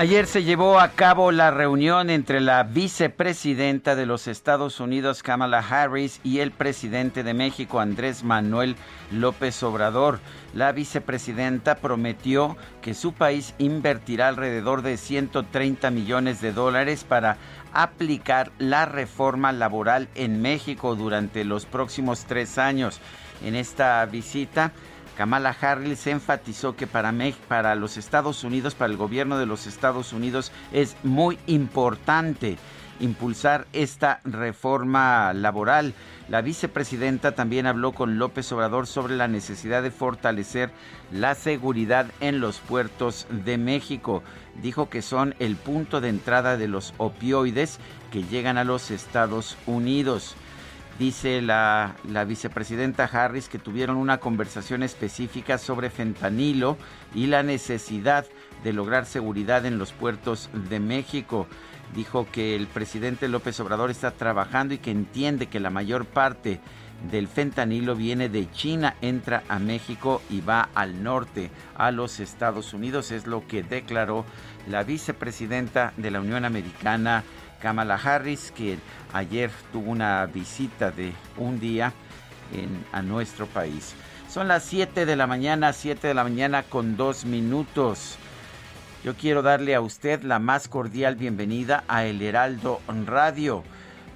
Ayer se llevó a cabo la reunión entre la vicepresidenta de los Estados Unidos, Kamala Harris, y el presidente de México, Andrés Manuel López Obrador. La vicepresidenta prometió que su país invertirá alrededor de 130 millones de dólares para aplicar la reforma laboral en México durante los próximos tres años. En esta visita, Kamala Harris enfatizó que para, para los Estados Unidos, para el gobierno de los Estados Unidos, es muy importante impulsar esta reforma laboral. La vicepresidenta también habló con López Obrador sobre la necesidad de fortalecer la seguridad en los puertos de México. Dijo que son el punto de entrada de los opioides que llegan a los Estados Unidos. Dice la, la, vicepresidenta Harris que tuvieron una conversación específica sobre fentanilo y la necesidad de lograr seguridad en los puertos de México. Dijo que el presidente López Obrador está trabajando y que entiende que la mayor parte del fentanilo viene de China, entra a México y va al norte, a los Estados Unidos. Es lo que declaró la vicepresidenta de la Unión Americana, Kamala Harris, que ayer tuvo una visita de un día en, a nuestro país. Son las 7 de la mañana, 7 de la mañana con dos minutos. Yo quiero darle a usted la más cordial bienvenida a El Heraldo Radio.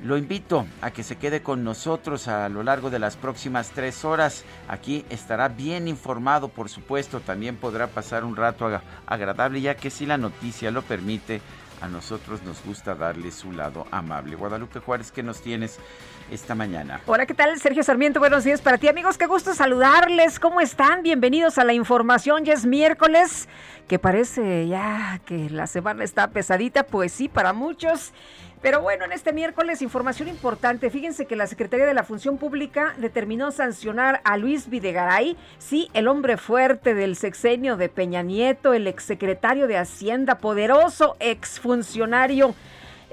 Lo invito a que se quede con nosotros a lo largo de las próximas tres horas. Aquí estará bien informado, por supuesto. También podrá pasar un rato agradable, ya que si la noticia lo permite, a nosotros nos gusta darle su lado amable. Guadalupe Juárez, ¿qué nos tienes esta mañana? Hola, ¿qué tal? Sergio Sarmiento, buenos días para ti, amigos. Qué gusto saludarles. ¿Cómo están? Bienvenidos a la información. Ya es miércoles, que parece ya que la semana está pesadita. Pues sí, para muchos. Pero bueno, en este miércoles, información importante. Fíjense que la Secretaría de la Función Pública determinó sancionar a Luis Videgaray, sí, el hombre fuerte del sexenio de Peña Nieto, el exsecretario de Hacienda, poderoso exfuncionario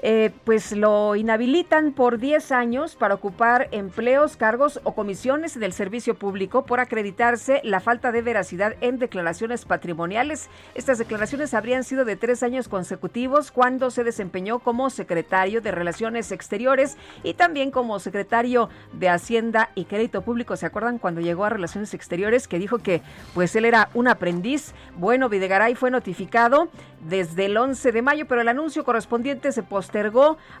eh, pues lo inhabilitan por 10 años para ocupar empleos, cargos o comisiones del servicio público por acreditarse la falta de veracidad en declaraciones patrimoniales. Estas declaraciones habrían sido de tres años consecutivos cuando se desempeñó como secretario de Relaciones Exteriores y también como secretario de Hacienda y Crédito Público. ¿Se acuerdan cuando llegó a Relaciones Exteriores que dijo que pues él era un aprendiz? Bueno, Videgaray fue notificado desde el 11 de mayo, pero el anuncio correspondiente se postergó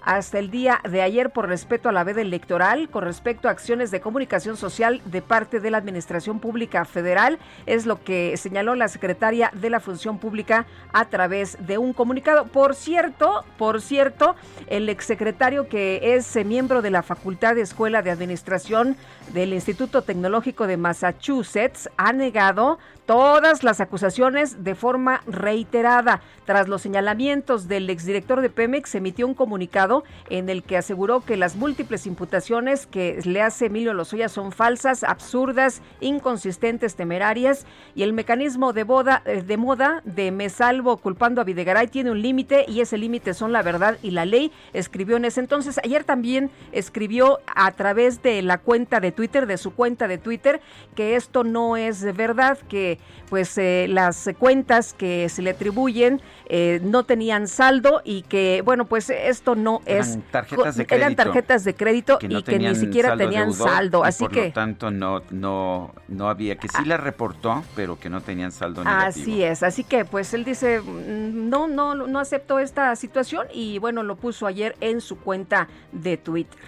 hasta el día de ayer por respeto a la veda electoral, con respecto a acciones de comunicación social de parte de la Administración Pública Federal, es lo que señaló la secretaria de la Función Pública a través de un comunicado. Por cierto, por cierto, el exsecretario que es miembro de la Facultad de Escuela de Administración del Instituto Tecnológico de Massachusetts ha negado todas las acusaciones de forma reiterada. Tras los señalamientos del exdirector de Pemex, emitió un comunicado en el que aseguró que las múltiples imputaciones que le hace Emilio Lozoya son falsas, absurdas, inconsistentes, temerarias y el mecanismo de, boda, eh, de moda de me salvo culpando a Videgaray tiene un límite y ese límite son la verdad y la ley. Escribió en ese entonces. Ayer también escribió a través de la cuenta de Twitter, de su cuenta de Twitter, que esto no es verdad, que pues eh, las cuentas que se le atribuyen eh, no tenían saldo y que, bueno, pues esto no Eran es tarjetas de eran crédito tarjetas de crédito que no y que ni siquiera tenían deudor, saldo, así por que lo tanto no no no había que sí la reportó, pero que no tenían saldo negativo. Así es, así que pues él dice, mm, no, no, no aceptó esta situación y bueno, lo puso ayer en su cuenta de Twitter.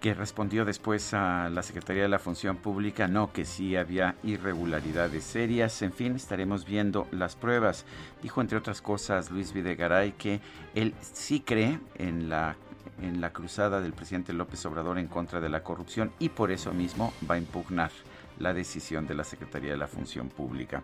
Que respondió después a la Secretaría de la Función Pública, no, que sí había irregularidades serias. En fin, estaremos viendo las pruebas. Dijo, entre otras cosas, Luis Videgaray que él sí cree en la, en la cruzada del presidente López Obrador en contra de la corrupción y por eso mismo va a impugnar la decisión de la Secretaría de la Función Pública.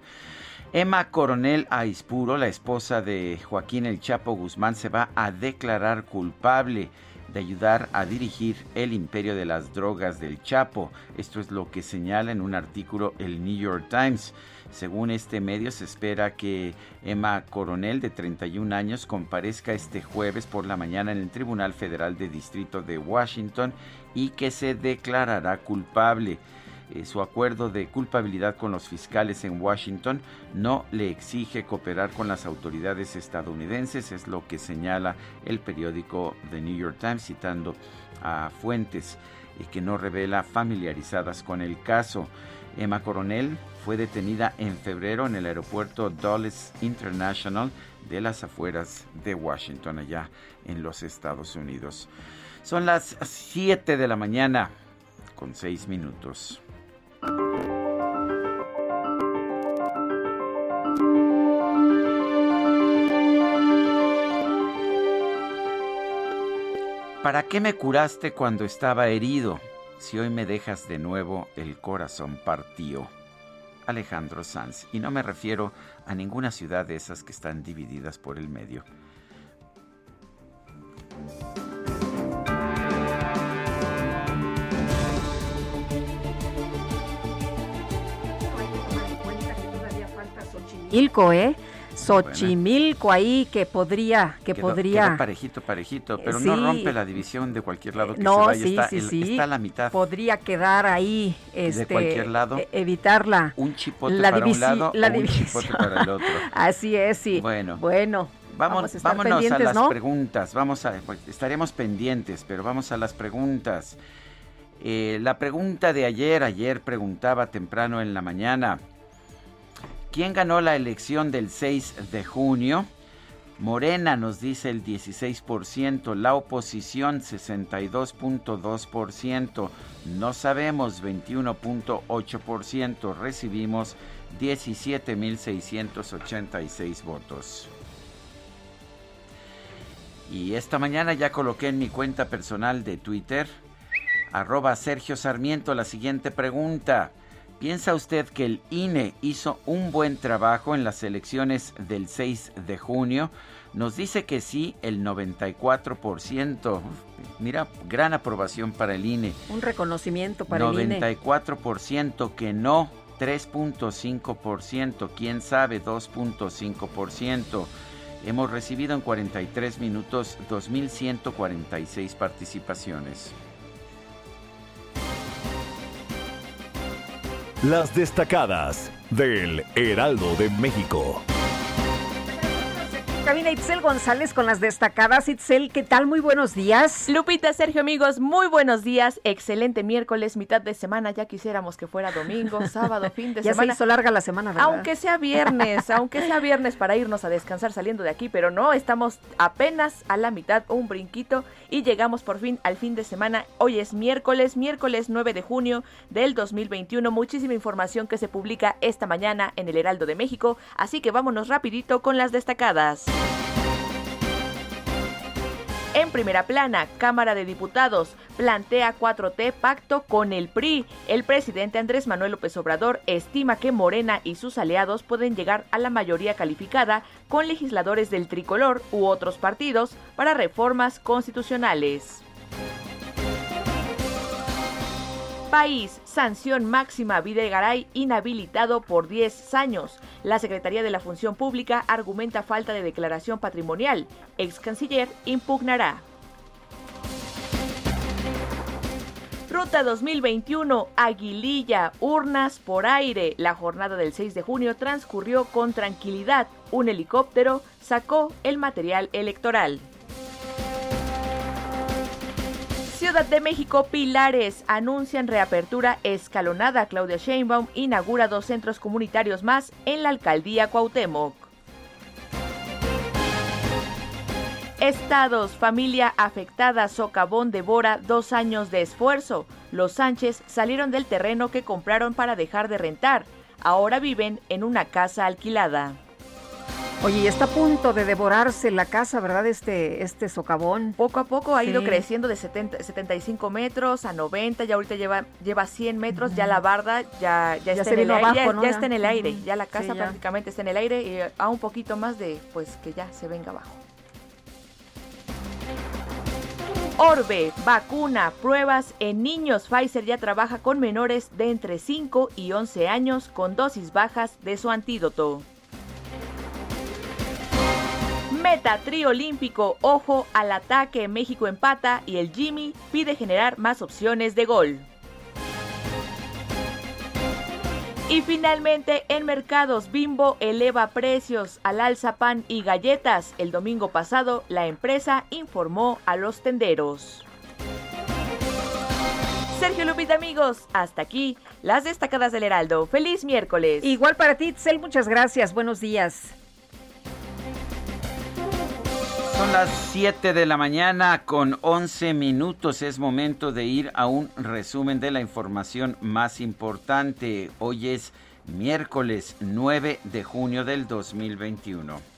Emma Coronel Aispuro, la esposa de Joaquín El Chapo Guzmán, se va a declarar culpable de ayudar a dirigir el imperio de las drogas del Chapo. Esto es lo que señala en un artículo el New York Times. Según este medio, se espera que Emma Coronel, de 31 años, comparezca este jueves por la mañana en el Tribunal Federal de Distrito de Washington y que se declarará culpable. Eh, su acuerdo de culpabilidad con los fiscales en Washington no le exige cooperar con las autoridades estadounidenses, es lo que señala el periódico The New York Times citando a fuentes eh, que no revela familiarizadas con el caso. Emma Coronel fue detenida en febrero en el aeropuerto Dulles International de las afueras de Washington, allá en los Estados Unidos. Son las 7 de la mañana con 6 minutos. ¿Para qué me curaste cuando estaba herido? Si hoy me dejas de nuevo el corazón partido. Alejandro Sanz. Y no me refiero a ninguna ciudad de esas que están divididas por el medio. Xochimilco, ¿eh? Xochimilco ahí que podría, que Quedó- podría. quedó parejito, parejito, pero Sí. no rompe la división de cualquier lado que no, se vaya. sí, está, sí, el- sí. está a la mitad. Podría quedar ahí, este, cualquier lado. e- evitarla. Un chipote la para un lado la un chipote para el otro. Así es, sí. Bueno. Bueno, Vamos, a estar vámonos a las ¿no? preguntas. Vamos a, pues, estaremos pendientes, pero vamos a las preguntas. Eh, la pregunta de ayer, ayer preguntaba temprano en la mañana, ¿quién ganó la elección del 6 de junio? Morena nos dice el 16%, la oposición 62.2%, no sabemos 21.8%, recibimos 17.686 votos. Y esta mañana ya coloqué en mi cuenta personal de Twitter, arroba Sergio Sarmiento, la siguiente pregunta. ¿Piensa usted que el INE hizo un buen trabajo en las elecciones del 6 de junio? Nos dice que sí, el 94%. Mira, gran aprobación para el INE. Un reconocimiento para el INE. 94% que no, 3.5%, quién sabe, 2.5%. Hemos recibido en 43 minutos 2.146 participaciones. Las destacadas del Heraldo de México. Cabina Itzel González con las destacadas. Itzel, ¿qué tal? Muy buenos días. Lupita, Sergio, amigos, muy buenos días. Excelente miércoles, mitad de semana. Ya quisiéramos que fuera domingo, sábado, fin de Ya semana. se hizo larga la semana, ¿verdad? Aunque sea viernes, aunque sea viernes para irnos a descansar saliendo de aquí, pero no, estamos apenas a la mitad, un brinquito y llegamos por fin al fin de semana. Hoy es miércoles, miércoles 9 de junio del 2021. Muchísima información que se publica esta mañana en el Heraldo de México, así que vámonos rapidito con las destacadas. En primera plana, Cámara de Diputados plantea 4T pacto con el PRI. El presidente Andrés Manuel López Obrador estima que Morena y sus aliados pueden llegar a la mayoría calificada con legisladores del tricolor u otros partidos para reformas constitucionales. País, sanción máxima Videgaray inhabilitado por 10 años. La Secretaría de la Función Pública argumenta falta de declaración patrimonial. Ex canciller impugnará. Ruta 2021, Aguililla, urnas por aire. La jornada del 6 de junio transcurrió con tranquilidad. Un helicóptero sacó el material electoral. Ciudad de México, Pilares anuncian reapertura escalonada. Claudia Sheinbaum inaugura dos centros comunitarios más en la alcaldía Cuauhtémoc. Estados, familia afectada, socavón devora dos años de esfuerzo. Los Sánchez salieron del terreno que compraron para dejar de rentar. Ahora viven en una casa alquilada. Oye, y está a punto de devorarse la casa, ¿verdad? Este, este socavón. Poco a poco ha ido creciendo de 70, 75 metros a 90, ya ahorita lleva, lleva 100 metros, ya la barda ya, ya, Ya está, en el aire, abajo, ¿no? ya Ya. está en el aire, ya la casa Sí, prácticamente está en el aire y a un poquito más de pues que ya se venga abajo. Orbe, vacuna, pruebas en niños. Pfizer ya trabaja con menores de entre 5 y 11 años con dosis bajas de su antídoto. Meta triolímpico, ojo al ataque, México empata y el Jimmy pide generar más opciones de gol. Y finalmente, en mercados, Bimbo eleva precios al alza pan y galletas. El domingo pasado, la empresa informó a los tenderos. Sergio Lupita, amigos, hasta aquí las destacadas del Heraldo. ¡Feliz miércoles! Igual para ti, Itzel, muchas gracias. Buenos días. Son las 7 de la mañana con 11 minutos. Es momento de ir a un resumen de la información más importante. Hoy es miércoles 9 de junio del 2021.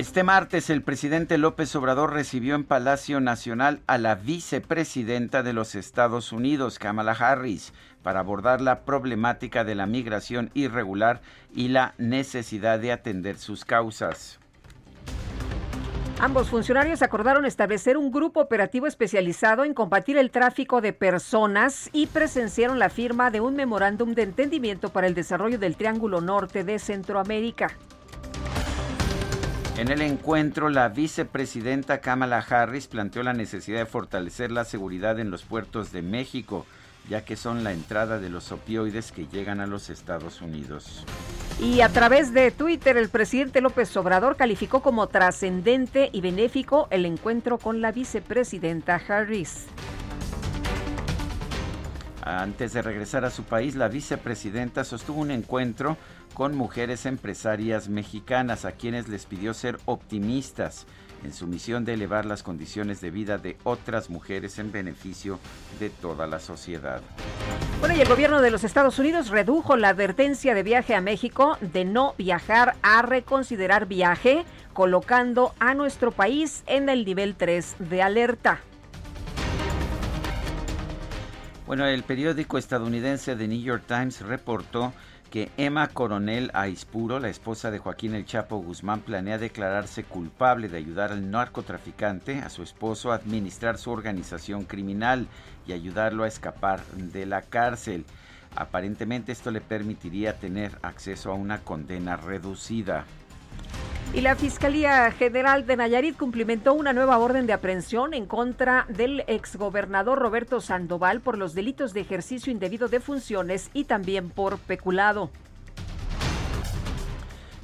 Este martes el presidente López Obrador recibió en Palacio Nacional a la vicepresidenta de los Estados Unidos, Kamala Harris, para abordar la problemática de la migración irregular y la necesidad de atender sus causas. Ambos funcionarios acordaron establecer un grupo operativo especializado en combatir el tráfico de personas y presenciaron la firma de un memorándum de entendimiento para el desarrollo del Triángulo Norte de Centroamérica. En el encuentro, la vicepresidenta Kamala Harris planteó la necesidad de fortalecer la seguridad en los puertos de México, ya que son la entrada de los opioides que llegan a los Estados Unidos. Y a través de Twitter, el presidente López Obrador calificó como trascendente y benéfico el encuentro con la vicepresidenta Harris. Antes de regresar a su país, la vicepresidenta sostuvo un encuentro con mujeres empresarias mexicanas a quienes les pidió ser optimistas en su misión de elevar las condiciones de vida de otras mujeres en beneficio de toda la sociedad. Bueno, y el gobierno de los Estados Unidos redujo la advertencia de viaje a México de no viajar a reconsiderar viaje, colocando a nuestro país en el nivel 3 de alerta. Bueno, el periódico estadounidense The New York Times reportó que Emma Coronel Aispuro, la esposa de Joaquín El Chapo Guzmán, planea declararse culpable de ayudar al narcotraficante, a su esposo, a administrar su organización criminal y ayudarlo a escapar de la cárcel. Aparentemente esto le permitiría tener acceso a una condena reducida. Y la Fiscalía General de Nayarit cumplimentó una nueva orden de aprehensión en contra del exgobernador Roberto Sandoval por los delitos de ejercicio indebido de funciones y también por peculado.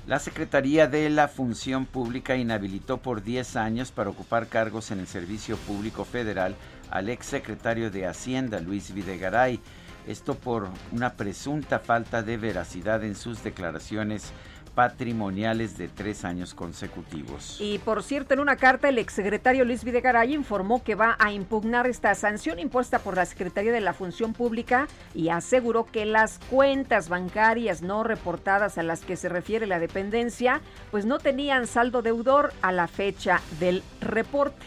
La Secretaría de la Función Pública inhabilitó por 10 años para ocupar cargos en el Servicio Público Federal al exsecretario de Hacienda, Luis Videgaray. Esto por una presunta falta de veracidad en sus declaraciones patrimoniales de tres años consecutivos. Y por cierto, en una carta, el exsecretario Luis Videgaray informó que va a impugnar esta sanción impuesta por la Secretaría de la Función Pública y aseguró que las cuentas bancarias no reportadas a las que se refiere la dependencia, pues no tenían saldo deudor a la fecha del reporte.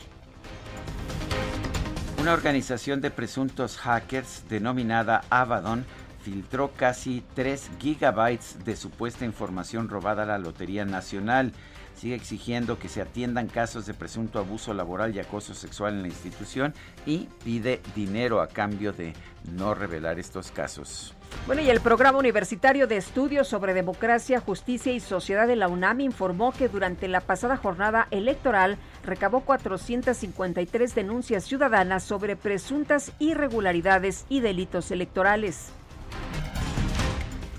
Una organización de presuntos hackers denominada Abaddon filtró casi 3 gigabytes de supuesta información robada a la Lotería Nacional. Sigue exigiendo que se atiendan casos de presunto abuso laboral y acoso sexual en la institución y pide dinero a cambio de no revelar estos casos. Bueno, y el Programa Universitario de Estudios sobre Democracia, Justicia y Sociedad de la UNAM informó que durante la pasada jornada electoral recabó 453 denuncias ciudadanas sobre presuntas irregularidades y delitos electorales.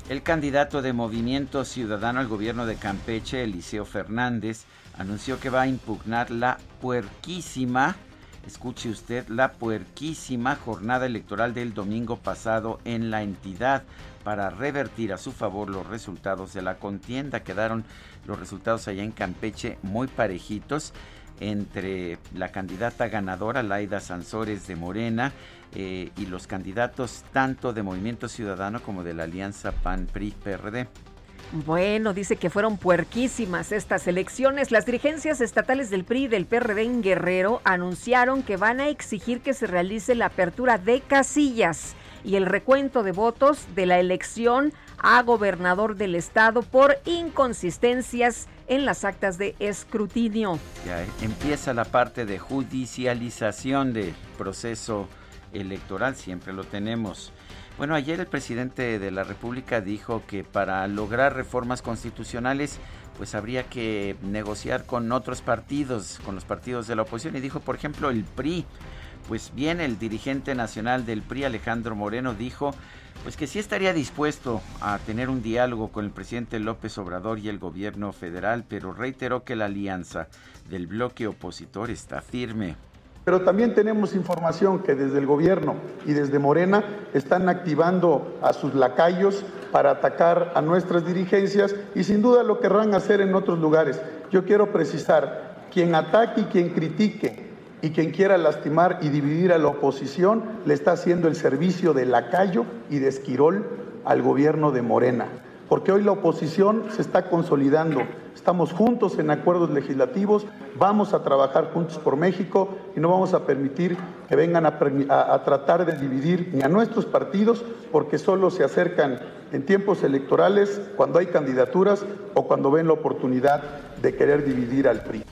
El candidato de Movimiento Ciudadano al gobierno de Campeche, Eliseo Fernández, anunció que va a impugnar la puerquísima, escuche usted, la puerquísima jornada electoral del domingo pasado en la entidad para revertir a su favor los resultados de la contienda. Quedaron los resultados allá en Campeche muy parejitos entre la candidata ganadora, Laida Sansores de Morena, eh, y los candidatos tanto de Movimiento Ciudadano como de la Alianza PAN-PRI-PRD. Bueno, dice que fueron puerquísimas estas elecciones. Las dirigencias estatales del PRI y del PRD en Guerrero anunciaron que van a exigir que se realice la apertura de casillas y el recuento de votos de la elección a gobernador del estado por inconsistencias en las actas de escrutinio. Ya empieza la parte de judicialización del proceso electoral, siempre lo tenemos. Bueno, ayer el presidente de la República dijo que para lograr reformas constitucionales pues habría que negociar con otros partidos, con los partidos de la oposición. Y dijo, por ejemplo, el PRI. Pues bien, el dirigente nacional del PRI, Alejandro Moreno, dijo pues que sí estaría dispuesto a tener un diálogo con el presidente López Obrador y el gobierno federal, pero reiteró que la alianza del bloque opositor está firme. Pero también tenemos información que desde el gobierno y desde Morena están activando a sus lacayos para atacar a nuestras dirigencias y sin duda lo querrán hacer en otros lugares. Yo quiero precisar, quien ataque y quien critique y quien quiera lastimar y dividir a la oposición le está haciendo el servicio de lacayo y de esquirol al gobierno de Morena. Porque hoy la oposición se está consolidando. Estamos juntos en acuerdos legislativos, vamos a trabajar juntos por México y no vamos a permitir que vengan a, tratar de dividir ni a nuestros partidos porque solo se acercan en tiempos electorales cuando hay candidaturas o cuando ven la oportunidad de querer dividir al PRI.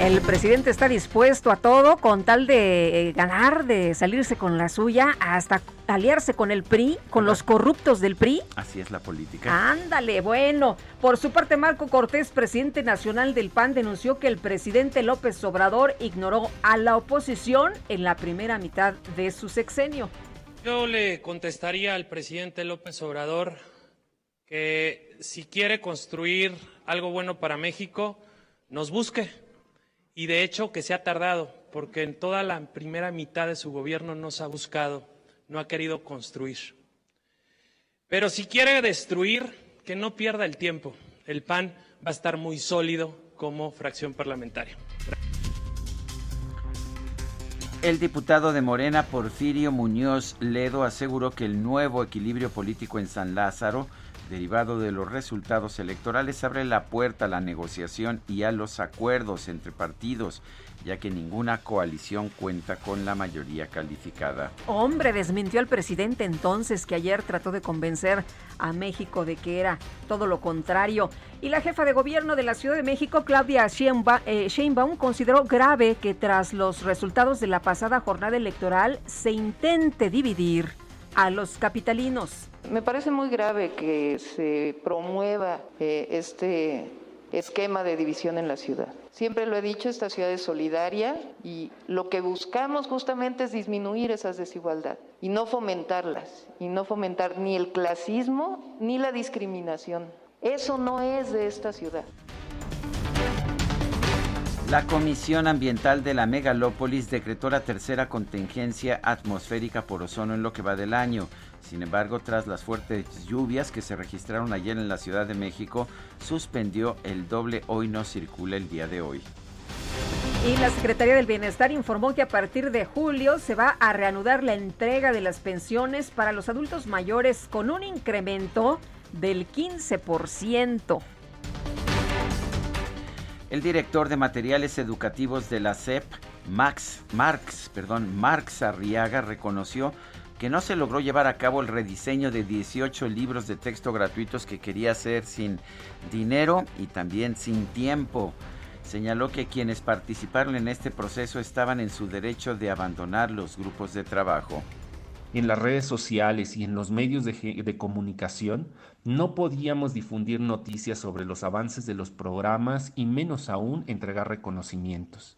El presidente está dispuesto a todo con tal de eh, ganar, de salirse con la suya, hasta aliarse con el PRI, con los corruptos del PRI. Así es la política. Ándale, bueno. Por su parte, Marco Cortés, presidente nacional del PAN, denunció que el presidente López Obrador ignoró a la oposición en la primera mitad de su sexenio. Yo le contestaría al presidente López Obrador que si quiere construir algo bueno para México, nos busque y de hecho que se ha tardado, porque en toda la primera mitad de su gobierno no se ha buscado, no ha querido construir. Pero si quiere destruir, que no pierda el tiempo. El PAN va a estar muy sólido como fracción parlamentaria. El diputado de Morena, Porfirio Muñoz Ledo, aseguró que el nuevo equilibrio político en San Lázaro derivado de los resultados electorales abre la puerta a la negociación y a los acuerdos entre partidos, ya que ninguna coalición cuenta con la mayoría calificada. Hombre, desmintió al presidente entonces que ayer trató de convencer a México de que era todo lo contrario. Y la jefa de gobierno de la Ciudad de México, Claudia eh, Sheinbaum, consideró grave que tras los resultados de la pasada jornada electoral se intente dividir a los capitalinos. Me parece muy grave que se promueva eh, este esquema de división en la ciudad. Siempre lo he dicho, esta ciudad es solidaria y lo que buscamos justamente es disminuir esas desigualdades y no fomentarlas, y no fomentar ni el clasismo ni la discriminación. Eso no es de esta ciudad. La Comisión Ambiental de la Megalópolis decretó la tercera contingencia atmosférica por ozono en lo que va del año. Sin embargo, tras las fuertes lluvias que se registraron ayer en la Ciudad de México, suspendió el doble hoy no circula el día de hoy. Y la Secretaría del Bienestar informó que a partir de julio se va a reanudar la entrega de las pensiones para los adultos mayores con un incremento del 15%. El director de materiales educativos de la CEP, Max Marx, perdón, Marx Arriaga, reconoció que no se logró llevar a cabo el rediseño de 18 libros de texto gratuitos que quería hacer sin dinero y también sin tiempo. Señaló que quienes participaron en este proceso estaban en su derecho de abandonar los grupos de trabajo en las redes sociales y en los medios de, comunicación, no podíamos difundir noticias sobre los avances de los programas y menos aún entregar reconocimientos.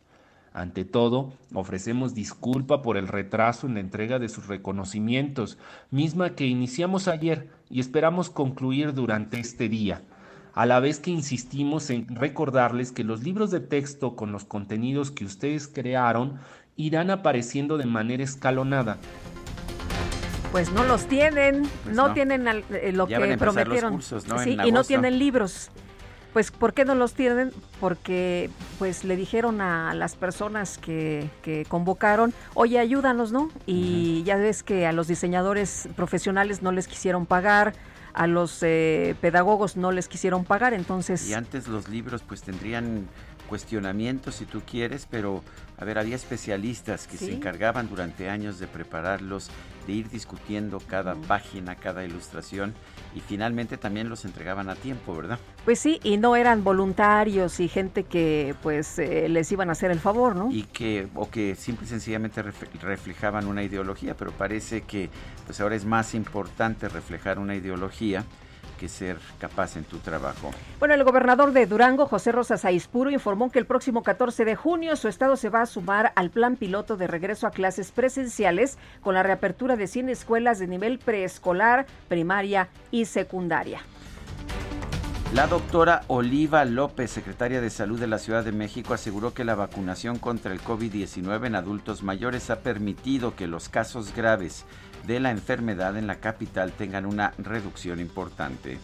Ante todo, ofrecemos disculpa por el retraso en la entrega de sus reconocimientos, misma que iniciamos ayer y esperamos concluir durante este día a la vez que insistimos en recordarles que los libros de texto con los contenidos que ustedes crearon irán apareciendo de manera escalonada. Pues no los tienen, pues no, tienen eh, lo que prometieron. y no tienen libros. Pues, ¿por qué no los tienen? Porque, pues, le dijeron a las personas que, que convocaron, oye, ayúdanos, ¿no? Y ya ves que a los diseñadores profesionales no les quisieron pagar, a los eh, pedagogos no les quisieron pagar, entonces... Y antes los libros, pues, tendrían cuestionamientos si tú quieres, pero a ver, había especialistas que se encargaban durante años de prepararlos, de ir discutiendo cada página, cada ilustración y finalmente también los entregaban a tiempo, ¿verdad? Pues sí, y no eran voluntarios y gente que pues eh, les iban a hacer el favor, ¿no? Y que o que simple y sencillamente reflejaban una ideología, pero parece que pues ahora es más importante reflejar una ideología que ser capaz en tu trabajo. Bueno, el gobernador de Durango, José Rosas Aispuro, informó que el próximo 14 de junio su estado se va a sumar al plan piloto de regreso a clases presenciales con la reapertura de 100 escuelas de nivel preescolar, primaria y secundaria. La doctora Oliva López, secretaria de Salud de la Ciudad de México, aseguró que la vacunación contra el COVID-19 en adultos mayores ha permitido que los casos graves de la enfermedad en la capital tengan una reducción importante.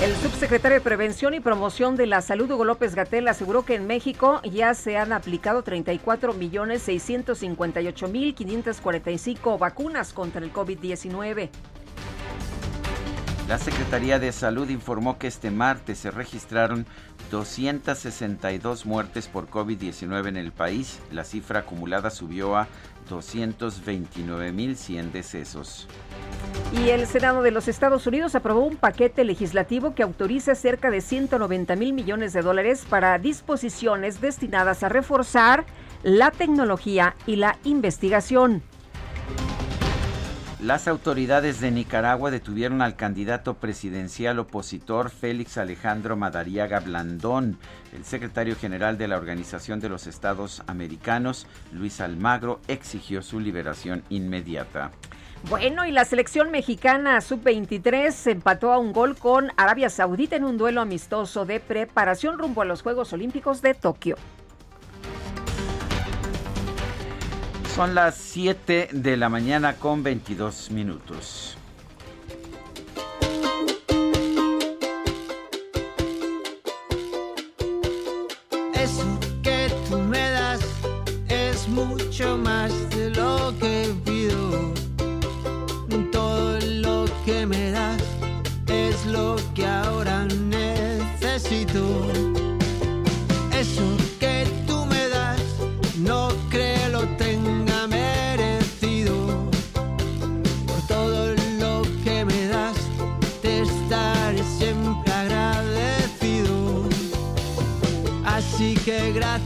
El subsecretario de Prevención y Promoción de la Salud, Hugo López Gatel, aseguró que en México ya se han aplicado 34.658.545 vacunas contra el COVID-19. La Secretaría de Salud informó que este martes se registraron 262 muertes por COVID-19 en el país. La cifra acumulada subió a 229.100 decesos. Y el Senado de los Estados Unidos aprobó un paquete legislativo que autoriza cerca de 190 mil millones de dólares para disposiciones destinadas a reforzar la tecnología y la investigación. Las autoridades de Nicaragua detuvieron al candidato presidencial opositor Félix Alejandro Madariaga Blandón. El secretario general de la Organización de los Estados Americanos, Luis Almagro, exigió su liberación inmediata. Bueno, y la selección mexicana sub-23 empató a un gol con Arabia Saudita en un duelo amistoso de preparación rumbo a los Juegos Olímpicos de Tokio. Son las 7 de la mañana con 22 minutos. Eso que tú me das es mucho más de lo que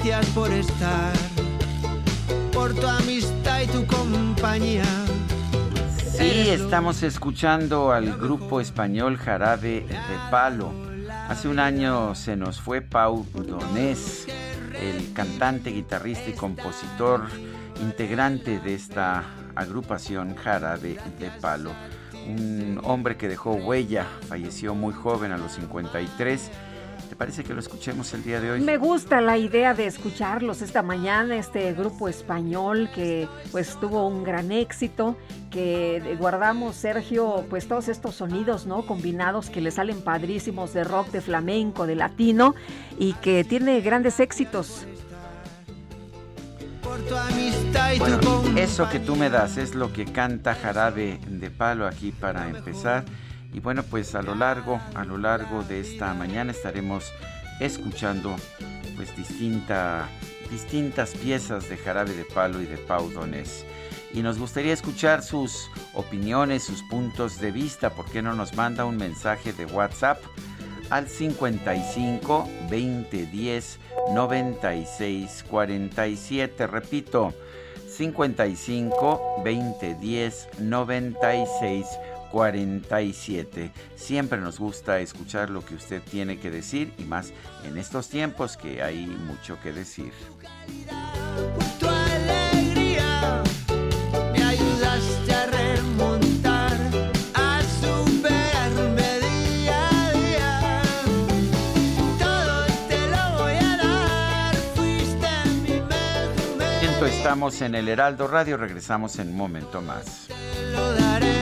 gracias por estar, por tu amistad y tu compañía. Sí, estamos escuchando al grupo español Jarabe de Palo. Hace un año se nos fue Pau Donés, el cantante, guitarrista y compositor integrante de esta agrupación Jarabe de Palo. Un hombre que dejó huella, falleció muy joven a los 53 ¿Te parece que lo escuchemos el día de hoy? Me gusta la idea de escucharlos esta mañana, este grupo español que pues tuvo un gran éxito, que guardamos, Sergio, pues todos estos sonidos, ¿no? Combinados que le salen padrísimos de rock, de flamenco, de latino y que tiene grandes éxitos. Bueno, eso que tú me das es lo que canta Jarabe de Palo aquí para empezar. Y bueno, pues a lo largo, a lo largo de esta mañana estaremos escuchando pues distinta, distintas piezas de Jarabe de Palo y de Pau Donés. Y nos gustaría escuchar sus opiniones, sus puntos de vista. ¿Por qué no nos manda un mensaje de WhatsApp al 55 20 10 96 47? Repito, 55 20 10 96 47. 47. Siempre nos gusta escuchar lo que usted tiene que decir y más en estos tiempos que hay mucho que decir. Tu alegría me ayudaste a remontar, a superarme día a día. Todo te lo voy a dar, fuiste mi mejor Estamos en el Heraldo Radio, regresamos en un momento más. me lo daré,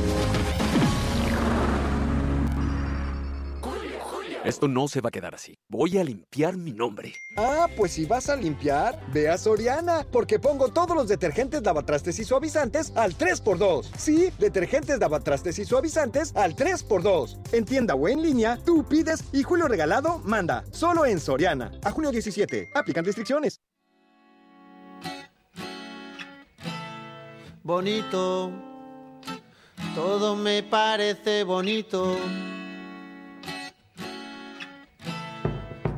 Esto no se va a quedar así. Voy a limpiar mi nombre. Ah, pues si vas a limpiar, ve a Soriana, porque pongo todos los detergentes lavatrastes y suavizantes al 3x2. Sí, detergentes lavatrastes y suavizantes al 3x2. En tienda o en línea, tú pides y Julio Regalado manda. Solo en Soriana. A junio 17. Aplican restricciones. bonito, todo me parece bonito.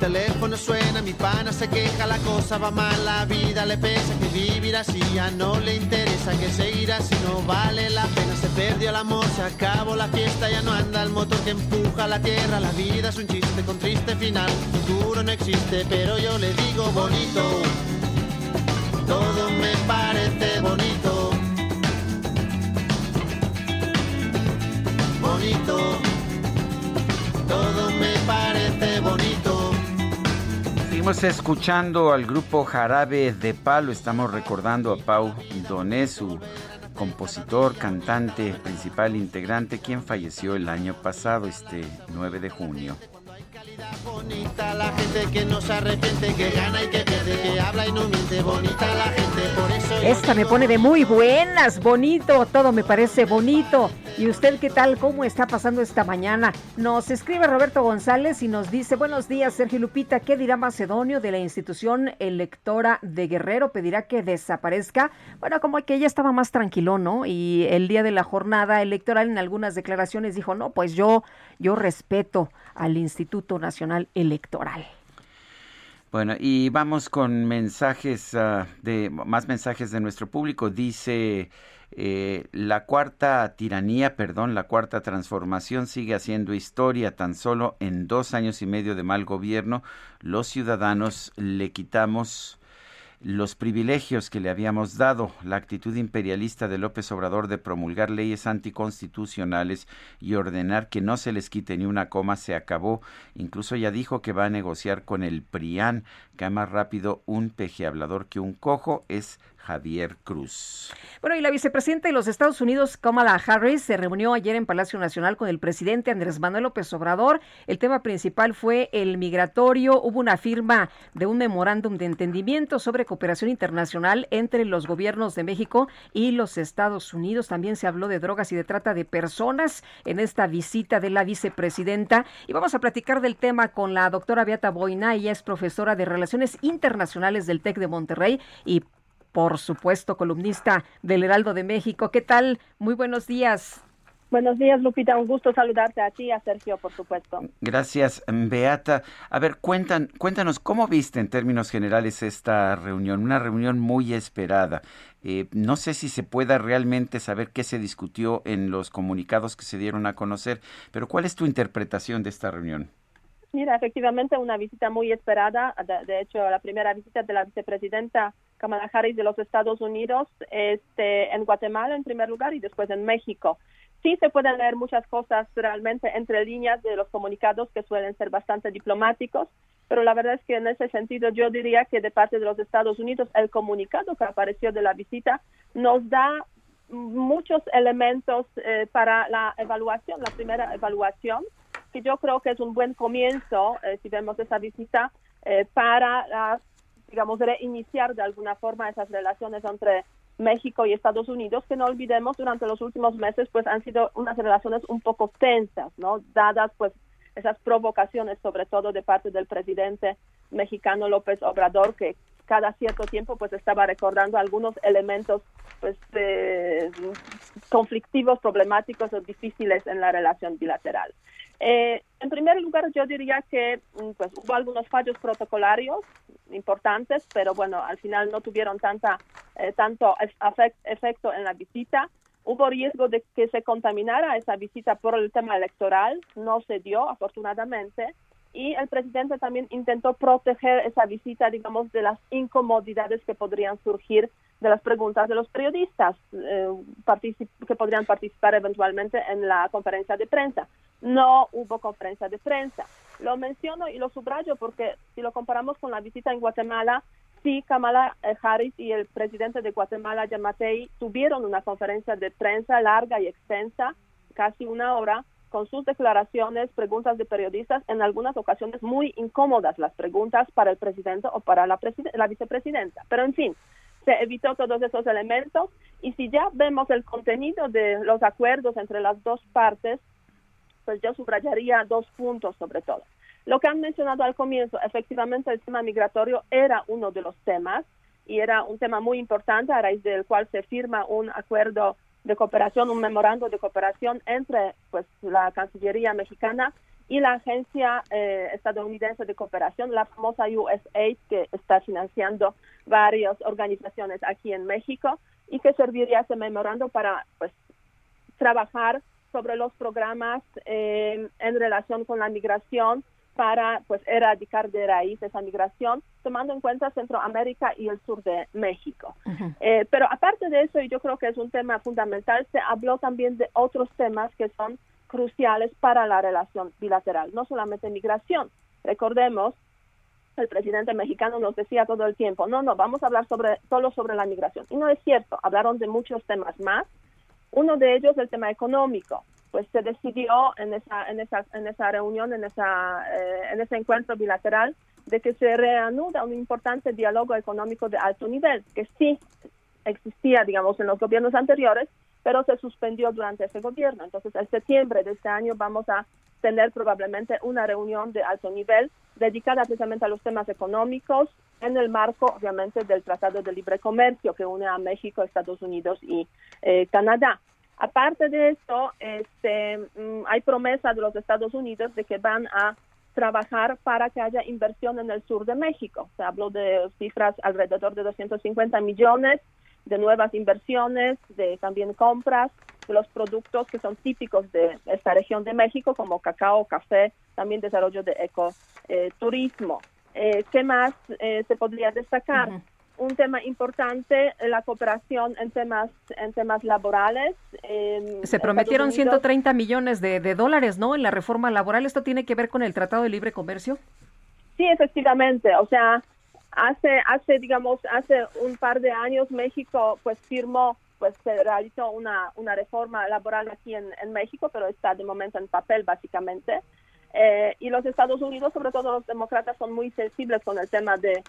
Teléfono suena, mi pana se queja, la cosa va mal, la vida le pesa, que vivir así ya no le interesa, que seguir así no vale la pena, se perdió el amor, se acabó la fiesta, ya no anda el motor que empuja la tierra, la vida es un chiste con triste final, futuro no existe, pero yo le digo bonito, todo me parece bonito, bonito, todo me parece bonito. Seguimos escuchando al grupo Jarabe de Palo. Estamos recordando a Pau Donés, su compositor, cantante, principal integrante, quien falleció el año pasado, este 9 de junio. Bonita la gente que no se arrepiente, que gana y que pierde, que habla y no miente. Bonita la gente, por eso. Esta me pone de muy buenas, bonito, todo me parece bonito. ¿Y usted qué tal? ¿Cómo está pasando esta mañana? Nos escribe Roberto González y nos dice, buenos días, Sergio Lupita, ¿qué dirá Macedonio de la institución electora de Guerrero? ¿Pedirá que desaparezca? Bueno, como que ella estaba más tranquilo, ¿no? Y el día de la jornada electoral en algunas declaraciones dijo, no, pues yo, yo respeto al Instituto Nacional Electoral. Bueno, y vamos con mensajes ah, de más mensajes de nuestro público. Dice eh, la cuarta tiranía, perdón, la cuarta transformación sigue haciendo historia. Tan solo en dos años y medio de mal gobierno, los ciudadanos le quitamos los privilegios que le habíamos dado, la actitud imperialista de López Obrador de promulgar leyes anticonstitucionales y ordenar que no se les quite ni una coma se acabó. Incluso ya dijo que va a negociar con el PRIAN, que más rápido un peje hablador que un cojo es Javier Cruz. Bueno, y la vicepresidenta de los Estados Unidos, Kamala Harris, se reunió ayer en Palacio Nacional con el presidente Andrés Manuel López Obrador. El tema principal fue el migratorio. Hubo una firma de un memorándum de entendimiento sobre cooperación internacional entre los gobiernos de México y los Estados Unidos. También se habló de drogas y de trata de personas en esta visita de la vicepresidenta. Y vamos a platicar del tema con la doctora Beata Boina. Ella es profesora de Relaciones Internacionales del TEC de Monterrey y por supuesto, columnista del Heraldo de México. ¿Qué tal? Muy buenos días. Buenos días, Lupita. Un gusto saludarte a ti y a Sergio, por supuesto. Gracias, Beata. A ver, cuentan, cuéntanos, ¿cómo viste en términos generales esta reunión? Una reunión muy esperada. Eh, no sé si se pueda realmente saber qué se discutió en los comunicados que se dieron a conocer, pero ¿cuál es tu interpretación de esta reunión? Mira, efectivamente una visita muy esperada. De, hecho, la primera visita de la vicepresidenta Kamala Harris de los Estados Unidos este, en Guatemala en primer lugar y después en México. Sí se pueden leer muchas cosas realmente entre líneas de los comunicados que suelen ser bastante diplomáticos, pero la verdad es que en ese sentido yo diría que de parte de los Estados Unidos el comunicado que apareció de la visita nos da muchos elementos eh, para la evaluación, la primera evaluación, que yo creo que es un buen comienzo, eh, si vemos esa visita, eh, para, digamos, reiniciar de alguna forma esas relaciones entre México y Estados Unidos, que no olvidemos, durante los últimos meses, pues han sido unas relaciones un poco tensas, ¿no? Dadas, pues, esas provocaciones, sobre todo de parte del presidente mexicano López Obrador, que cada cierto tiempo pues estaba recordando algunos elementos pues eh, conflictivos, problemáticos o difíciles en la relación bilateral. Eh, en primer lugar, yo diría que mm, pues hubo algunos fallos protocolarios importantes, pero bueno, al final no tuvieron tanta eh, tanto efecto en la visita. Hubo riesgo de que se contaminara esa visita por el tema electoral, no se dio afortunadamente y el presidente también intentó proteger esa visita, digamos, de las incomodidades que podrían surgir de las preguntas de los periodistas eh, que podrían participar eventualmente en la conferencia de prensa. No hubo conferencia de prensa. Lo menciono y lo subrayo porque si lo comparamos con la visita en Guatemala, sí, Kamala eh, Harris y el presidente de Guatemala, Yamatei, tuvieron una conferencia de prensa larga y extensa, casi una hora, con sus declaraciones, preguntas de periodistas, en algunas ocasiones muy incómodas las preguntas para el presidente o para la, la vicepresidenta. Pero en fin, se evitó todos esos elementos y si ya vemos el contenido de los acuerdos entre las dos partes, pues yo subrayaría dos puntos sobre todo. Lo que han mencionado al comienzo, efectivamente el tema migratorio era uno de los temas y era un tema muy importante a raíz del cual se firma un acuerdo de cooperación, un memorando de cooperación entre pues la Cancillería mexicana y la Agencia eh, Estadounidense de Cooperación, la famosa USAID, que está financiando varias organizaciones aquí en México y que serviría ese memorando para pues trabajar sobre los programas eh, en relación con la migración para pues erradicar de raíz esa migración, tomando en cuenta Centroamérica y el sur de México. eh, pero aparte de eso, y yo creo que es un tema fundamental, se habló también de otros temas que son cruciales para la relación bilateral, no solamente migración. Recordemos, el presidente mexicano nos decía todo el tiempo, no, no, vamos a hablar sobre, solo sobre la migración. Y no es cierto, hablaron de muchos temas más. Uno de ellos, el tema económico pues se decidió en esa, en esa, en esa reunión, en, esa, eh, en ese encuentro bilateral, de que se reanuda un importante diálogo económico de alto nivel, que sí existía, digamos, en los gobiernos anteriores, pero se suspendió durante ese gobierno. Entonces, en septiembre de este año vamos a tener probablemente una reunión de alto nivel dedicada precisamente a los temas económicos en el marco, obviamente, del Tratado de Libre Comercio que une a México, Estados Unidos y eh, Canadá. Aparte de eso, este, mm, hay promesa de los Estados Unidos de que van a trabajar para que haya inversión en el sur de México. Se habló de cifras alrededor de 250 millones de nuevas inversiones, de también compras de los productos que son típicos de esta región de México, como cacao, café, también desarrollo de ecoturismo. Eh, ¿Qué más eh, se podría destacar? un tema importante, la cooperación en temas en temas laborales. Se prometieron 130 millones de, dólares, ¿no? En la reforma laboral. ¿Esto tiene que ver con el Tratado de Libre Comercio? Sí, efectivamente. O sea, hace, hace digamos, hace un par de años México pues firmó, pues se realizó una, una reforma laboral aquí en, en México, pero está de momento en papel básicamente. Eh, y los Estados Unidos, sobre todo los demócratas, son muy sensibles con el tema de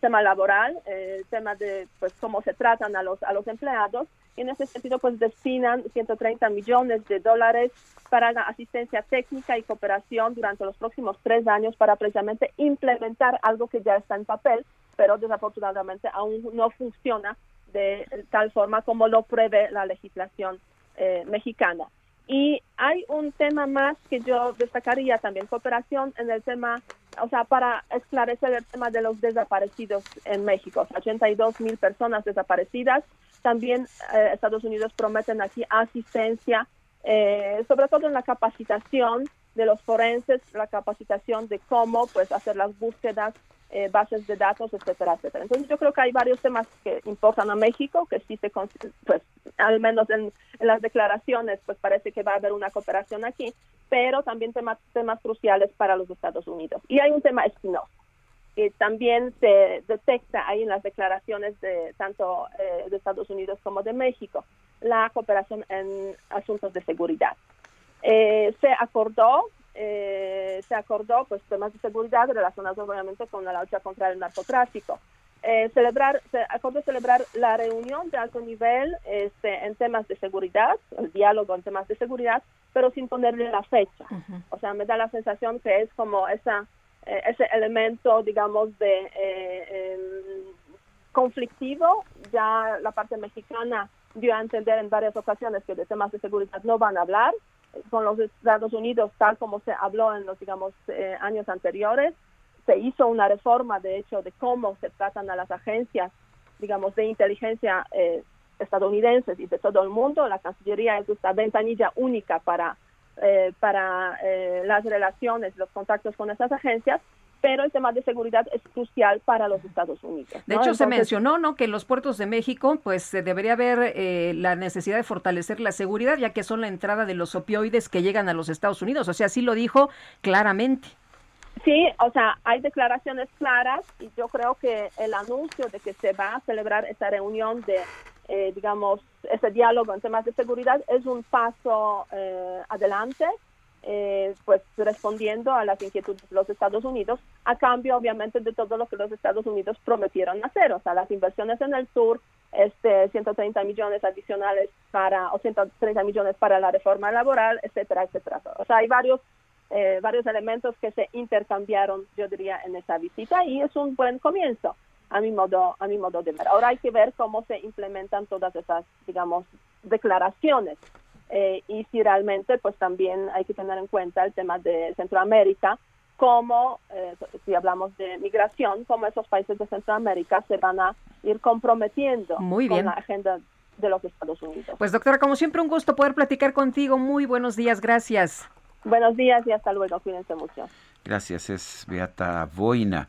tema, laboral, eh, tema de pues cómo se tratan a los a los empleados. Y en ese sentido, pues destinan 130 millones de dólares para la asistencia técnica y cooperación durante los próximos tres años para precisamente implementar algo que ya está en papel, pero desafortunadamente aún no funciona de tal forma como lo prevé la legislación eh, mexicana. Y hay un tema más que yo destacaría también, cooperación en el tema, o sea, para esclarecer el tema de los desaparecidos en México, 82 mil personas desaparecidas. También eh, Estados Unidos prometen aquí asistencia, eh, sobre todo en la capacitación de los forenses, la capacitación de cómo pues hacer las búsquedas, eh, bases de datos, etcétera, etcétera. Entonces yo creo que hay varios temas que importan a México, que sí se, pues al menos en, las declaraciones, pues parece que va a haber una cooperación aquí, pero también temas, temas cruciales para los Estados Unidos. Y hay un tema espinoso que también se detecta ahí en las declaraciones de tanto eh, de Estados Unidos como de México, la cooperación en asuntos de seguridad. Eh, se acordó eh, se acordó pues temas de seguridad relacionados obviamente con la lucha contra el narcotráfico. Eh, celebrar, se acordó celebrar la reunión de alto nivel este, en temas de seguridad, el diálogo en temas de seguridad, pero sin ponerle la fecha. O sea, me da la sensación que es como esa, eh, ese elemento, digamos, de em, conflictivo. Ya la parte mexicana dio a entender en varias ocasiones que de temas de seguridad no van a hablar, con los Estados Unidos, tal como se habló en los, digamos, eh, años anteriores. Se hizo una reforma, de hecho, de cómo se tratan a las agencias, digamos, de inteligencia eh, estadounidenses y de todo el mundo. La Cancillería es esta ventanilla única para, eh, para las relaciones, los contactos con esas agencias pero el tema de seguridad es crucial para los Estados Unidos. De hecho, se mencionó ¿no? que en los puertos de México pues se debería haber eh, la necesidad de fortalecer la seguridad, ya que son la entrada de los opioides que llegan a los Estados Unidos. O sea, sí lo dijo claramente. Sí, o sea, hay declaraciones claras y yo creo que el anuncio de que se va a celebrar esta reunión de, eh, digamos, ese diálogo en temas de seguridad es un paso eh, adelante eh, pues respondiendo a las inquietudes de los Estados Unidos, a cambio obviamente de todo lo que los Estados Unidos prometieron hacer, o sea, las inversiones en el sur, este 130 millones adicionales para, o 130 millones para la reforma laboral, etcétera, etcétera. O sea, hay varios eh, varios elementos que se intercambiaron, yo diría, en esa visita y es un buen comienzo a mi modo a mi modo de ver. Ahora hay que ver cómo se implementan todas esas, digamos, declaraciones eh, y si realmente pues también hay que tener en cuenta el tema de Centroamérica, como eh, si hablamos de migración, cómo esos países de Centroamérica se van a ir comprometiendo con la agenda de los Estados Unidos. Pues doctora, como siempre un gusto poder platicar contigo. Muy buenos días, gracias. Buenos días y hasta luego. Cuídense mucho. Gracias, es Beata Boina.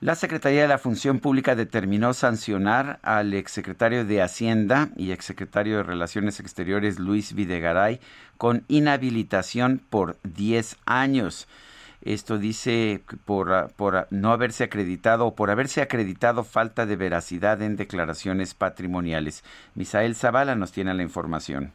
La Secretaría de la Función Pública determinó sancionar al exsecretario de Hacienda y exsecretario de Relaciones Exteriores Luis Videgaray con inhabilitación por 10 años. Esto dice por, por no haberse acreditado o por haberse acreditado falta de veracidad en declaraciones patrimoniales. Misael Zavala nos tiene la información.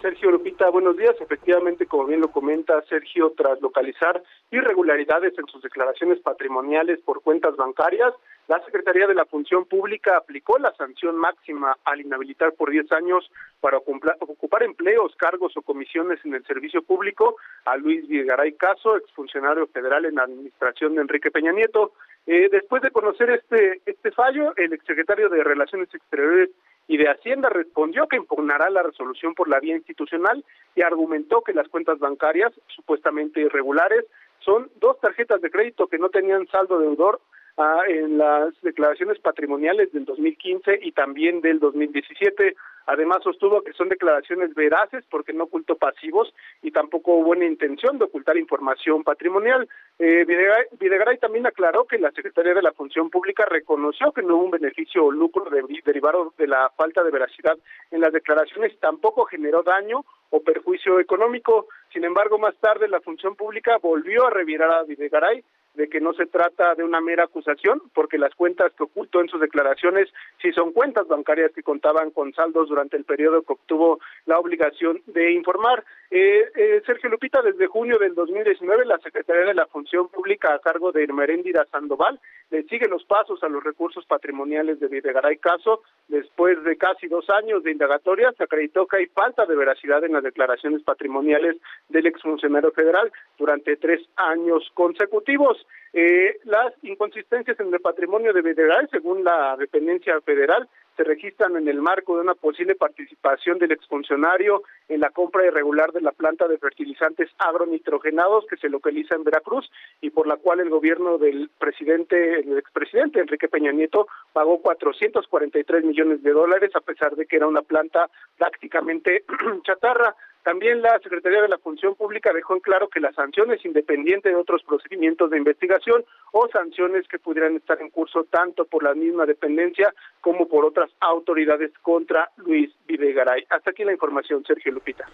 Sergio Lupita, buenos días. Efectivamente, como bien lo comenta Sergio, tras localizar irregularidades en sus declaraciones patrimoniales por cuentas bancarias, la Secretaría de la Función Pública aplicó la sanción máxima al inhabilitar por 10 años para ocupar empleos, cargos o comisiones en el servicio público a Luis Vigaray Caso, exfuncionario federal en la administración de Enrique Peña Nieto. Eh, después de conocer este, este fallo, el exsecretario de Relaciones Exteriores y de Hacienda respondió que impugnará la resolución por la vía institucional y argumentó que las cuentas bancarias supuestamente irregulares son dos tarjetas de crédito que no tenían saldo deudor ah, en las declaraciones patrimoniales del 2015 y también del 2017. Además, sostuvo que son declaraciones veraces porque no ocultó pasivos y tampoco hubo buena intención de ocultar información patrimonial. Eh, Videgaray, también aclaró que la Secretaría de la Función Pública reconoció que no hubo un beneficio o lucro derivado de la falta de veracidad en las declaraciones tampoco generó daño o perjuicio económico. Sin embargo, más tarde la Función Pública volvió a revirar a Videgaray de que no se trata de una mera acusación, porque las cuentas que ocultó en sus declaraciones sí son cuentas bancarias que contaban con saldos durante el periodo que obtuvo la obligación de informar. Eh, eh, Sergio Lupita, desde junio del 2019, la Secretaría de la Función Pública a cargo de Irmeréndira Sandoval le sigue los pasos a los recursos patrimoniales de Videgaray Caso. Después de casi dos años de indagatoria, se acreditó que hay falta de veracidad en las declaraciones patrimoniales del exfuncionario federal durante tres años consecutivos. Eh, las inconsistencias en el patrimonio de Federal, según la dependencia federal, se registran en el marco de una posible participación del exfuncionario en la compra irregular de la planta de fertilizantes agronitrogenados que se localiza en Veracruz y por la cual el gobierno del presidente, el expresidente Enrique Peña Nieto pagó 443 millones de dólares a pesar de que era una planta prácticamente chatarra. También la Secretaría de la Función Pública dejó en claro que la sanción es independiente de otros procedimientos de investigación o sanciones que pudieran estar en curso tanto por la misma dependencia como por otras autoridades contra Luis Videgaray. Hasta aquí la información, Sergio Lupita.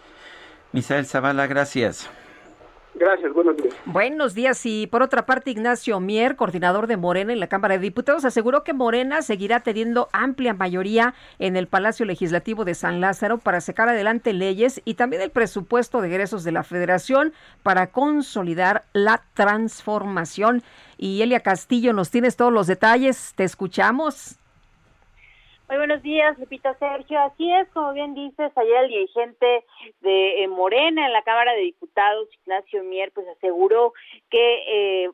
Misael Zavala, gracias. Gracias, buenos días. Buenos días. Y por otra parte, Ignacio Mier, coordinador de Morena en la Cámara de Diputados, aseguró que Morena seguirá teniendo amplia mayoría en el Palacio Legislativo de San Lázaro para sacar adelante leyes y también el presupuesto de egresos de la Federación para consolidar la transformación. Y Elia Castillo, nos tienes todos los detalles. Te escuchamos. Muy buenos días, Lupita Sergio. Así es, como bien dices, ayer el dirigente de eh, Morena en la Cámara de Diputados, Ignacio Mier, pues aseguró que eh,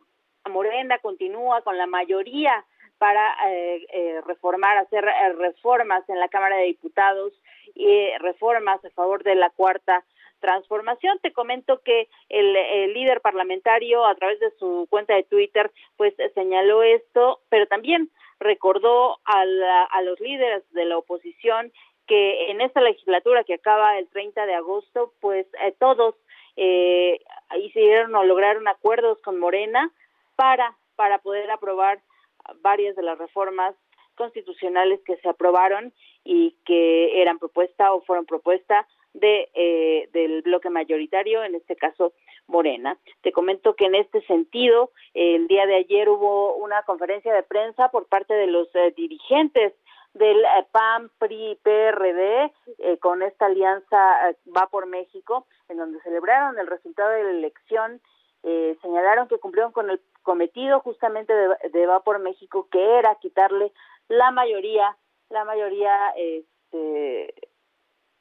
Morena continúa con la mayoría para eh, eh reformar, hacer reformas en la Cámara de Diputados y reformas a favor de la cuarta transformación. Te comento que el, el, líder parlamentario a través de su cuenta de Twitter pues señaló esto, pero también recordó a, la, a los líderes de la oposición que en esta legislatura que acaba el 30 de agosto, pues eh, todos eh, hicieron o lograron acuerdos con Morena para, para poder aprobar varias de las reformas constitucionales que se aprobaron y que eran propuesta o fueron propuesta de eh, del bloque mayoritario, en este caso Morena. Te comento que en este sentido, el día de ayer hubo una conferencia de prensa por parte de los eh, dirigentes del eh, PAN, PRI, PRD, eh, con esta alianza eh, Va por México, en donde celebraron el resultado de la elección, eh, señalaron que cumplieron con el cometido justamente de, de Va por México, que era quitarle la mayoría, la mayoría, este,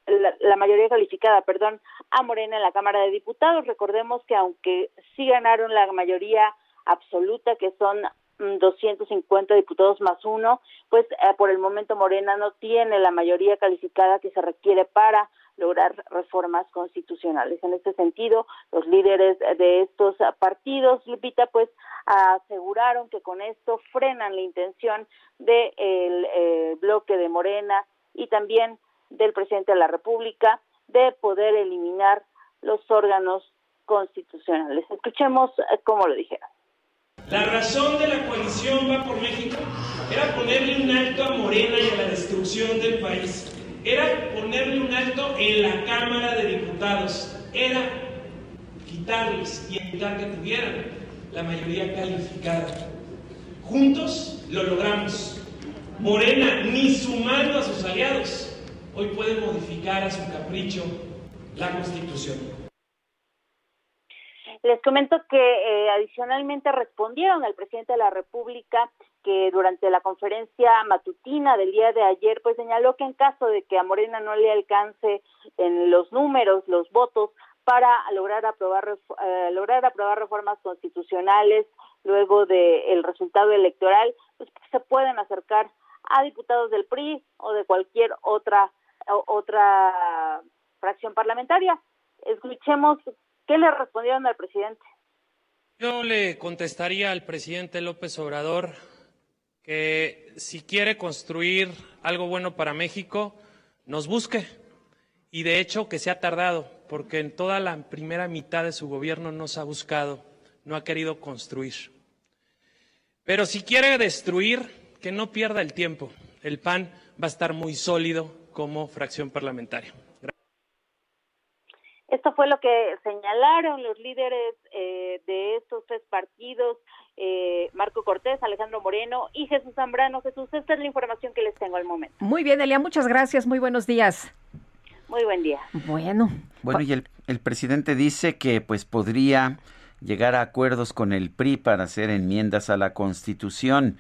la, la, mayoría calificada, perdón, a Morena en la Cámara de Diputados. Recordemos que aunque sí ganaron la mayoría absoluta, que son 250 diputados más uno, pues eh, por el momento Morena no tiene la mayoría calificada que se requiere para lograr reformas constitucionales. En este sentido, los líderes de estos partidos, Lupita, pues aseguraron que con esto frenan la intención del de eh, bloque de Morena y también del presidente de la República de poder eliminar los órganos constitucionales. Escuchemos eh, cómo lo dijeron. La razón de la coalición Va por México era ponerle un alto a Morena y a la destrucción del país. Era ponerle un alto en la Cámara de Diputados. Era quitarles y evitar que tuvieran la mayoría calificada. Juntos lo logramos. Morena, ni sumando a sus aliados, hoy puede modificar a su capricho la Constitución. Les comento que eh, adicionalmente respondieron al presidente de la República que durante la conferencia matutina del día de ayer, pues señaló que en caso de que a Morena no le alcance en los números, los votos para lograr aprobar eh, lograr aprobar reformas constitucionales luego del el resultado electoral, pues se pueden acercar a diputados del PRI o de cualquier otra otra fracción parlamentaria. Escuchemos ¿Qué le respondieron al presidente? Yo le contestaría al presidente López Obrador que si quiere construir algo bueno para México, nos busque. Y de hecho que se ha tardado, porque en toda la primera mitad de su gobierno no se ha buscado, no ha querido construir. Pero si quiere destruir, que no pierda el tiempo. El PAN va a estar muy sólido como fracción parlamentaria. Esto fue lo que señalaron los líderes eh, de estos tres partidos, eh, Marco Cortés, Alejandro Moreno y Jesús Zambrano. Jesús, esta es la información que les tengo al momento. Muy bien, Elia, muchas gracias, muy buenos días. Muy buen día. Bueno. Bueno, y el, el presidente dice que pues podría llegar a acuerdos con el PRI para hacer enmiendas a la Constitución.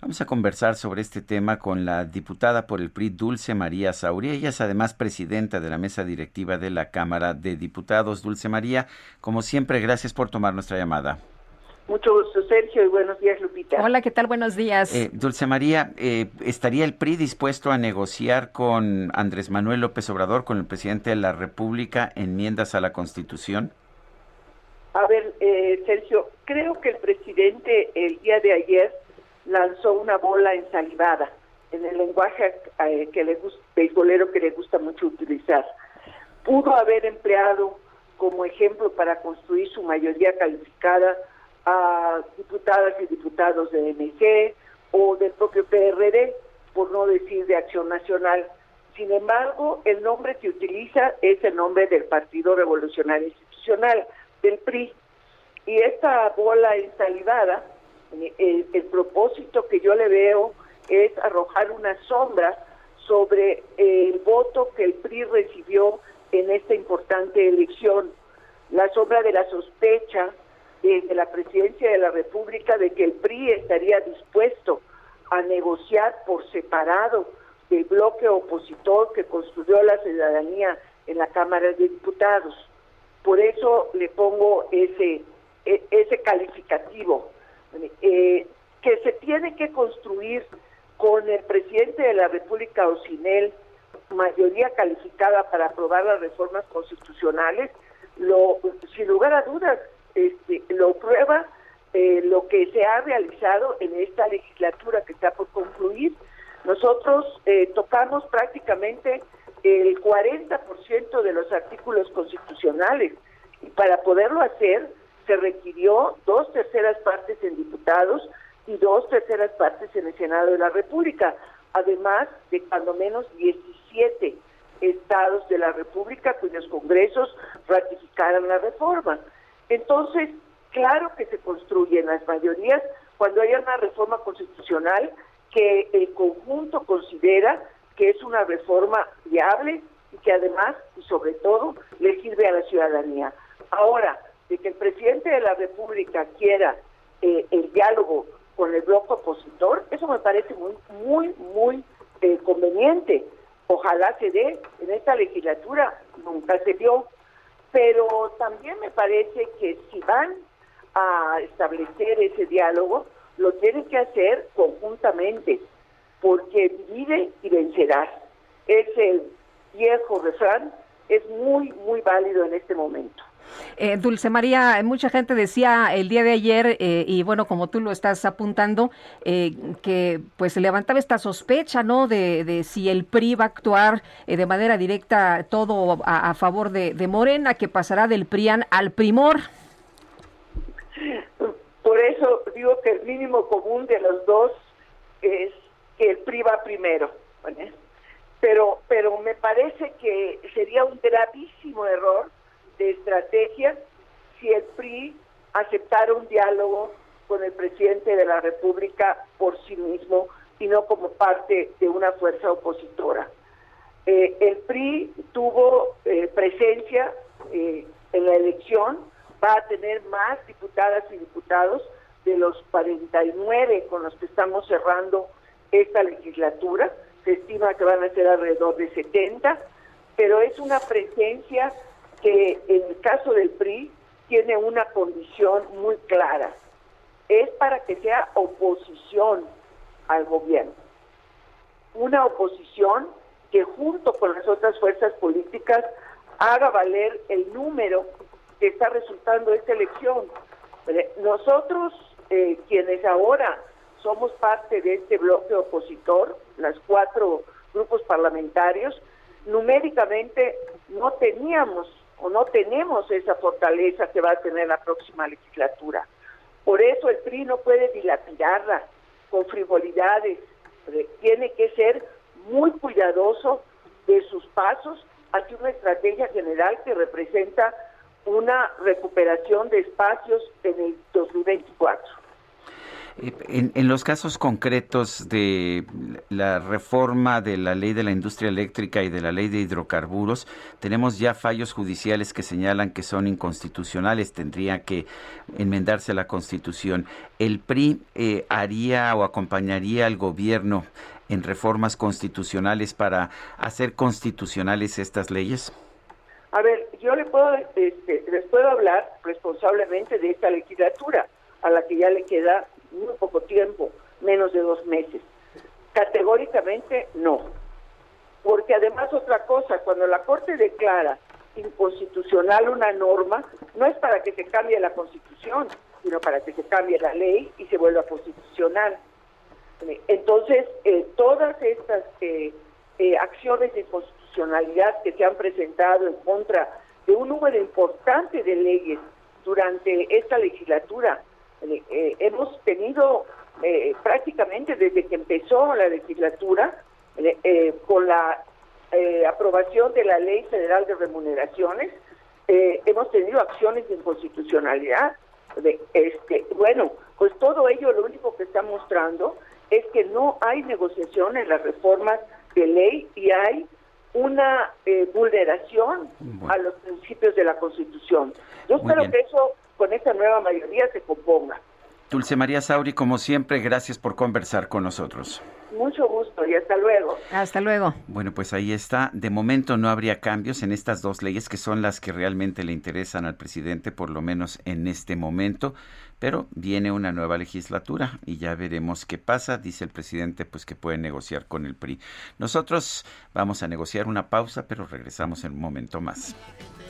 Vamos a conversar sobre este tema con la diputada por el PRI, Dulce María Sauría. Ella es además presidenta de la mesa directiva de la Cámara de Diputados. Dulce María, como siempre, gracias por tomar nuestra llamada. Mucho gusto, Sergio, y buenos días, Lupita. Hola, ¿qué tal? Buenos días. Eh, Dulce María, eh, ¿estaría el PRI dispuesto a negociar con Andrés Manuel López Obrador, con el presidente de la República, enmiendas a la Constitución? A ver, eh, Sergio, creo que el presidente el día de ayer lanzó una bola ensalivada en el lenguaje eh, que le gusta, beisbolero que le gusta mucho utilizar. pudo haber empleado como ejemplo para construir su mayoría calificada a diputadas y diputados de MC o del propio PRD, por no decir de Acción Nacional. Sin embargo, el nombre que utiliza es el nombre del Partido Revolucionario Institucional, del PRI. Y esta bola ensalivada, el, el propósito que yo le veo es arrojar una sombra sobre el voto que el PRI recibió en esta importante elección. La sombra de la sospecha desde la presidencia de la República de que el PRI estaría dispuesto a negociar por separado del bloque opositor que construyó la ciudadanía en la Cámara de Diputados. Por eso le pongo ese, e, ese calificativo, eh, que se tiene que construir con el presidente de la República o sin él, mayoría calificada para aprobar las reformas constitucionales, lo, sin lugar a dudas, este, lo prueba eh, lo que se ha realizado en esta legislatura que está por concluir. Nosotros eh, tocamos prácticamente el 40% de los artículos constitucionales y para poderlo hacer se requirió dos terceras partes en diputados y dos terceras partes en el Senado de la República, además de cuando menos 17 estados de la República cuyos congresos ratificaran la reforma. Entonces, claro que se construyen las mayorías cuando haya una reforma constitucional que el conjunto considera que es una reforma viable y que además y sobre todo le sirve a la ciudadanía. Ahora, de que el presidente de la República quiera eh, el diálogo con el bloque opositor, eso me parece muy, muy, muy eh, conveniente. Ojalá se dé en esta legislatura, nunca se dio, pero también me parece que si van a establecer ese diálogo, lo tienen que hacer conjuntamente, porque divide y vencerás. Es el viejo refrán, es muy, muy válido en este momento. Eh, Dulce María, mucha gente decía el día de ayer, eh, y bueno, como tú lo estás apuntando, eh, que pues se levantaba esta sospecha, ¿no? De, si el PRI va a actuar eh, de manera directa todo a, a favor de, Morena, que pasará del PRIAN al Primor. Por eso digo que el mínimo común de los dos es que el PRI va primero. Pero, pero me parece que sería un gravísimo error de estrategia si el PRI aceptara un diálogo con el presidente de la República por sí mismo y no como parte de una fuerza opositora. Eh, el PRI tuvo eh, presencia eh, en la elección, va a tener más diputadas y diputados de los 49 con los que estamos cerrando esta legislatura, se estima que van a ser alrededor de 70, pero es una presencia que en el caso del PRI tiene una condición muy clara. Es para que sea oposición al gobierno. Una oposición que junto con las otras fuerzas políticas haga valer el número que está resultando esta elección. Nosotros, eh, quienes ahora somos parte de este bloque opositor, las cuatro grupos parlamentarios, numéricamente no teníamos o no tenemos esa fortaleza que va a tener la próxima legislatura. Por eso el PRI no puede dilapidarla con frivolidades, tiene que ser muy cuidadoso de sus pasos hacia una estrategia general que representa una recuperación de espacios en el 2024. En, los casos concretos de la reforma de la ley de la industria eléctrica y de la ley de hidrocarburos, tenemos ya fallos judiciales que señalan que son inconstitucionales, tendría que enmendarse la constitución. ¿El PRI eh, haría o acompañaría al gobierno en reformas constitucionales para hacer constitucionales estas leyes? A ver, yo le puedo, este, les puedo hablar responsablemente de esta legislatura, a la que ya le queda muy poco tiempo, menos de dos meses. Categóricamente no. Porque además otra cosa, cuando la Corte declara inconstitucional una norma, no es para que se cambie la Constitución, sino para que se cambie la ley y se vuelva constitucional. Entonces, eh, todas estas eh, eh, acciones de inconstitucionalidad que se han presentado en contra de un número importante de leyes durante esta legislatura. Eh, eh, hemos tenido eh, prácticamente desde que empezó la legislatura, con la aprobación de la Ley Federal de Remuneraciones, hemos tenido acciones de inconstitucionalidad. De, este, bueno, pues todo ello lo único que está mostrando es que no hay negociación en las reformas de ley y hay una vulneración a los principios de la Constitución. Yo espero que eso con esta nueva mayoría se componga. Dulce María Sauri, como siempre, gracias por conversar con nosotros. Mucho gusto y hasta luego. Hasta luego. Bueno, pues ahí está. De momento no habría cambios en estas dos leyes que son las que realmente le interesan al presidente, por lo menos en este momento. Pero viene una nueva legislatura y ya veremos qué pasa. Dice el presidente pues que puede negociar con el PRI. Nosotros vamos a negociar una pausa, pero regresamos en un momento más.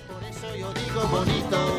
Por eso yo digo bonito,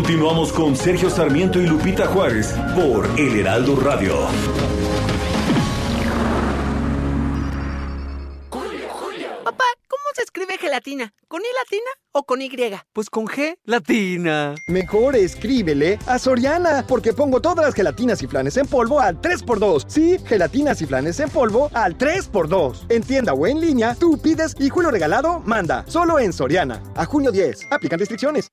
Continuamos con Sergio Sarmiento y Lupita Juárez por El Heraldo Radio. Papá, ¿cómo se escribe gelatina? ¿Con I latina o con Y? Pues con G latina. Mejor escríbele a Soriana, porque pongo todas las gelatinas y flanes en polvo al 3x2. Sí, gelatinas y flanes en polvo al 3x2. En tienda o en línea, tú pides y Julio Regalado manda. Solo en Soriana. A junio 10. Aplican restricciones.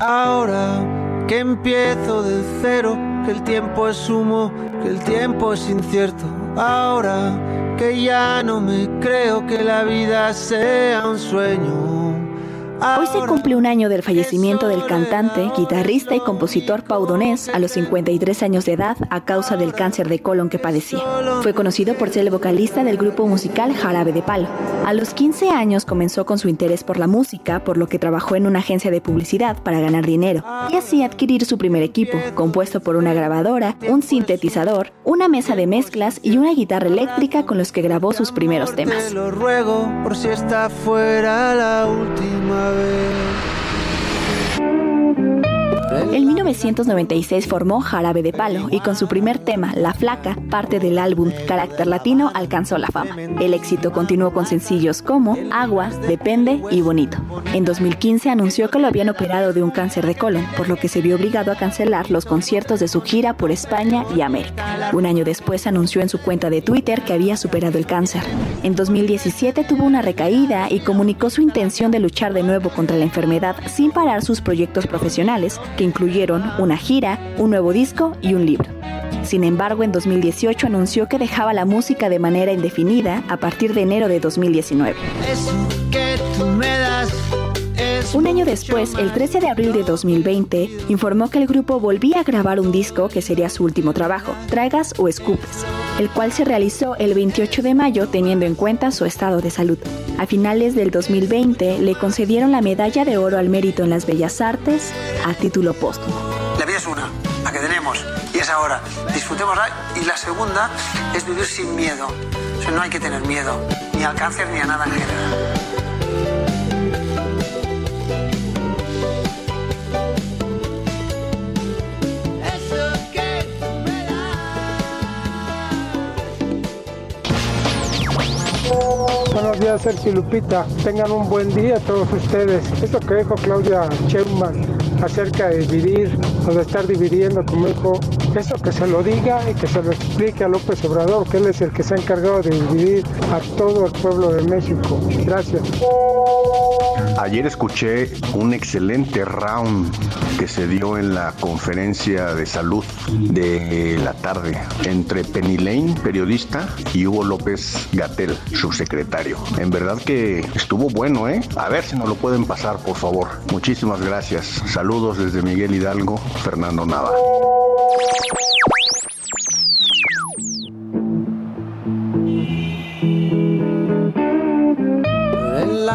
Ahora que empiezo de cero, que el tiempo es humo, que el tiempo es incierto. Ahora que ya no me creo que la vida sea un sueño. Hoy se cumple un año del fallecimiento del cantante, guitarrista y compositor paudonés a los 53 años de edad a causa del cáncer de colon que padecía. Fue conocido por ser el vocalista del grupo musical Jarabe de Palo. A los 15 años comenzó con su interés por la música, por lo que trabajó en una agencia de publicidad para ganar dinero y así adquirir su primer equipo, compuesto por una grabadora, un sintetizador, una mesa de mezclas y una guitarra eléctrica con los que grabó sus primeros temas. Vez. En 1996 formó Jarabe de Palo y con su primer tema, La Flaca, parte del álbum Carácter Latino, alcanzó la fama. El éxito continuó con sencillos como Agua, Depende y Bonito. En 2015 anunció que lo habían operado de un cáncer de colon, por lo que se vio obligado a cancelar los conciertos de su gira por España y América. Un año después anunció en su cuenta de Twitter que había superado el cáncer. En 2017 tuvo una recaída y comunicó su intención de luchar de nuevo contra la enfermedad sin parar sus proyectos profesionales, que incluyeron una gira, un nuevo disco y un libro. Sin embargo, en 2018 anunció que dejaba la música de manera indefinida a partir de enero de 2019. Eso que tú me das es Un año después, el 13 de abril de 2020, informó que el grupo volvía a grabar un disco que sería su último trabajo, Tragas o Escupes, el cual se realizó el 28 de mayo teniendo en cuenta su estado de salud. A finales del 2020 le concedieron la medalla de oro al mérito en las bellas artes a título póstumo. La vida es una, la que tenemos, y es ahora. Disfrutémosla. Y la segunda es vivir sin miedo. O sea, no hay que tener miedo, ni al cáncer ni a nada en general. Buenos días, Sergio Lupita. Tengan un buen día todos ustedes. Esto que dijo Claudia Sheinbaum acerca de dividir o de estar dividiendo, como dijo, eso que se lo diga y que se lo explique a López Obrador, que él es el que se ha encargado de dividir a todo el pueblo de México. Gracias. Ayer escuché un excelente round que se dio en la conferencia de salud de la tarde entre Penny Lane, periodista, y Hugo López Gatel, subsecretario. En verdad que estuvo bueno, ¿eh? A ver si nos lo pueden pasar, por favor. Muchísimas gracias. Saludos desde Miguel Hidalgo, Fernando Nava.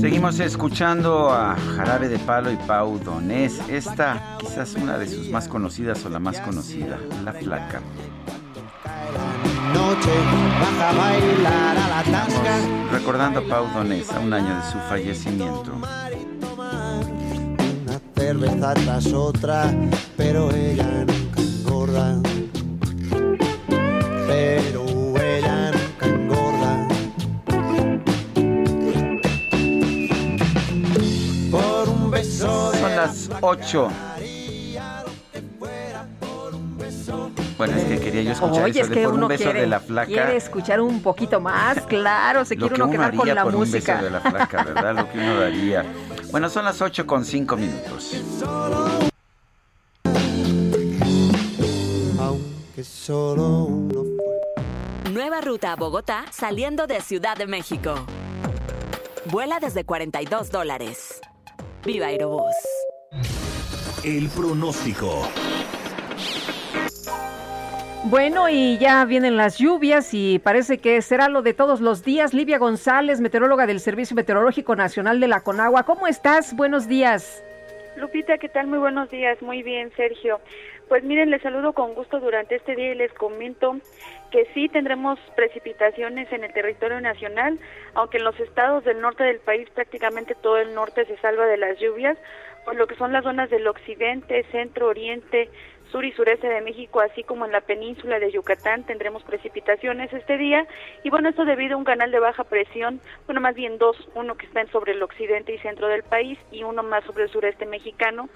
Seguimos escuchando a Jarabe de Palo y Pau Donés. Esta quizás una de sus más conocidas o la más conocida, La Flaca. Recordando a Pau Donés a un año de su fallecimiento. Una cerveza tras otra, pero ella nunca engorda. Pero 8. Bueno, es que quería yo escuchar Oye, eso es de que por un uno beso quiere, de la flaca. quiere escuchar un poquito más, claro, se quiere que uno uno quedar con la por un música. beso de la flaca, ¿verdad? Lo que uno daría. Bueno, son las 8 con 5 minutos. aunque solo uno Nueva ruta a Bogotá saliendo de Ciudad de México. Vuela desde 42 dólares. Viva Aerobús. El pronóstico. Bueno, y ya vienen las lluvias y parece que será lo de todos los días. Livia González, meteoróloga del Servicio Meteorológico Nacional de la Conagua. ¿Cómo estás? Buenos días. Lupita, ¿qué tal? Muy buenos días. Muy bien, Sergio. Pues miren, les saludo con gusto durante este día y les comento que sí tendremos precipitaciones en el territorio nacional, aunque en los estados del norte del país prácticamente todo el norte se salva de las lluvias, por lo que son las zonas del occidente, centro, oriente, sur y sureste de México, así como en la península de Yucatán tendremos precipitaciones este día. Y bueno, esto debido a un canal de baja presión, bueno, más bien dos, uno que está sobre el occidente y centro del país y uno más sobre el sureste mexicano,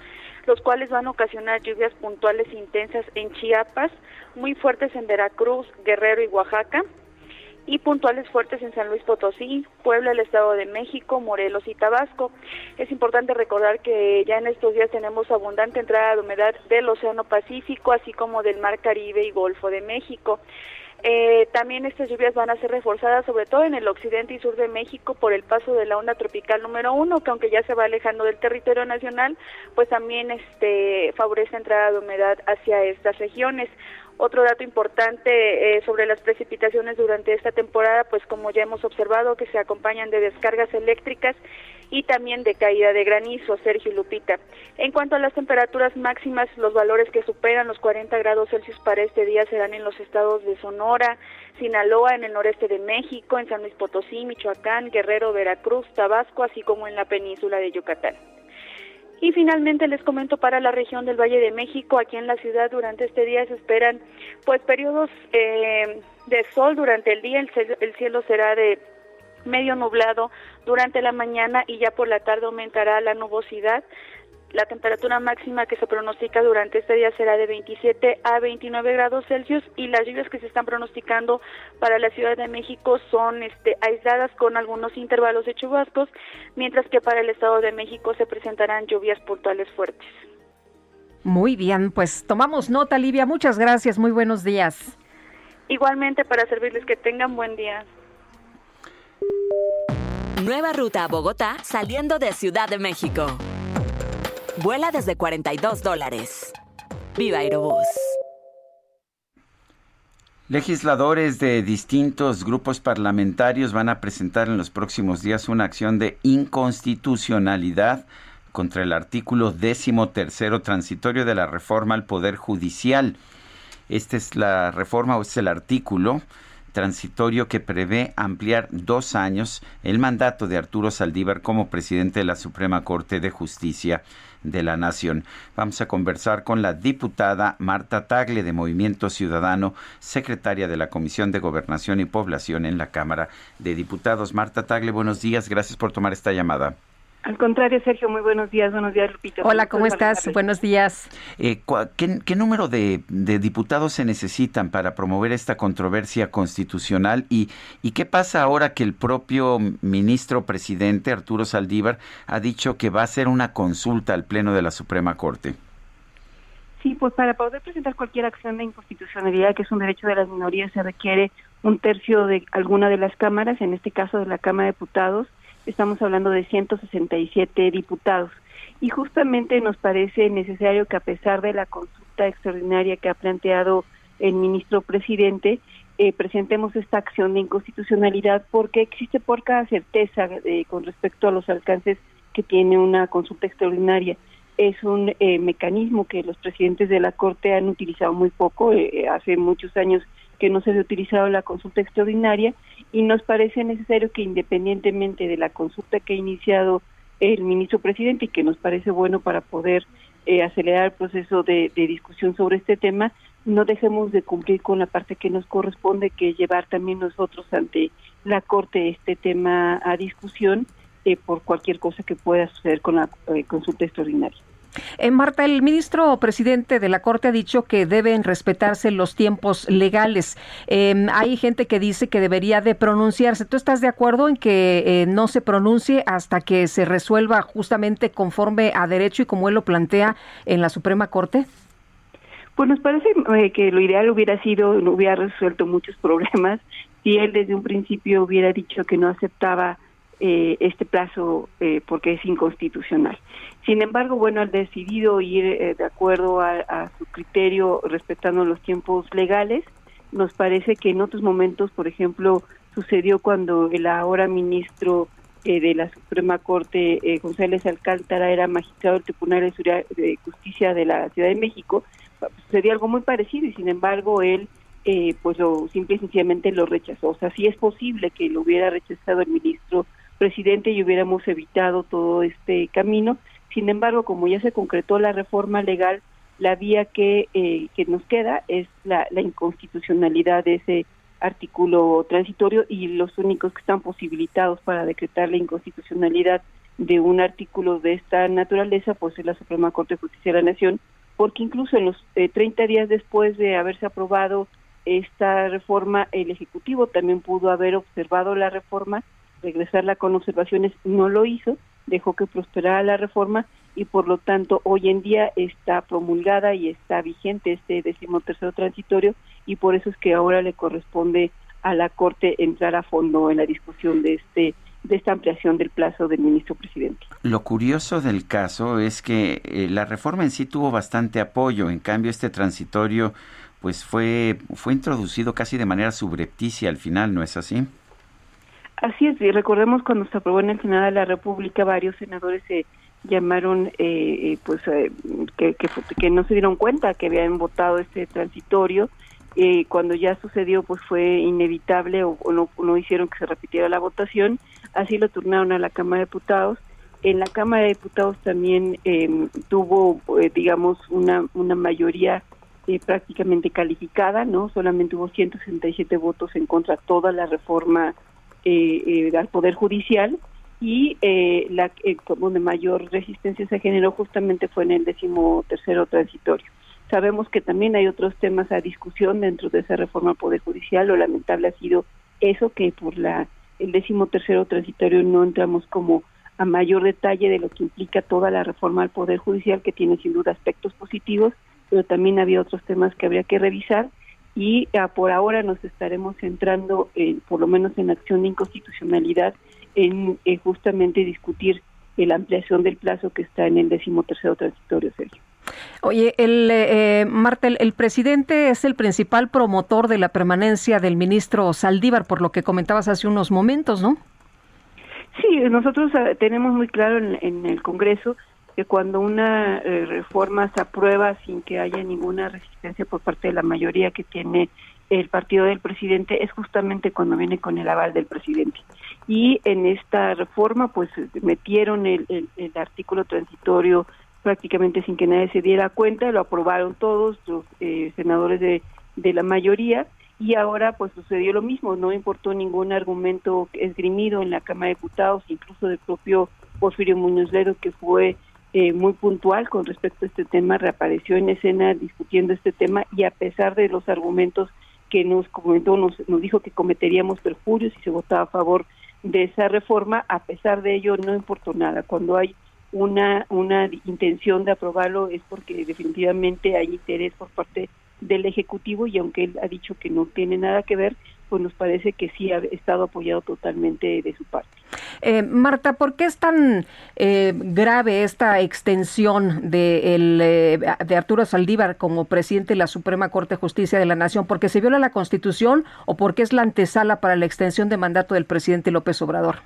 los cuales van a ocasionar lluvias puntuales intensas en Chiapas, muy fuertes en Veracruz, Guerrero y Oaxaca y puntuales fuertes en San Luis Potosí, Puebla, el Estado de México, Morelos y Tabasco. Es importante recordar que ya en estos días tenemos abundante entrada de humedad del Océano Pacífico, así como del Mar Caribe y Golfo de México. Eh, también estas lluvias van a ser reforzadas sobre todo en el occidente y sur de México por el paso de la onda tropical número uno, que aunque ya se va alejando del territorio nacional, pues también este favorece entrada de humedad hacia estas regiones. Otro dato importante eh, sobre las precipitaciones durante esta temporada, pues como ya hemos observado, que se acompañan de descargas eléctricas y también de caída de granizo, Sergio Lupita. En cuanto a las temperaturas máximas, los valores que superan los 40 grados Celsius para este día serán en los estados de Sonora, Sinaloa, en el noreste de México, en San Luis Potosí, Michoacán, Guerrero, Veracruz, Tabasco, así como en la península de Yucatán. Y finalmente les comento para la región del Valle de México, aquí en la ciudad durante este día se esperan pues periodos eh, de sol durante el día, el el cielo será de medio nublado durante la mañana y ya por la tarde aumentará la nubosidad. La temperatura máxima que se pronostica durante este día será de 27 a 29 grados Celsius y las lluvias que se están pronosticando para la Ciudad de México son este, aisladas con algunos intervalos de chubascos, mientras que para el Estado de México se presentarán lluvias puntuales fuertes. Muy bien, pues tomamos nota, Livia. Muchas gracias. Muy buenos días. Igualmente para servirles que tengan buen día. Nueva ruta a Bogotá saliendo de Ciudad de México. Vuela desde 42 dólares. Viva Aerobús. Legisladores de distintos grupos parlamentarios van a presentar en los próximos días una acción de inconstitucionalidad contra el artículo décimo tercero transitorio de la reforma al Poder Judicial. Esta es la reforma o es el artículo transitorio que prevé ampliar dos años el mandato de Arturo Saldívar como presidente de la Suprema Corte de Justicia de la Nación. Vamos a conversar con la diputada Marta Tagle de Movimiento Ciudadano, secretaria de la Comisión de Gobernación y Población en la Cámara de Diputados. Marta Tagle, buenos días, gracias por tomar esta llamada. Al contrario, Sergio, muy buenos días, buenos días, Lupita. Hola, ¿cómo estás? Buenos días. Eh, ¿qué, ¿qué, número de, de, diputados se necesitan para promover esta controversia constitucional? ¿Y, ¿Y qué pasa ahora que el propio ministro presidente, Arturo Saldívar, ha dicho que va a hacer una consulta al Pleno de la Suprema Corte? Sí, pues para poder presentar cualquier acción de inconstitucionalidad, que es un derecho de las minorías, se requiere un tercio de alguna de las cámaras, en este caso de la Cámara de Diputados, estamos hablando de 167 diputados. Y justamente nos parece necesario que a pesar de la consulta extraordinaria que ha planteado el ministro presidente, eh, presentemos esta acción de inconstitucionalidad porque existe poca certeza eh, con respecto a los alcances que tiene una consulta extraordinaria. Es un eh, mecanismo que los presidentes de la Corte han utilizado muy poco, hace muchos años que no se había utilizado la consulta extraordinaria y nos parece necesario que independientemente de la consulta que ha iniciado el ministro presidente y que nos parece bueno para poder acelerar el proceso de discusión sobre este tema, no dejemos de cumplir con la parte que nos corresponde, que llevar también nosotros ante la Corte este tema a discusión eh, por cualquier cosa que pueda suceder con la eh, consulta extraordinaria. Eh, Marta, el ministro presidente de la Corte ha dicho que deben respetarse los tiempos legales. Em, hay gente que dice que debería de pronunciarse. ¿Tú estás de acuerdo en que eh, no se pronuncie hasta que se resuelva justamente conforme a derecho y como él lo plantea en la Suprema Corte? Pues nos parece eh, que lo ideal hubiera sido, hubiera resuelto muchos problemas si él desde un principio hubiera dicho que no aceptaba eh, este plazo eh, porque es inconstitucional. Sin embargo, bueno, ha decidido ir de acuerdo a, su criterio respetando los tiempos legales. Nos parece que en otros momentos, por ejemplo, sucedió cuando el ahora ministro de la Suprema Corte, González Alcántara, era magistrado del Tribunal de Justicia de la Ciudad de México, sería algo muy parecido y sin embargo él eh, pues lo simple y sencillamente lo rechazó. O sea, sí es posible que lo hubiera rechazado el ministro presidente y hubiéramos evitado todo este camino. Sin embargo, como ya se concretó la reforma legal, la vía que, eh, que nos queda es la, inconstitucionalidad de ese artículo transitorio y los únicos que están posibilitados para decretar la inconstitucionalidad de un artículo de esta naturaleza, pues es la Suprema Corte de Justicia de la Nación, porque incluso en los 30 eh, días después de haberse aprobado esta reforma, el Ejecutivo también pudo haber observado la reforma, regresarla con observaciones, no lo hizo, dejó que prosperara la reforma y por lo tanto hoy en día está promulgada y está vigente este decimotercero transitorio y por eso es que ahora le corresponde a la Corte entrar a fondo en la discusión de este de esta ampliación del plazo del ministro presidente. Lo curioso del caso es que eh, la reforma en sí tuvo bastante apoyo, en cambio este transitorio pues fue fue introducido casi de manera subrepticia al final, ¿no es así? Así es, y recordemos cuando se aprobó en el Senado de la República varios senadores se llamaron eh, eh, pues que, que, no se dieron cuenta que habían votado este transitorio eh, cuando ya sucedió pues fue inevitable o, no, no, hicieron que se repitiera la votación, así lo turnaron a la Cámara de Diputados. En la Cámara de Diputados también em, tuvo, eh, digamos, una, una mayoría eh, prácticamente calificada, ¿no? Solamente hubo 167 votos en contra de toda la reforma al Poder Judicial y la como de mayor resistencia se generó justamente fue en el décimo tercero transitorio. Sabemos que también hay otros temas a discusión dentro de esa reforma al Poder Judicial. Lo lamentable ha sido eso, que por la el décimo tercero transitorio no entramos como a mayor detalle de lo que implica toda la reforma al Poder Judicial, que tiene sin duda aspectos positivos, pero también había otros temas que habría que revisar y ah, por ahora nos estaremos centrando, por lo menos en acción de inconstitucionalidad, en eh, justamente discutir la ampliación del plazo que está en el décimo tercero transitorio, Sergio. Oye, el, eh, Martel, el presidente es el principal promotor de la permanencia del ministro Saldívar, por lo que comentabas hace unos momentos, ¿no? Sí, nosotros eh, tenemos muy claro en, el Congreso que cuando una eh, reforma se aprueba sin que haya ninguna resistencia por parte de la mayoría que tiene el partido del presidente es justamente cuando viene con el aval del presidente. Y en esta reforma pues metieron el, el artículo transitorio prácticamente sin que nadie se diera cuenta, lo aprobaron todos los eh, senadores de, de la mayoría y ahora pues sucedió lo mismo, no importó ningún argumento esgrimido en la Cámara de Diputados, incluso del propio Porfirio Muñoz Ledo que fue eh, muy puntual con respecto a este tema, reapareció en escena discutiendo este tema y a pesar de los argumentos que nos comentó, nos, nos dijo que cometeríamos perjurios si se votaba a favor de esa reforma, a pesar de ello no importó nada. Cuando hay una, una intención de aprobarlo es porque definitivamente hay interés por parte del Ejecutivo y aunque él ha dicho que no tiene nada que ver, pues nos parece que sí ha estado apoyado totalmente de su parte. Eh, Marta, ¿por qué es tan eh, grave esta extensión de, el, eh, de Arturo Saldívar como presidente de la Suprema Corte de Justicia de la Nación? ¿Porque se viola la Constitución o porque es la antesala para la extensión de mandato del presidente López Obrador?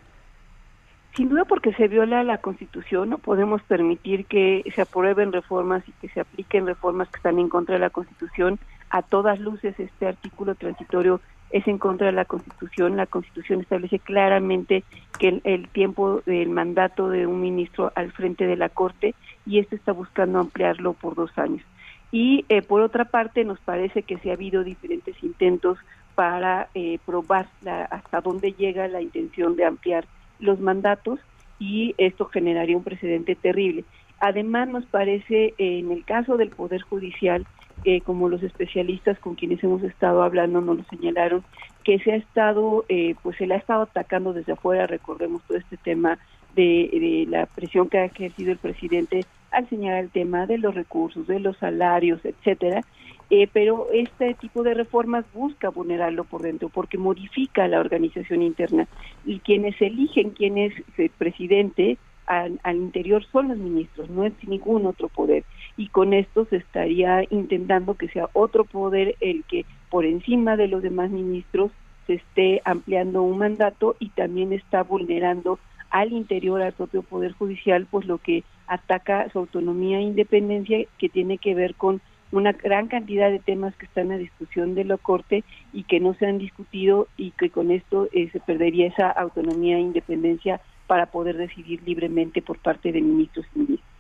Sin duda porque se viola la Constitución, no podemos permitir que se aprueben reformas y que se apliquen reformas que están en contra de la Constitución. A todas luces este artículo transitorio es en contra de la Constitución. La Constitución establece claramente que el, tiempo del mandato de un ministro al frente de la Corte y este está buscando ampliarlo por dos años. Y eh, por otra parte, nos parece que se ha habido diferentes intentos para eh, probar hasta dónde llega la intención de ampliar los mandatos y esto generaría un precedente terrible. Además, nos parece, en el caso del Poder Judicial, eh, como los especialistas con quienes hemos estado hablando nos lo señalaron, que se ha estado, eh, pues se le ha estado atacando desde afuera, recordemos todo este tema de, de, la presión que ha ejercido el presidente al señalar el tema de los recursos, de los salarios, etcétera, eh, pero este tipo de reformas busca vulnerarlo por dentro porque modifica la organización interna y quienes eligen quién es el presidente al, interior son los ministros, no es ningún otro poder. Y con esto se estaría intentando que sea otro poder el que por encima de los demás ministros se esté ampliando un mandato y también está vulnerando al interior al propio poder judicial, pues lo que ataca su autonomía e independencia que tiene que ver con una gran cantidad de temas que están a discusión de la Corte y que no se han discutido y que con esto eh, se perdería esa autonomía e independencia para poder decidir libremente por parte de ministros y ministros.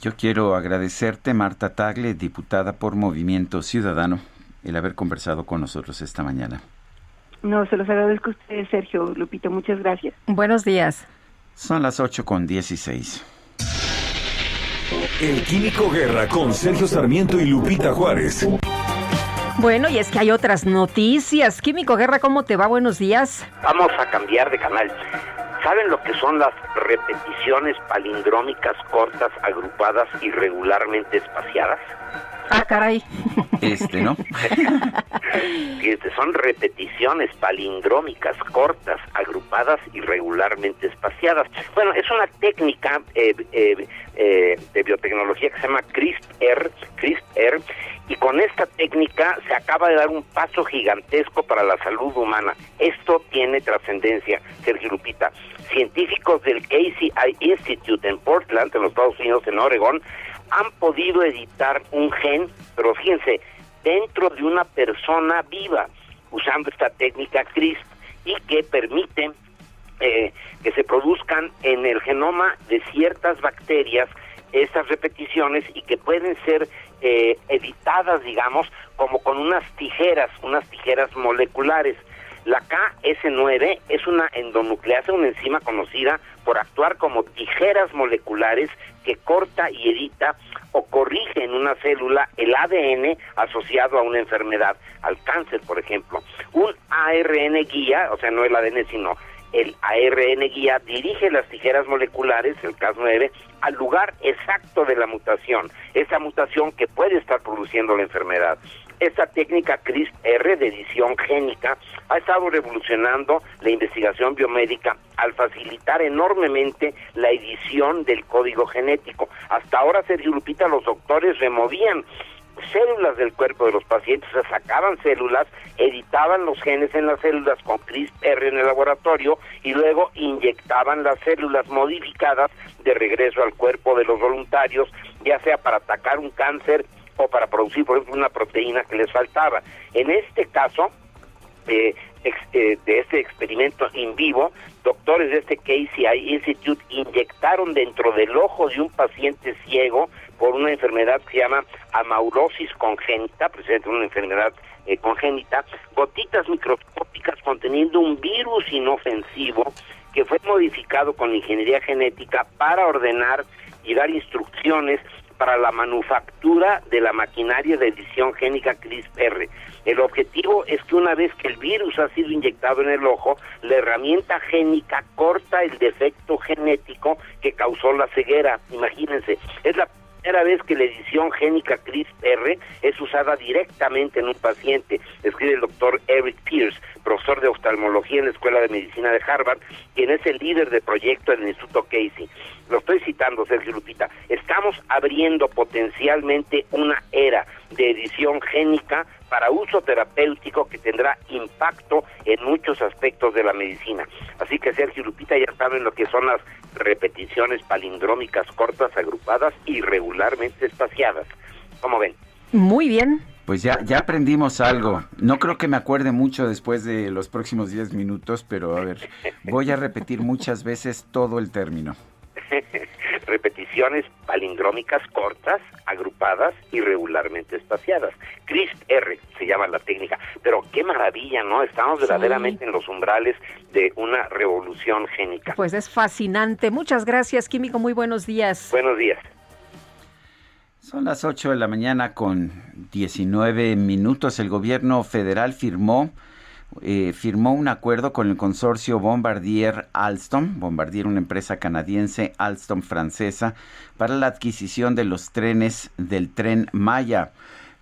Yo quiero agradecerte, Marta Tagle, diputada por Movimiento Ciudadano, el haber conversado con nosotros esta mañana. No, se los agradezco a ustedes, Sergio Lupito. Muchas gracias. Buenos días. Son las 8 con 16. El Químico Guerra con Sergio Sarmiento y Lupita Juárez. Bueno, y es que hay otras noticias. Químico Guerra, ¿cómo te va? Buenos días. Vamos a cambiar de canal. ¿Saben lo que son las repeticiones palindrómicas cortas, agrupadas y regularmente espaciadas? Ah, caray. Este, ¿no? Fíjate, son repeticiones palindrómicas cortas, agrupadas y regularmente espaciadas. Bueno, es una técnica eh, eh, eh, de biotecnología que se llama CRISPR, CRISPR, y con esta técnica se acaba de dar un paso gigantesco para la salud humana. Esto tiene trascendencia, Sergio Lupita. Científicos del KCI Institute en Portland, en los Estados Unidos, en Oregón, han podido editar un gen, pero fíjense, dentro de una persona viva, usando esta técnica CRISP y que permite eh, que se produzcan en el genoma de ciertas bacterias estas repeticiones y que pueden ser eh, editadas, digamos, como con unas tijeras, unas tijeras moleculares. La KS9 es una endonucleasa, una enzima conocida por actuar como tijeras moleculares que corta y edita o corrige en una célula el ADN asociado a una enfermedad, al cáncer, por ejemplo. Un ARN guía, o sea, no el ADN, sino el ARN guía, dirige las tijeras moleculares, el Cas9, al lugar exacto de la mutación, esa mutación que puede estar produciendo la enfermedad. Esta técnica CRISPR de edición génica ha estado revolucionando la investigación biomédica al facilitar enormemente la edición del código genético. Hasta ahora, Sergio Lupita, los doctores removían células del cuerpo de los pacientes, o sacaban células, editaban los genes en las células con CRISPR en el laboratorio y luego inyectaban las células modificadas de regreso al cuerpo de los voluntarios, ya sea para atacar un cáncer o para producir, por ejemplo, una proteína que les faltaba. En este caso, eh, eh, de este experimento in vivo, doctores de este KCI Institute inyectaron dentro del ojo de un paciente ciego por una enfermedad que se llama amaurosis congénita, precisamente una enfermedad eh, congénita, gotitas microscópicas conteniendo un virus inofensivo que fue modificado con ingeniería genética para ordenar y dar instrucciones para la manufactura de la maquinaria de edición génica CRISPR. El objetivo es que una vez que el virus ha sido inyectado en el ojo, la herramienta génica corta el defecto genético que causó la ceguera. Imagínense, es la primera vez que la edición génica CRISPR es usada directamente en un paciente, escribe el doctor Eric Pierce, profesor de oftalmología en la Escuela de Medicina de Harvard, quien es el líder de proyecto en el Instituto Casey. Lo estoy citando, Sergio Lupita. Estamos abriendo potencialmente una era de edición génica para uso terapéutico que tendrá impacto en muchos aspectos de la medicina. Así que Sergio Lupita ya saben lo que son las repeticiones palindrómicas cortas, agrupadas y regularmente espaciadas. ¿Cómo ven? Muy bien. Pues ya, ya aprendimos algo. No creo que me acuerde mucho después de los próximos 10 minutos, pero a ver, voy a repetir muchas veces todo el término. Repeticiones palindrómicas cortas, agrupadas y regularmente espaciadas. CRISP-R se llama la técnica. Pero qué maravilla, ¿no? Estamos verdaderamente en los umbrales de una revolución génica. Pues es fascinante. Muchas gracias, Químico. Muy buenos días. Buenos días. Son las 8 de la mañana con 19 minutos. El gobierno federal firmó eh, firmó un acuerdo con el consorcio Bombardier Alstom, Bombardier una empresa canadiense, Alstom francesa, para la adquisición de los trenes del tren Maya.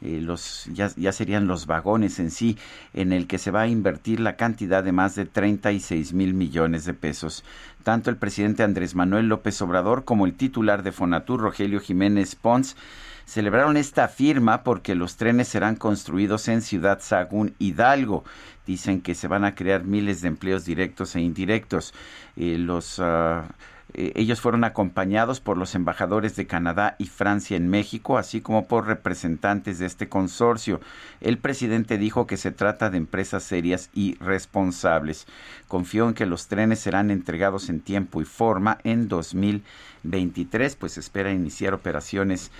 Eh, los, ya, ya, serían los vagones en sí, en el que se va a invertir la cantidad de más de 36 mil millones de pesos. Tanto el presidente Andrés Manuel López Obrador como el titular de Fonatur, Rogelio Jiménez Pons, celebraron esta firma porque los trenes serán construidos en Ciudad Sagún Hidalgo. Dicen que se van a crear miles de empleos directos e indirectos. Eh, los uh, ellos fueron acompañados por los embajadores de Canadá y Francia en México, así como por representantes de este consorcio. El presidente dijo que se trata de empresas serias y responsables. Confió en que los trenes serán entregados en tiempo y forma en 2023, pues espera iniciar operaciones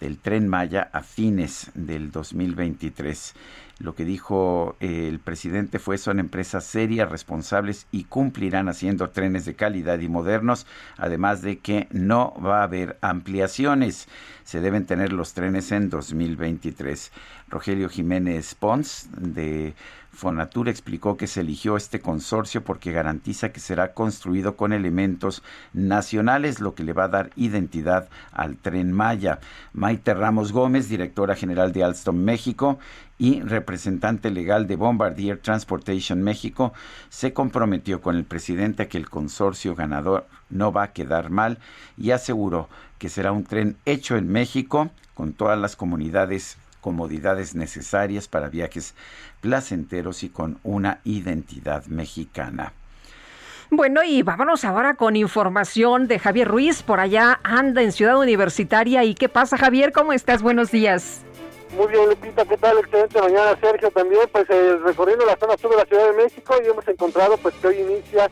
del tren Maya a fines del 2023. Lo que dijo eh, el presidente fue son empresas serias, responsables y cumplirán haciendo trenes de calidad y modernos, además de que no va a haber ampliaciones. Se deben tener los trenes en 2023. Rogelio Jiménez Pons de Fonatur explicó que se eligió este consorcio porque garantiza que será construido con elementos nacionales, lo que le va a dar identidad al tren Maya. Maite Ramos Gómez, directora general de Alstom México y representante legal de Bombardier Transportation México, se comprometió con el presidente a que el consorcio ganador no va a quedar mal y aseguró que será un tren hecho en México con todas las comunidades comodidades necesarias para viajes placenteros y con una identidad mexicana. Bueno, y vámonos ahora con información de Javier Ruiz. Por allá anda en Ciudad Universitaria. ¿Y qué pasa, Javier? ¿Cómo estás? Buenos días. Muy bien, Lupita, ¿qué tal? Excelente mañana, Sergio, también, pues eh, recorriendo la zona sur de la Ciudad de México y hemos encontrado pues que hoy inicia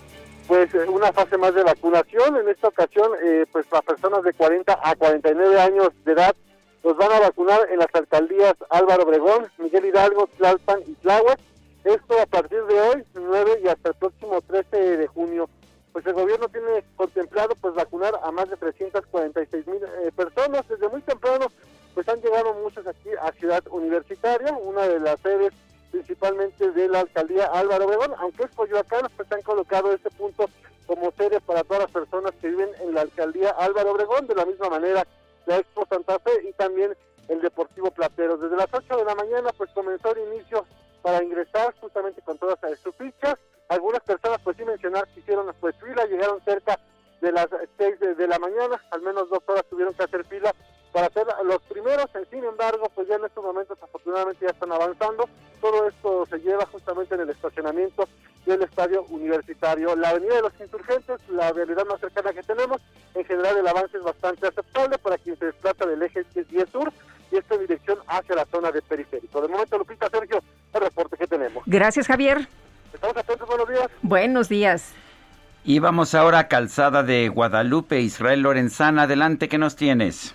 pues eh, una fase más de vacunación. En esta ocasión, eh, pues para personas de 40 a 49 años de edad los van a vacunar en las alcaldías Álvaro Obregón, Miguel Hidalgo, Tlalpan y Tláhuac. Esto a partir de hoy, 9 y hasta el próximo 13 de junio. Pues el gobierno tiene contemplado pues vacunar a más de 346 mil eh, personas. Desde muy temprano pues han llegado muchos aquí a Ciudad Universitaria, una de las sedes principalmente de la alcaldía Álvaro Obregón, aunque es Coyoacán, pues han colocado este punto como sede para todas las personas que viven en la alcaldía Álvaro Obregón, de la misma manera la Expo Santa Fe y también el Deportivo Plateros. Desde las 8 de la mañana pues comenzó el inicio para ingresar justamente con todas sus fichas. Algunas personas pues sí mencionar que hicieron pues fila, llegaron cerca de las 6 de, la mañana, al menos dos horas tuvieron que hacer fila para ser los primeros, sin embargo, pues ya en estos momentos afortunadamente ya están avanzando. Todo esto se lleva justamente en el estacionamiento del estadio universitario. La avenida de los insurgentes, la realidad más cercana que tenemos, en general el avance es bastante aceptable para quien se desplaza del eje 10 sur y esta dirección hacia la zona de periférico. De momento, Lupita, Sergio, el reporte que tenemos. Gracias, Javier. Estamos atentos, buenos días. Buenos días. Y vamos ahora a Calzada de Guadalupe, Israel Lorenzana. Adelante, ¿qué nos tienes?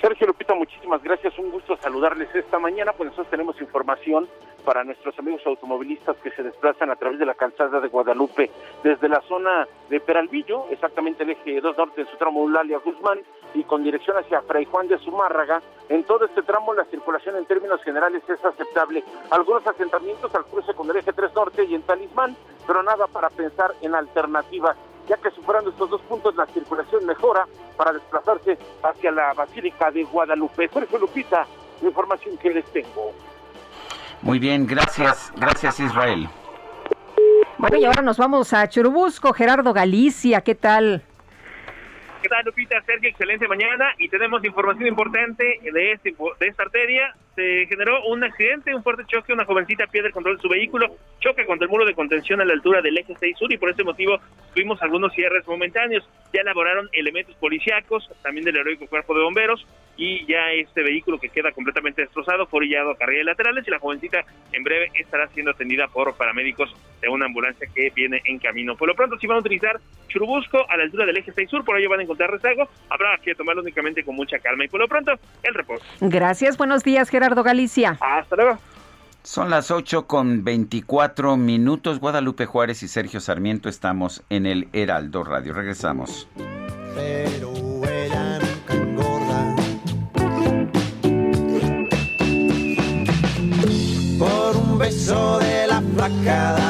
Sergio Lupita, muchísimas gracias. Un gusto saludarles esta mañana. Pues nosotros tenemos información para nuestros amigos automovilistas que se desplazan a través de la calzada de Guadalupe desde la zona de Peralvillo, exactamente el eje 2 norte en su tramo Eulalia Guzmán y con dirección hacia Fray Juan de Zumárraga. En todo este tramo la circulación en términos generales es aceptable. Algunos asentamientos al cruce con el eje 3 norte y en Talismán, pero nada para pensar en alternativas ya que superando estos dos puntos la circulación mejora para desplazarse hacia la Basílica de Guadalupe. Sergio Lupita, la información que les tengo. Muy bien, gracias, gracias Israel. Bueno, y ahora nos vamos a Churubusco, Gerardo Galicia, ¿qué tal? ¿Qué tal, Lupita? Sergio, excelente mañana y tenemos información importante de, este, esta arteria. Se generó un accidente, un fuerte choque, una jovencita pierde el control de su vehículo, choca contra el muro de contención a la altura del eje 6 sur y por ese motivo tuvimos algunos cierres momentáneos. Ya elaboraron elementos policíacos, también del heroico cuerpo de bomberos y ya este vehículo que queda completamente destrozado fue orillado a carriles laterales y la jovencita en breve estará siendo atendida por paramédicos de una ambulancia que viene en camino. Por lo pronto, si van a utilizar Churubusco a la altura del eje 6 sur, por ello van a encontrar rezago, habrá que tomarlo únicamente con mucha calma y por lo pronto, el reposo. Gracias, buenos días Gerardo Galicia. Hasta luego. Son las 8 con 24 minutos. Guadalupe Juárez y Sergio Sarmiento estamos en el Heraldo Radio. Regresamos. Pero ella nunca engorda. Por un beso de la flaca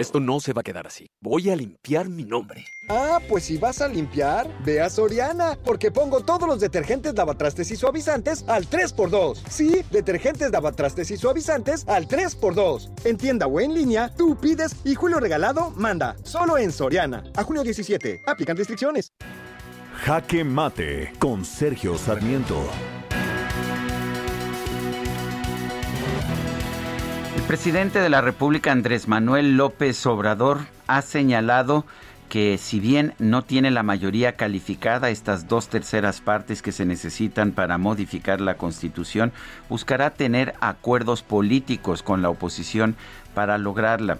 Esto no se va a quedar así. Voy a limpiar mi nombre. Ah, pues si vas a limpiar, ve a Soriana, porque pongo todos los detergentes lavatrastes y suavizantes al 3x2. Sí, detergentes lavatrastes y suavizantes al 3x2. En tienda o en línea, tú pides y Julio Regalado manda. Solo en Soriana. A junio 17. Aplican restricciones. Jaque Mate con Sergio Sarmiento. El presidente de la República, Andrés Manuel López Obrador, ha señalado que si bien no tiene la mayoría calificada, estas dos terceras partes que se necesitan para modificar la Constitución, buscará tener acuerdos políticos con la oposición para lograrla.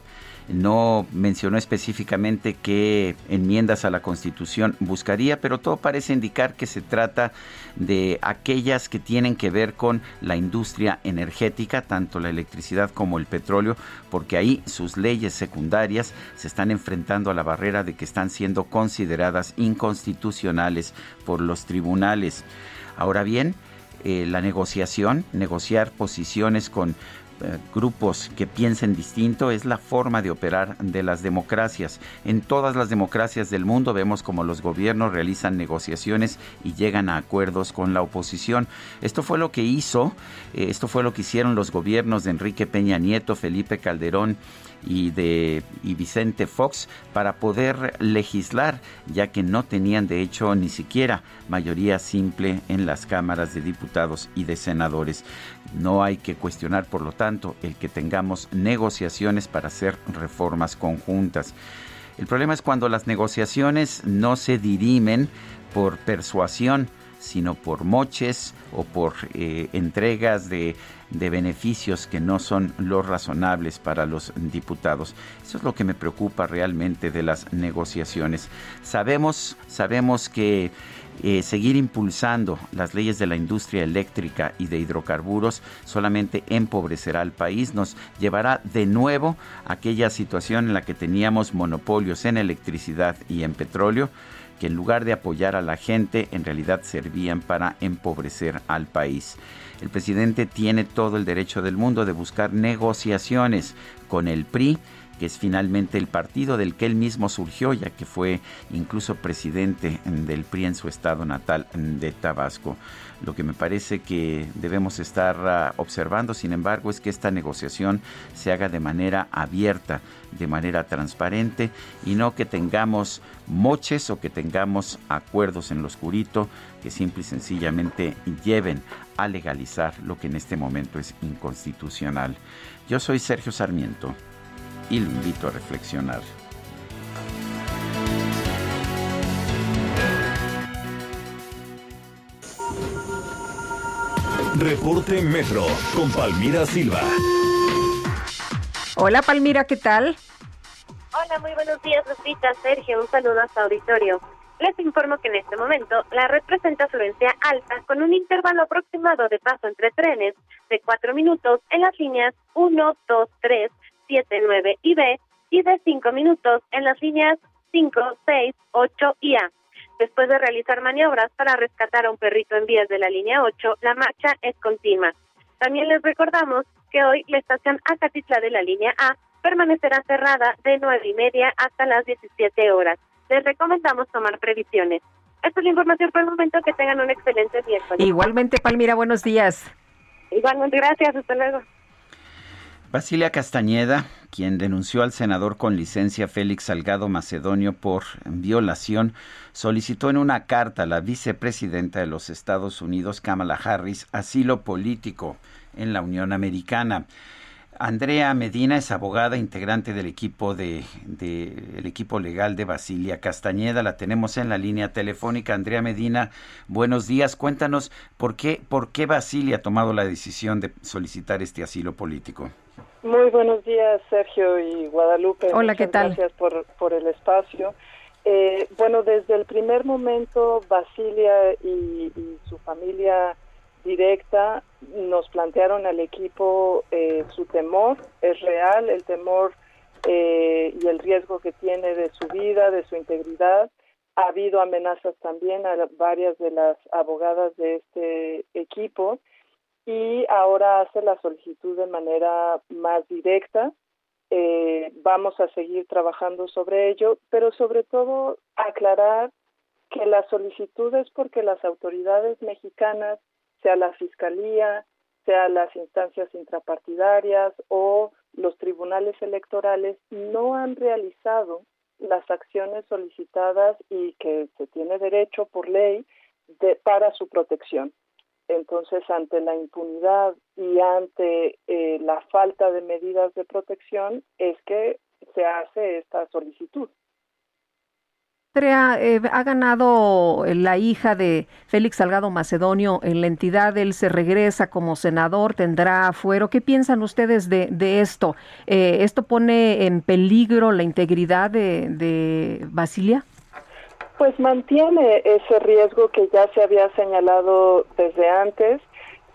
No mencionó específicamente qué enmiendas a la Constitución buscaría, pero todo parece indicar que se trata de aquellas que tienen que ver con la industria energética, tanto la electricidad como el petróleo, porque ahí sus leyes secundarias se están enfrentando a la barrera de que están siendo consideradas inconstitucionales por los tribunales. Ahora bien, eh, la negociación, negociar posiciones con grupos que piensen distinto es la forma de operar de las democracias. En todas las democracias del mundo vemos como los gobiernos realizan negociaciones y llegan a acuerdos con la oposición. Esto fue lo que hizo, eh, esto fue lo que hicieron los gobiernos de Enrique Peña Nieto, Felipe Calderón y de y Vicente Fox para poder legislar, ya que no tenían de hecho ni siquiera mayoría simple en las cámaras de diputados y de senadores. No hay que cuestionar, por lo tanto, el que tengamos negociaciones para hacer reformas conjuntas. El problema es cuando las negociaciones no se dirimen por persuasión, sino por moches o por eh, entregas de, de, beneficios que no son los razonables para los diputados. Eso es lo que me preocupa realmente de las negociaciones. Sabemos, sabemos que eh, seguir impulsando las leyes de la industria eléctrica y de hidrocarburos solamente empobrecerá al país, nos llevará de nuevo a aquella situación en la que teníamos monopolios en electricidad y en petróleo que en lugar de apoyar a la gente, en realidad servían para empobrecer al país. El presidente tiene todo el derecho del mundo de buscar negociaciones con el PRI, que es finalmente el partido del que él mismo surgió, ya que fue incluso presidente del PRI en su estado natal de Tabasco. Lo que me parece que debemos estar ah, observando, sin embargo, es que esta negociación se haga de manera abierta, de manera transparente y no que tengamos moches o que tengamos acuerdos en lo oscurito que simple y sencillamente lleven a legalizar lo que en este momento es inconstitucional. Yo soy Sergio Sarmiento y lo invito a reflexionar. Reporte Metro con Palmira Silva. Hola Palmira, ¿qué tal? Hola, muy buenos días, Lupita, Sergio, un saludo hasta auditorio. Les informo que en este momento la red presenta afluencia alta con un intervalo aproximado de paso entre trenes de 4 minutos en las líneas 1, 2, 3, 7, 9 y B y de 5 minutos en las líneas 5, 6, 8 y A. Después de realizar maniobras para rescatar a un perrito en vías de la línea 8, la marcha es continua. También les recordamos que hoy la estación Acatitla de la línea A permanecerá cerrada de 9 y media hasta las 17 horas. Les recomendamos tomar previsiones. Esta es la información por el momento. Que tengan un excelente día. Igualmente, Palmira, buenos días. Igualmente, gracias. Hasta luego. Basilia Castañeda, quien denunció al senador con licencia Félix Salgado Macedonio por violación, solicitó en una carta a la vicepresidenta de los Estados Unidos, Kamala Harris, asilo político en la Unión Americana. Andrea Medina es abogada integrante del equipo de, el equipo legal de Basilia Castañeda. La tenemos en la línea telefónica. Andrea Medina, buenos días. Cuéntanos por qué por qué Basilia ha tomado la decisión de solicitar este asilo político. Muy buenos días, Sergio y Guadalupe. Hola, ¿qué tal? Gracias por, por el espacio. Eh, bueno, desde el primer momento, Basilia y, su familia directa nos plantearon al equipo eh, su temor, es real, el temor eh, y el riesgo que tiene de su vida, de su integridad. Ha habido amenazas también a varias de las abogadas de este equipo y ahora hace la solicitud de manera más directa. Eh, vamos a seguir trabajando sobre ello, pero sobre todo aclarar que la solicitud es porque las autoridades mexicanas, sea la Fiscalía, sea las instancias intrapartidarias o los tribunales electorales, no han realizado las acciones solicitadas y que se tiene derecho por ley de, para su protección. Entonces, ante la impunidad y ante eh, la falta de medidas de protección, es que se hace esta solicitud. Andrea, eh, ha ganado la hija de Félix Salgado Macedonio en la entidad, él se regresa como senador, tendrá fuero. ¿Qué piensan ustedes de, de esto? Eh, ¿Esto pone en peligro la integridad de, de Basilia? Pues mantiene ese riesgo que ya se había señalado desde antes.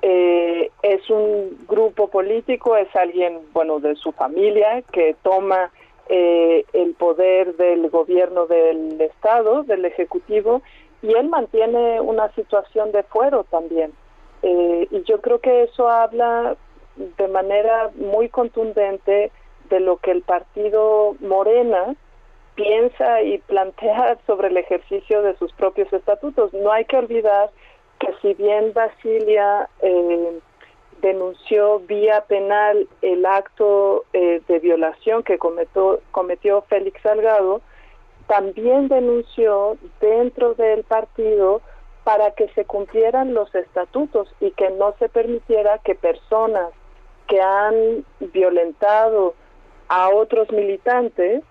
Eh, es un grupo político, es alguien, bueno, de su familia que toma eh, el poder del gobierno del Estado, del Ejecutivo, y él mantiene una situación de fuero también. Eh, y yo creo que eso habla de manera muy contundente de lo que el partido Morena piensa y plantea sobre el ejercicio de sus propios estatutos. No hay que olvidar que si bien Basilia eh, denunció vía penal el acto eh, de violación que cometió, cometió Félix Salgado, también denunció dentro del partido para que se cumplieran los estatutos y que no se permitiera que personas que han violentado a otros militantes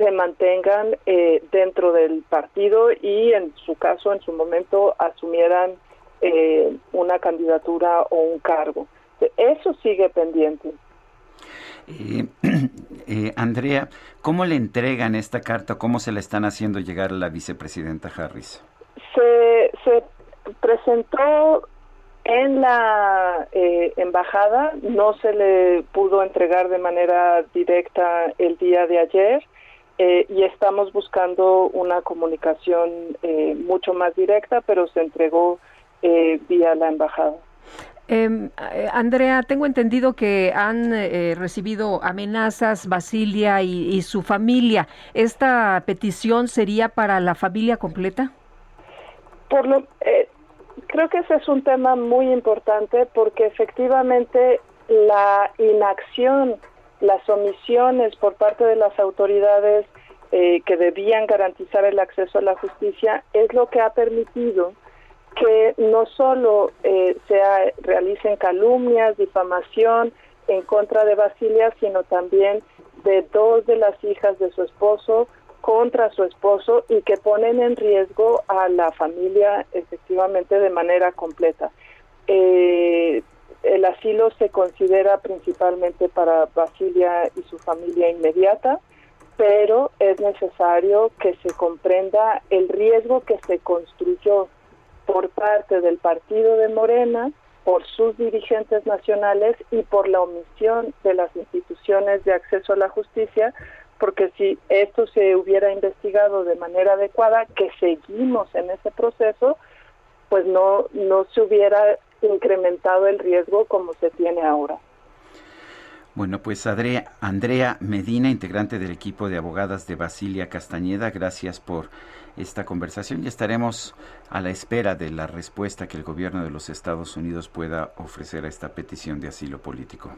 se mantengan eh, dentro del partido y en su caso, en su momento, asumieran eh, una candidatura o un cargo. Eso sigue pendiente. Eh, Andrea, ¿cómo le entregan esta carta? ¿Cómo se la están haciendo llegar a la vicepresidenta Harris? Se, se presentó en la embajada, no se le pudo entregar de manera directa el día de ayer. Eh, y estamos buscando una comunicación eh, mucho más directa, pero se entregó eh, vía la embajada. Em, eh, Andrea, tengo entendido que han eh, recibido amenazas Basilia y, su familia. ¿Esta petición sería para la familia completa? Por lo, eh, creo que ese es un tema muy importante porque efectivamente la inacción, las omisiones por parte de las autoridades que debían garantizar el acceso a la justicia es lo que ha permitido que no solo eh, se realicen calumnias, difamación en contra de Basilia, sino también de dos de las hijas de su esposo contra su esposo y que ponen en riesgo a la familia efectivamente de manera completa. Eh, el asilo se considera principalmente para Basilia y su familia inmediata, pero es necesario que se comprenda el riesgo que se construyó por parte del partido de Morena, por sus dirigentes nacionales y por la omisión de las instituciones de acceso a la justicia, porque si esto se hubiera investigado de manera adecuada, que seguimos en ese proceso, pues no, no se hubiera incrementado el riesgo como se tiene ahora. Bueno, pues Andrea, Andrea Medina, integrante del equipo de abogadas de Basilia Castañeda, gracias por esta conversación y estaremos a la espera de la respuesta que el gobierno de los Estados Unidos pueda ofrecer a esta petición de asilo político.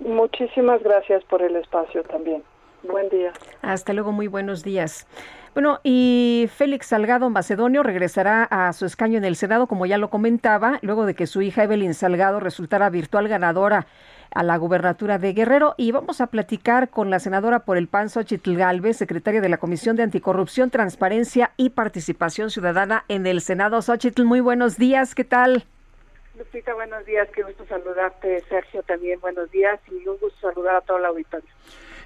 Muchísimas gracias por el espacio también. Buen día. Hasta luego, muy buenos días. Bueno, y Félix Salgado Macedonio regresará a su escaño en el Senado, como ya lo comentaba, luego de que su hija Evelyn Salgado resultara virtual ganadora a la gubernatura de Guerrero y vamos a platicar con la senadora por el PAN, Xochitl Galvez, secretaria de la Comisión de Anticorrupción, Transparencia y Participación Ciudadana en el Senado. Xochitl, muy buenos días, ¿qué tal? Lupita, buenos días, qué gusto saludarte, Sergio también, buenos días y un gusto saludar a toda la auditorio.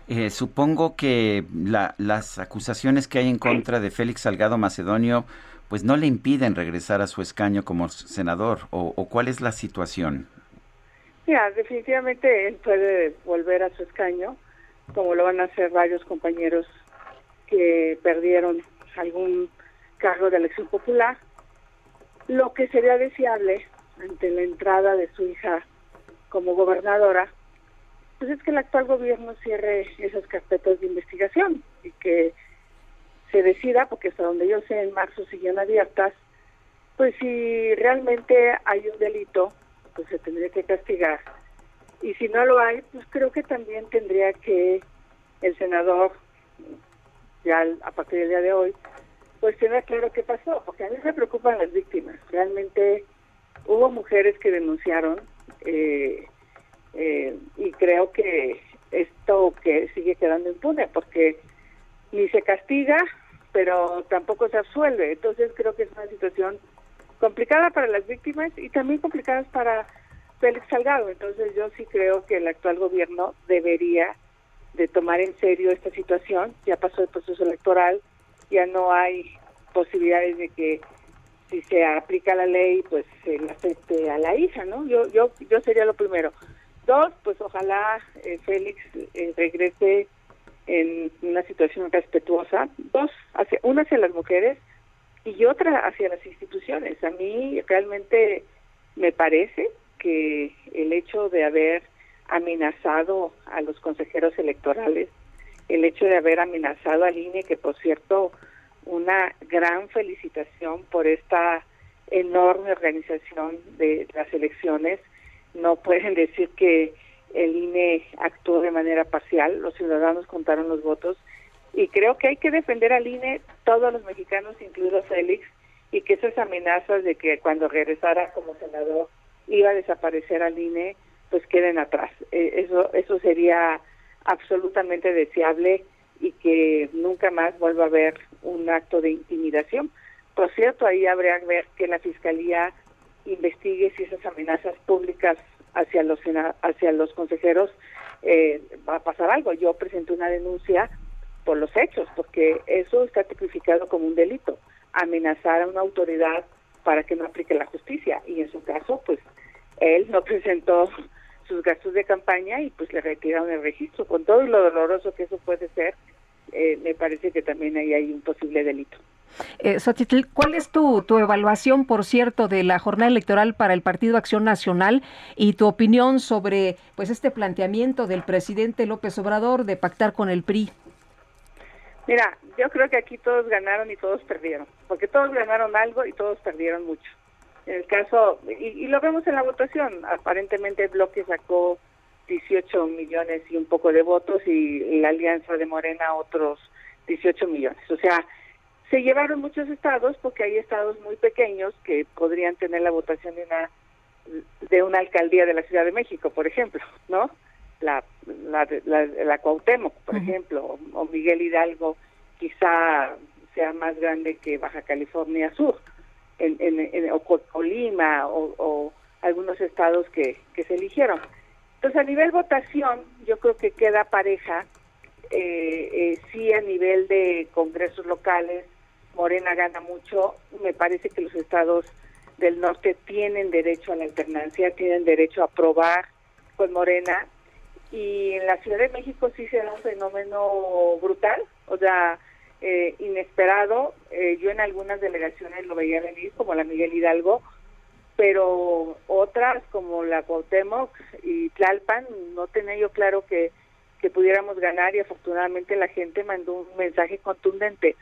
Eh, supongo que las acusaciones que hay en contra de Félix Salgado Macedonio pues no le impiden regresar a su escaño como senador o cuál es la situación. Mira, definitivamente él puede volver a su escaño, como lo van a hacer varios compañeros que perdieron algún cargo de elección popular. Lo que sería deseable ante la entrada de su hija como gobernadora, pues es que el actual gobierno cierre esas carpetas de investigación y que se decida, porque hasta donde yo sé en marzo siguen abiertas, pues si realmente hay un delito pues se tendría que castigar. Y si no lo hay, pues creo que también tendría que el senador, ya a partir del día de hoy, pues tener claro qué pasó, porque a mí me preocupan las víctimas. Realmente hubo mujeres que denunciaron eh, eh, y creo que esto que sigue quedando impune, porque ni se castiga, pero tampoco se absuelve. Entonces creo que es una situación complicada para las víctimas y también complicadas para Félix Salgado. Entonces yo sí creo que el actual gobierno debería de tomar en serio esta situación. Ya pasó el proceso electoral, ya no hay posibilidades de que si se aplica la ley, pues se le afecte a la hija, ¿no? Yo yo yo sería lo primero. Dos, pues ojalá eh, Félix eh, regrese en una situación respetuosa. Dos, hacia, una hacia las mujeres y otra hacia las instituciones. A mí realmente me parece que el hecho de haber amenazado a los consejeros electorales, el hecho de haber amenazado al INE, que por cierto, una gran felicitación por esta enorme organización de las elecciones, no pueden decir que el INE actuó de manera parcial, los ciudadanos contaron los votos y creo que hay que defender al INE, todos los mexicanos, incluido Félix, y que esas amenazas de que cuando regresara como senador iba a desaparecer al INE, pues queden atrás. Eh, eso, eso sería absolutamente deseable y que nunca más vuelva a haber un acto de intimidación. Por cierto, ahí habría que ver que la Fiscalía investigue si esas amenazas públicas hacia los hacia los consejeros eh, va a pasar algo. Yo presenté una denuncia por los hechos, porque eso está tipificado como un delito, amenazar a una autoridad para que no aplique la justicia. Y en su caso, pues él no presentó sus gastos de campaña y pues le retiraron el registro. Con todo lo doloroso que eso puede ser, eh, me parece que también ahí hay un posible delito. Eh, Xochitl, ¿cuál es tu, tu evaluación, por cierto, de la jornada electoral para el Partido Acción Nacional y tu opinión sobre pues este planteamiento del presidente López Obrador de pactar con el PRI? Mira, yo creo que aquí todos ganaron y todos perdieron, porque todos ganaron algo y todos perdieron mucho. En el caso, y, y lo vemos en la votación, aparentemente el bloque sacó 18 millones y un poco de votos y la alianza de Morena otros 18 millones. O sea, se llevaron muchos estados porque hay estados muy pequeños que podrían tener la votación de una de una alcaldía de la Ciudad de México, por ejemplo, ¿no? La la, la, la Cuauhtémoc, por ejemplo, o, Miguel Hidalgo quizá sea más grande que Baja California Sur, en, en, o Colima o, o algunos estados que, que se eligieron. Entonces, a nivel votación, yo creo que queda pareja, eh, eh, sí a nivel de congresos locales, Morena gana mucho, me parece que los estados del norte tienen derecho a la alternancia, tienen derecho a aprobar con Morena, y en la Ciudad de México sí se da un fenómeno brutal, o sea, eh, inesperado, eh, yo en algunas delegaciones lo veía venir, como la Miguel Hidalgo, pero otras como la Cuauhtémoc y Tlalpan no tenía yo claro que pudiéramos ganar y afortunadamente la gente mandó un mensaje contundente.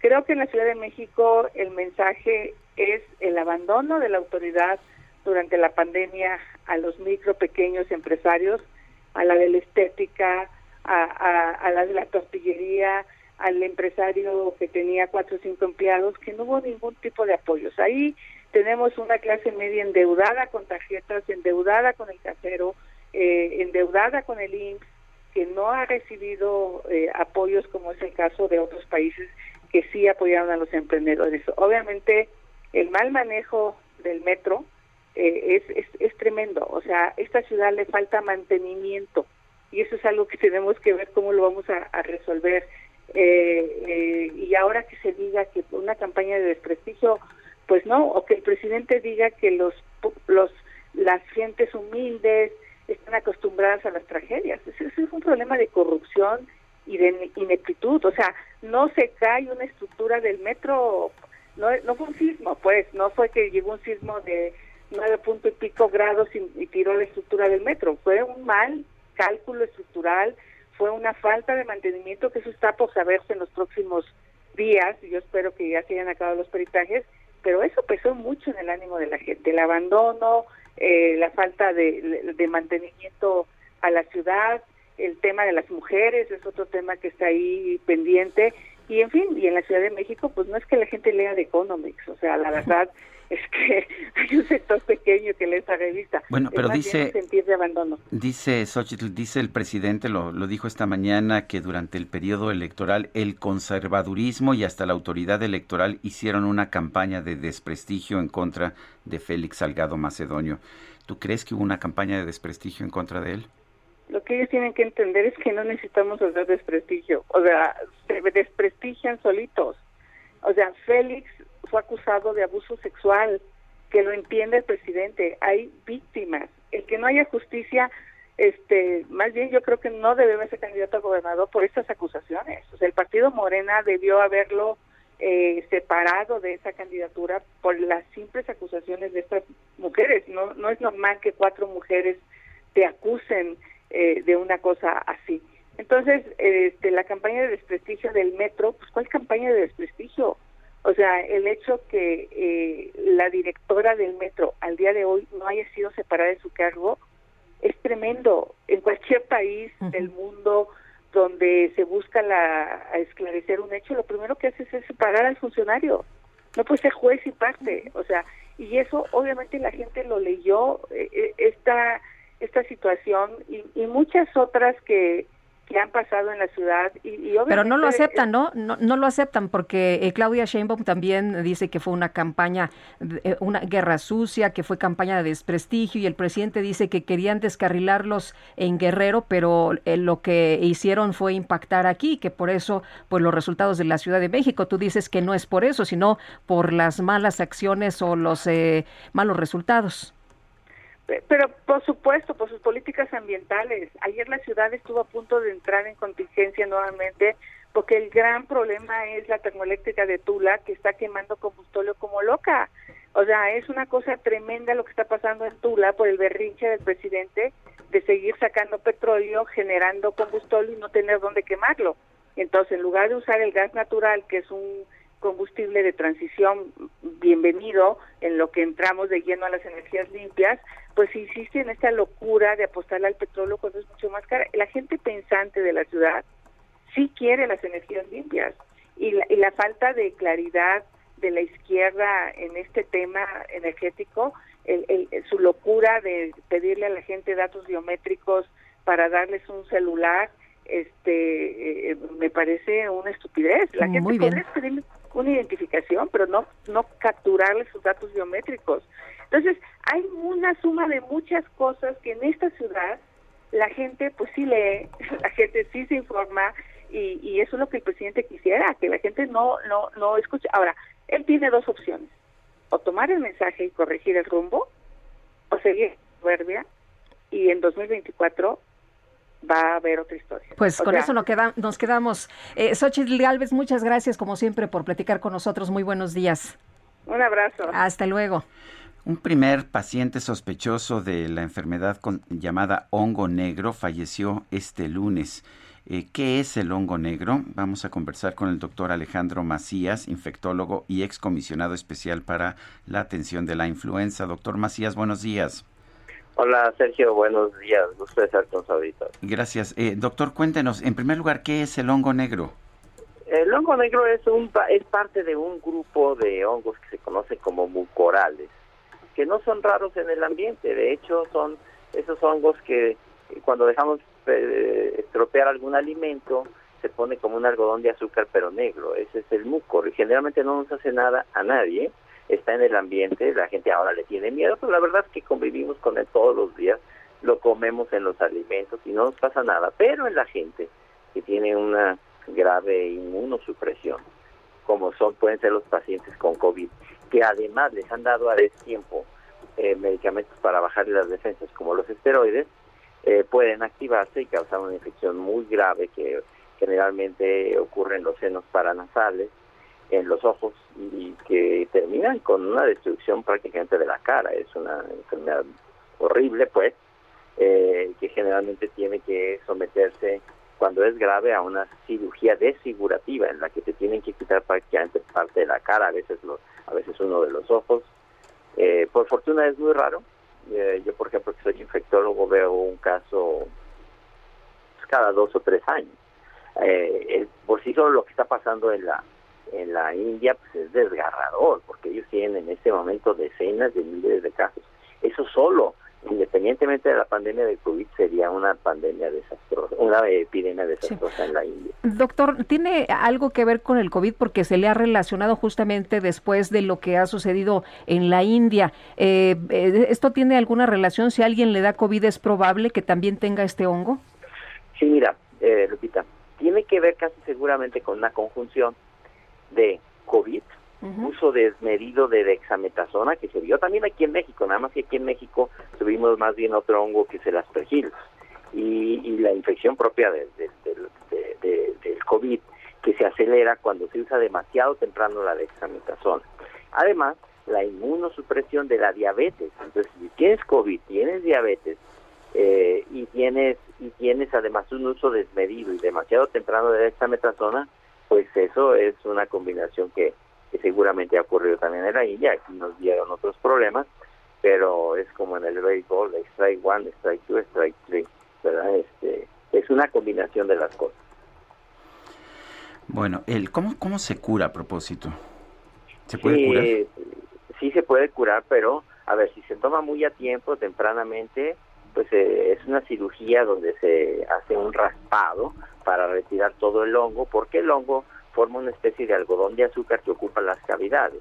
Creo que en la Ciudad de México el mensaje es el abandono de la autoridad durante la pandemia a los micro, pequeños empresarios, a la de la estética, a, la de la tortillería, al empresario que tenía cuatro o cinco empleados, que no hubo ningún tipo de apoyos. Ahí tenemos una clase media endeudada con tarjetas, endeudada con el casero, eh, endeudada con el IMSS, que no ha recibido eh, apoyos como es el caso de otros países que sí apoyaron a los emprendedores. Obviamente el mal manejo del metro eh, es, es, es tremendo, o sea, esta ciudad le falta mantenimiento y eso es algo que tenemos que ver cómo lo vamos a, a resolver. Eh, eh, y ahora que se diga que una campaña de desprestigio pues no, o que el presidente diga que los, los las gentes humildes están acostumbradas a las tragedias. Ese, es un problema de corrupción y de ineptitud. O sea, no se cae una estructura del metro, no, no fue un sismo, pues, no fue que llegó un sismo de nueve punto y pico grados y, y tiró la estructura del metro. Fue un mal cálculo estructural, fue una falta de mantenimiento, que eso está por saberse en los próximos días, y yo espero que ya se hayan acabado los peritajes, pero eso pesó mucho en el ánimo de la gente, el abandono, eh, la falta de, de, mantenimiento a la ciudad, el tema de las mujeres es otro tema que está ahí pendiente y en fin, y en la Ciudad de México pues no es que la gente lea de Economics, o sea, la verdad es que hay un sector pequeño que lee esa revista. Bueno, pero dice, sentir de abandono. dice Xochitl, dice el presidente, lo, lo dijo esta mañana, que durante el periodo electoral el conservadurismo y hasta la autoridad electoral hicieron una campaña de desprestigio en contra de Félix Salgado Macedonio. ¿Tú crees que hubo una campaña de desprestigio en contra de él? Lo que ellos tienen que entender es que no necesitamos hacer desprestigio, o sea, se desprestigian solitos. O sea, Félix fue acusado de abuso sexual, que lo entiende el presidente, hay víctimas, el que no haya justicia, este, más bien yo creo que no debe ser candidato a gobernador por estas acusaciones. O sea, el partido Morena debió haberlo eh, separado de esa candidatura por las simples acusaciones de estas mujeres. No, no es normal que cuatro mujeres te acusen eh, de una cosa así. Entonces, este, la campaña de desprestigio del metro, pues ¿cuál campaña de desprestigio? O sea, el hecho que eh, la directora del metro al día de hoy no haya sido separada de su cargo es tremendo. En cualquier país uh -huh. del mundo donde se busca la, a esclarecer un hecho, lo primero que haces es separar al funcionario. No puede ser juez y parte. O sea, y eso obviamente la gente lo leyó, eh, esta, esta situación y, y muchas otras que que han pasado en la ciudad y, y pero no lo aceptan no no, no lo aceptan porque eh, Claudia Sheinbaum también dice que fue una campaña eh, una guerra sucia que fue campaña de desprestigio y el presidente dice que querían descarrilarlos en Guerrero pero eh, lo que hicieron fue impactar aquí que por eso pues los resultados de la Ciudad de México. Tú dices que no es por eso sino por las malas acciones o los eh, malos resultados pero por supuesto, por sus políticas ambientales. Ayer la ciudad estuvo a punto de entrar en contingencia nuevamente porque el gran problema es la termoeléctrica de Tula que está quemando combustóleo como loca. O sea, es una cosa tremenda lo que está pasando en Tula por el berrinche del presidente de seguir sacando petróleo, generando combustóleo y no tener dónde quemarlo. Entonces, en lugar de usar el gas natural, que es un combustible de transición bienvenido en lo que entramos de lleno a las energías limpias, pues insiste en esta locura de apostarle al petróleo cuando es mucho más cara. La gente pensante de la ciudad sí quiere las energías limpias y la, y la falta de claridad de la izquierda en este tema energético, el, su locura de pedirle a la gente datos biométricos para darles un celular, este, eh, me parece una estupidez. La gente puede pedirle una identificación, pero no no capturarle sus datos biométricos. Entonces, hay una suma de muchas cosas que en esta ciudad la gente pues sí lee, la gente sí se informa y, y eso es lo que el presidente quisiera, que la gente no no no escuche. Ahora, él tiene dos opciones, o tomar el mensaje y corregir el rumbo, o seguir soberbia y en 2024 va a haber otra historia. Pues con eso nos, queda, nos quedamos. Eh, Xochitl Galvez, muchas gracias como siempre por platicar con nosotros. Muy buenos días. Un abrazo. Hasta luego. Un primer paciente sospechoso de la enfermedad con, llamada hongo negro falleció este lunes. Eh, ¿Qué es el hongo negro? Vamos a conversar con el doctor Alejandro Macías, infectólogo y excomisionado especial para la atención de la influenza. Doctor Macías, buenos días. Hola Sergio, buenos días. Gusto estar con. Gracias. Eh, doctor, cuéntenos, en primer lugar, ¿qué es el hongo negro? El hongo negro es, un, es parte de un grupo de hongos que se conoce como mucorales, que no son raros en el ambiente. De hecho, son esos hongos que cuando dejamos eh, estropear algún alimento, se pone como un algodón de azúcar pero negro, ese es el mucor y generalmente no nos hace nada a nadie, está en el ambiente, la gente ahora le tiene miedo, pero la verdad es que convivimos con él todos los días, lo comemos en los alimentos y no nos pasa nada, pero en la gente que tiene una grave inmunosupresión, como son pueden ser los pacientes con COVID, que además les han dado a tiempo eh, medicamentos para bajar las defensas como los esteroides, eh, pueden activarse y causar una infección muy grave que generalmente ocurre en los senos paranasales, en los ojos y que terminan con una destrucción prácticamente de la cara. Es una enfermedad horrible, pues, eh, que generalmente tiene que someterse cuando es grave a una cirugía desfigurativa en la que te tienen que quitar prácticamente parte de la cara, a veces, a veces uno de los ojos. Eh, por fortuna es muy raro, eh, yo, por ejemplo, que soy infectólogo, veo un caso pues, cada dos o tres años. Eh, por sí solo lo que está pasando en la en la India pues es desgarrador, porque ellos tienen en este momento decenas de miles de casos. Eso solo independientemente de la pandemia del COVID, sería una pandemia desastrosa, una epidemia desastrosa en la India. Doctor, ¿tiene algo que ver con el COVID? Porque se le ha relacionado justamente después de lo que ha sucedido en la India. Eh, eh, ¿Esto tiene alguna relación? Si alguien le da COVID, ¿es probable que también tenga este hongo? Sí, mira, eh, Lupita, tiene que ver casi seguramente con una conjunción de COVID, uso desmedido de dexametasona que se vio también aquí en México, nada más que aquí en México tuvimos más bien otro hongo que es el aspergillus y, y la infección propia del COVID que se acelera cuando se usa demasiado temprano la dexametasona. Además, la inmunosupresión de la diabetes. Entonces, si tienes COVID, tienes diabetes eh, y tienes y tienes además un uso desmedido y demasiado temprano de dexametasona, pues eso es una combinación que que seguramente ha ocurrido también en la India, aquí nos dieron otros problemas, pero es como en el béisbol, strike one, strike two, strike three, ¿verdad? Este, es una combinación de las cosas. Bueno, el, ¿cómo, ¿cómo se cura a propósito? ¿Se puede curar? Sí se puede curar, pero a ver, si se toma muy a tiempo, tempranamente, pues eh, es una cirugía donde se hace un raspado para retirar todo el hongo, porque el hongo forma una especie de algodón de azúcar que ocupa las cavidades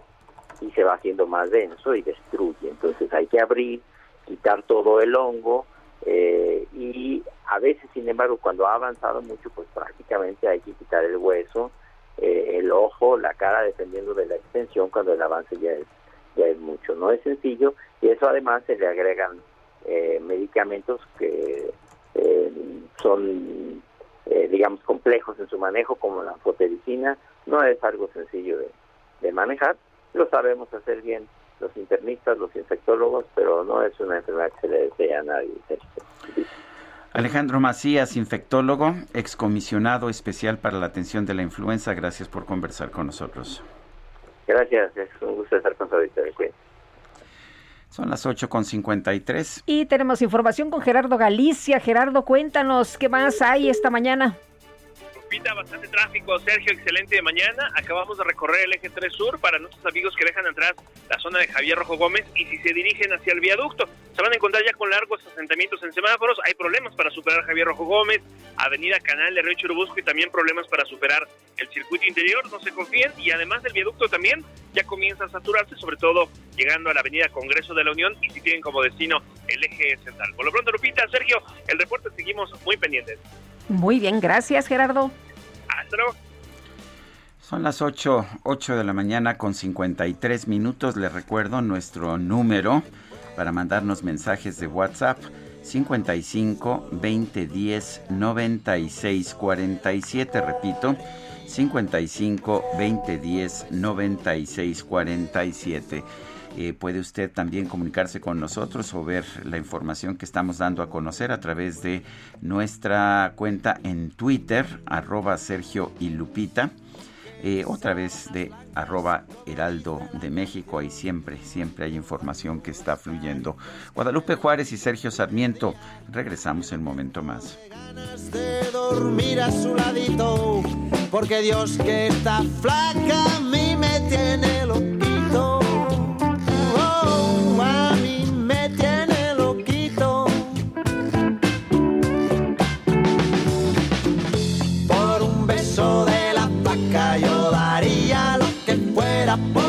y se va haciendo más denso y destruye. Entonces hay que abrir, quitar todo el hongo eh, y a veces, sin embargo, cuando ha avanzado mucho, pues prácticamente hay que quitar el hueso, eh, el ojo, la cara, dependiendo de la extensión, cuando el avance ya es, ya es mucho. No es sencillo y eso además se le agregan eh, medicamentos que son eh, digamos, complejos en su manejo, como la fotericina, no es algo sencillo de, manejar. Lo sabemos hacer bien los internistas, los infectólogos, pero no es una enfermedad que se le desea a nadie. Alejandro Macías, infectólogo, excomisionado especial para la atención de la influenza, gracias por conversar con nosotros. Gracias, es un gusto estar con su auditorio. Son las 8.53. Y tenemos información con Gerardo Galicia. Gerardo, cuéntanos qué más hay esta mañana bastante tráfico. Sergio, excelente mañana. Acabamos de recorrer el eje 3 Sur para nuestros amigos que dejan atrás la zona de Javier Rojo Gómez y si se dirigen hacia el viaducto, se van a encontrar ya con largos asentamientos en semáforos. Hay problemas para superar Javier Rojo Gómez, Avenida Canal de Río Churubusco y también problemas para superar el circuito interior. No se confíen y además el viaducto también ya comienza a saturarse, sobre todo llegando a la Avenida Congreso de la Unión y si tienen como destino el eje central. Por lo pronto, Lupita, Sergio, el reporte seguimos muy pendientes. Muy bien, gracias Gerardo. Hasta Son las 8, 8 de la mañana con 53 minutos. Les recuerdo nuestro número para mandarnos mensajes de WhatsApp 55 20 10 96 47. Repito, 55 20 10 96 47. Eh, puede usted también comunicarse con nosotros o ver la información que estamos dando a conocer a través de nuestra cuenta en Twitter, arroba Sergio y Lupita. Eh, otra vez de arroba Heraldo de México. Ahí siempre, siempre hay información que está fluyendo. Guadalupe Juárez y Sergio Sarmiento. Regresamos en un momento más. de dormir a su ladito, porque Dios que está flaca a mí me tiene. Por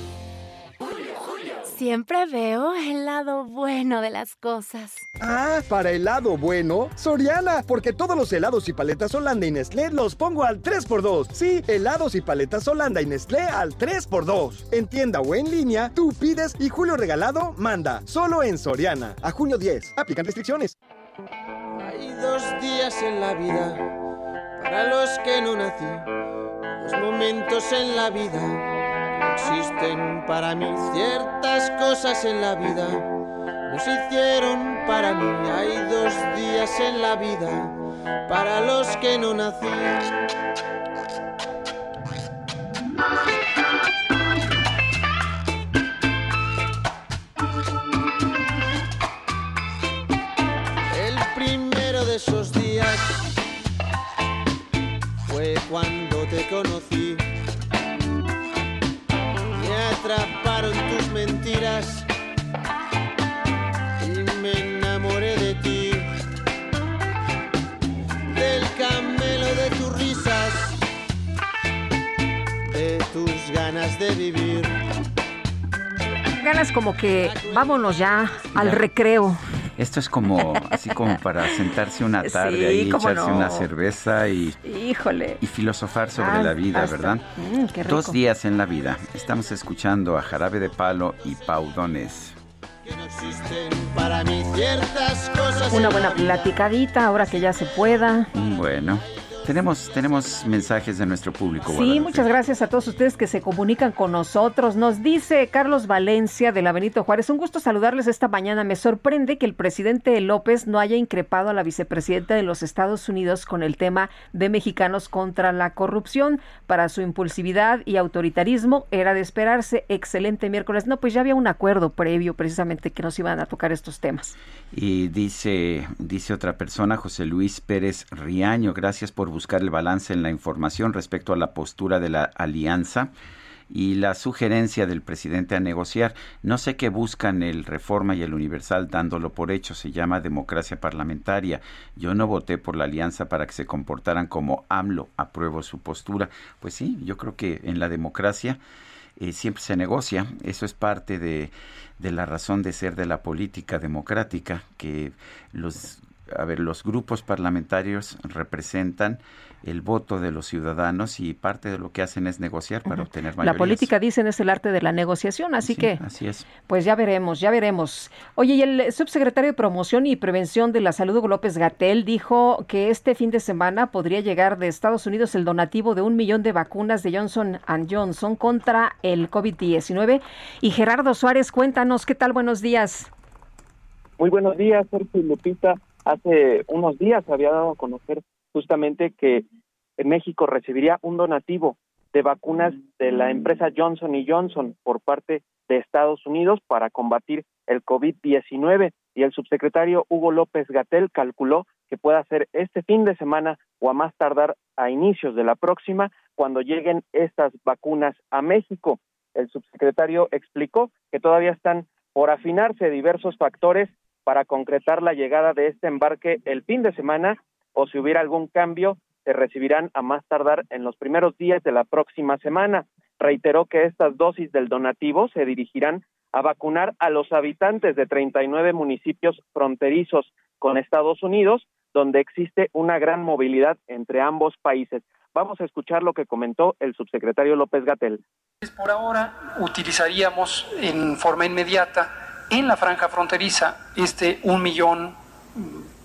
Siempre veo el lado bueno de las cosas. Ah, para el lado bueno, Soriana, porque todos los helados y paletas Holanda y Nestlé los pongo al 3x2. Sí, helados y paletas Holanda y Nestlé al 3x2. En tienda o en línea, tú pides y Julio Regalado manda. Solo en Soriana. A junio 10. Aplican restricciones. Hay dos días en la vida para los que no nací. Dos momentos en la vida existen para mí ciertas cosas en la vida. No se hicieron para mí. Hay dos días en la vida para los que no nací. El primero de esos días fue cuando te conocí atraparon tus mentiras y me enamoré de ti, del camelo de tus risas, de tus ganas de vivir. Ganas como que vámonos ya al recreo. Esto es como así como para sentarse una tarde ahí, echarse una cerveza y, Híjole. y filosofar sobre la vida, ¿verdad? Mm, Dos días en la vida. Estamos escuchando a Jarabe de Palo y Paudones. Una buena platicadita ahora que ya se pueda. Bueno. Tenemos, tenemos mensajes de nuestro público. Sí, muchas gracias a todos ustedes que se comunican con nosotros. Nos dice Carlos Valencia de la Benito Juárez, un gusto saludarles esta mañana. Me sorprende que el presidente López no haya increpado a la vicepresidenta de los Estados Unidos con el tema de mexicanos contra la corrupción. Para su impulsividad y autoritarismo era de esperarse. Excelente miércoles. No, pues ya había un acuerdo previo precisamente que nos iban a tocar estos temas. Y dice, dice otra persona, José Luis Pérez Riaño, gracias por buscar el balance en la información respecto a la postura de la alianza y la sugerencia del presidente a negociar. No sé qué buscan el Reforma y el Universal dándolo por hecho, se llama democracia parlamentaria. Yo no voté por la alianza para que se comportaran como AMLO, apruebo su postura. Pues sí, yo creo que en la democracia eh, siempre se negocia, eso es parte de de la razón de ser de la política democrática, que los, a ver, los grupos parlamentarios representan el voto de los ciudadanos y parte de lo que hacen es negociar para obtener mayorías. La política, dicen, es el arte de la negociación, así que... Así es. Pues ya veremos, ya veremos. Oye, y el subsecretario de Promoción y Prevención de la Salud, Hugo López Gatel, dijo que este fin de semana podría llegar de Estados Unidos el donativo de un millón de vacunas de Johnson Johnson contra el COVID-19. Y Gerardo Suárez, cuéntanos, ¿qué tal? Buenos días. Muy buenos días, Sergio Lupita. Hace unos días había dado a conocer justamente que México recibiría un donativo de vacunas de la empresa Johnson Johnson por parte de Estados Unidos para combatir el COVID-19 y el subsecretario Hugo López Gatel calculó que pueda ser este fin de semana o a más tardar a inicios de la próxima cuando lleguen estas vacunas a México. El subsecretario explicó que todavía están por afinarse diversos factores para concretar la llegada de este embarque el fin de semana o si hubiera algún cambio, se recibirán a más tardar en los primeros días de la próxima semana. Reiteró que estas dosis del donativo se dirigirán a vacunar a los habitantes de 39 municipios fronterizos con Estados Unidos, donde existe una gran movilidad entre ambos países. Vamos a escuchar lo que comentó el subsecretario López Gatel. Por ahora utilizaríamos en forma inmediata en la franja fronteriza este un millón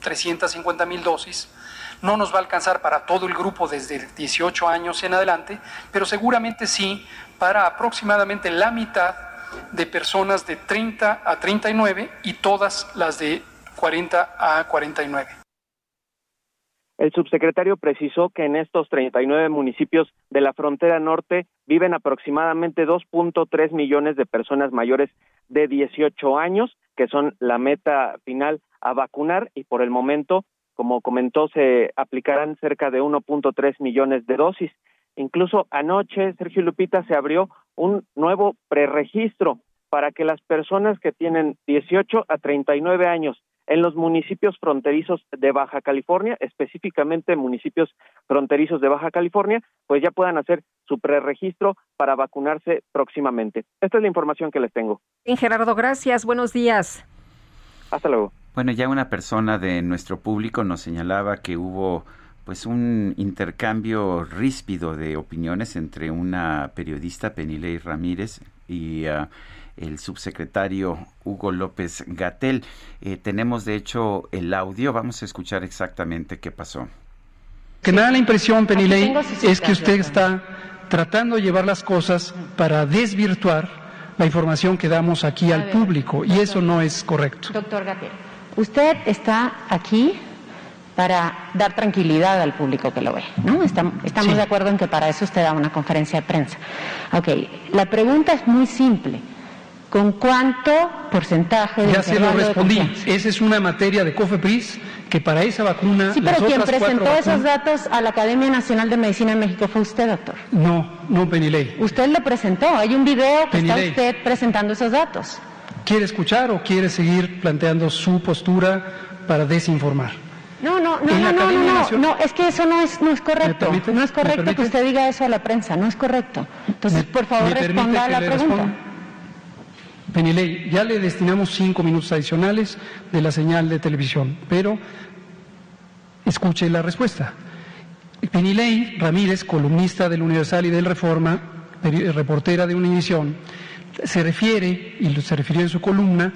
350 mil dosis. No nos va a alcanzar para todo el grupo desde 18 años en adelante, pero seguramente sí para aproximadamente la mitad de personas de 30 a 39 y todas las de 40 a 49. El subsecretario precisó que en estos 39 municipios de la frontera norte viven aproximadamente 2.3 millones de personas mayores de 18 años, que son la meta final a vacunar y por el momento, como comentó, se aplicarán cerca de 1.3 millones de dosis. Incluso anoche, Sergio Lupita, se abrió un nuevo preregistro para que las personas que tienen 18 a 39 años en los municipios fronterizos de Baja California, específicamente municipios fronterizos de Baja California, pues ya puedan hacer su preregistro para vacunarse próximamente. Esta es la información que les tengo. Bien, Gerardo, gracias. Buenos días. Hasta luego. Bueno, ya una persona de nuestro público nos señalaba que hubo pues un intercambio ríspido de opiniones entre una periodista, Penilei Ramírez, y ah, el subsecretario Hugo López Gatel. Eh, tenemos de hecho el audio, vamos a escuchar exactamente qué pasó. Que me da la impresión, Penilei, es que usted está tratando de llevar las cosas para desvirtuar la información que damos aquí al público y eso no es correcto. Doctor Gatel. Usted está aquí para dar tranquilidad al público que lo ve, ¿no? Estamos, de acuerdo en que para eso usted da una conferencia de prensa. Ok, la pregunta es muy simple. ¿Con cuánto porcentaje de Ya se lo respondí. Esa es una materia de COFEPRIS que para esa vacuna. Sí, pero quien presentó esos datos a la Academia Nacional de Medicina en México fue usted, doctor. No, no, Penilei. Usted lo presentó. Hay un video que está usted presentando esos datos. ¿Quiere escuchar o quiere seguir planteando su postura para desinformar? No, no, no, no, no, no, no, es que eso no es, no es correcto. No es correcto que usted diga eso a la prensa, no es correcto. Entonces, por favor, responda a la pregunta. Penilei, ya le destinamos cinco minutos adicionales de la señal de televisión, pero escuche la respuesta. Penilei Ramírez, columnista del Universal y del Reforma, reportera de Univisión, se refiere, y se refirió en su columna,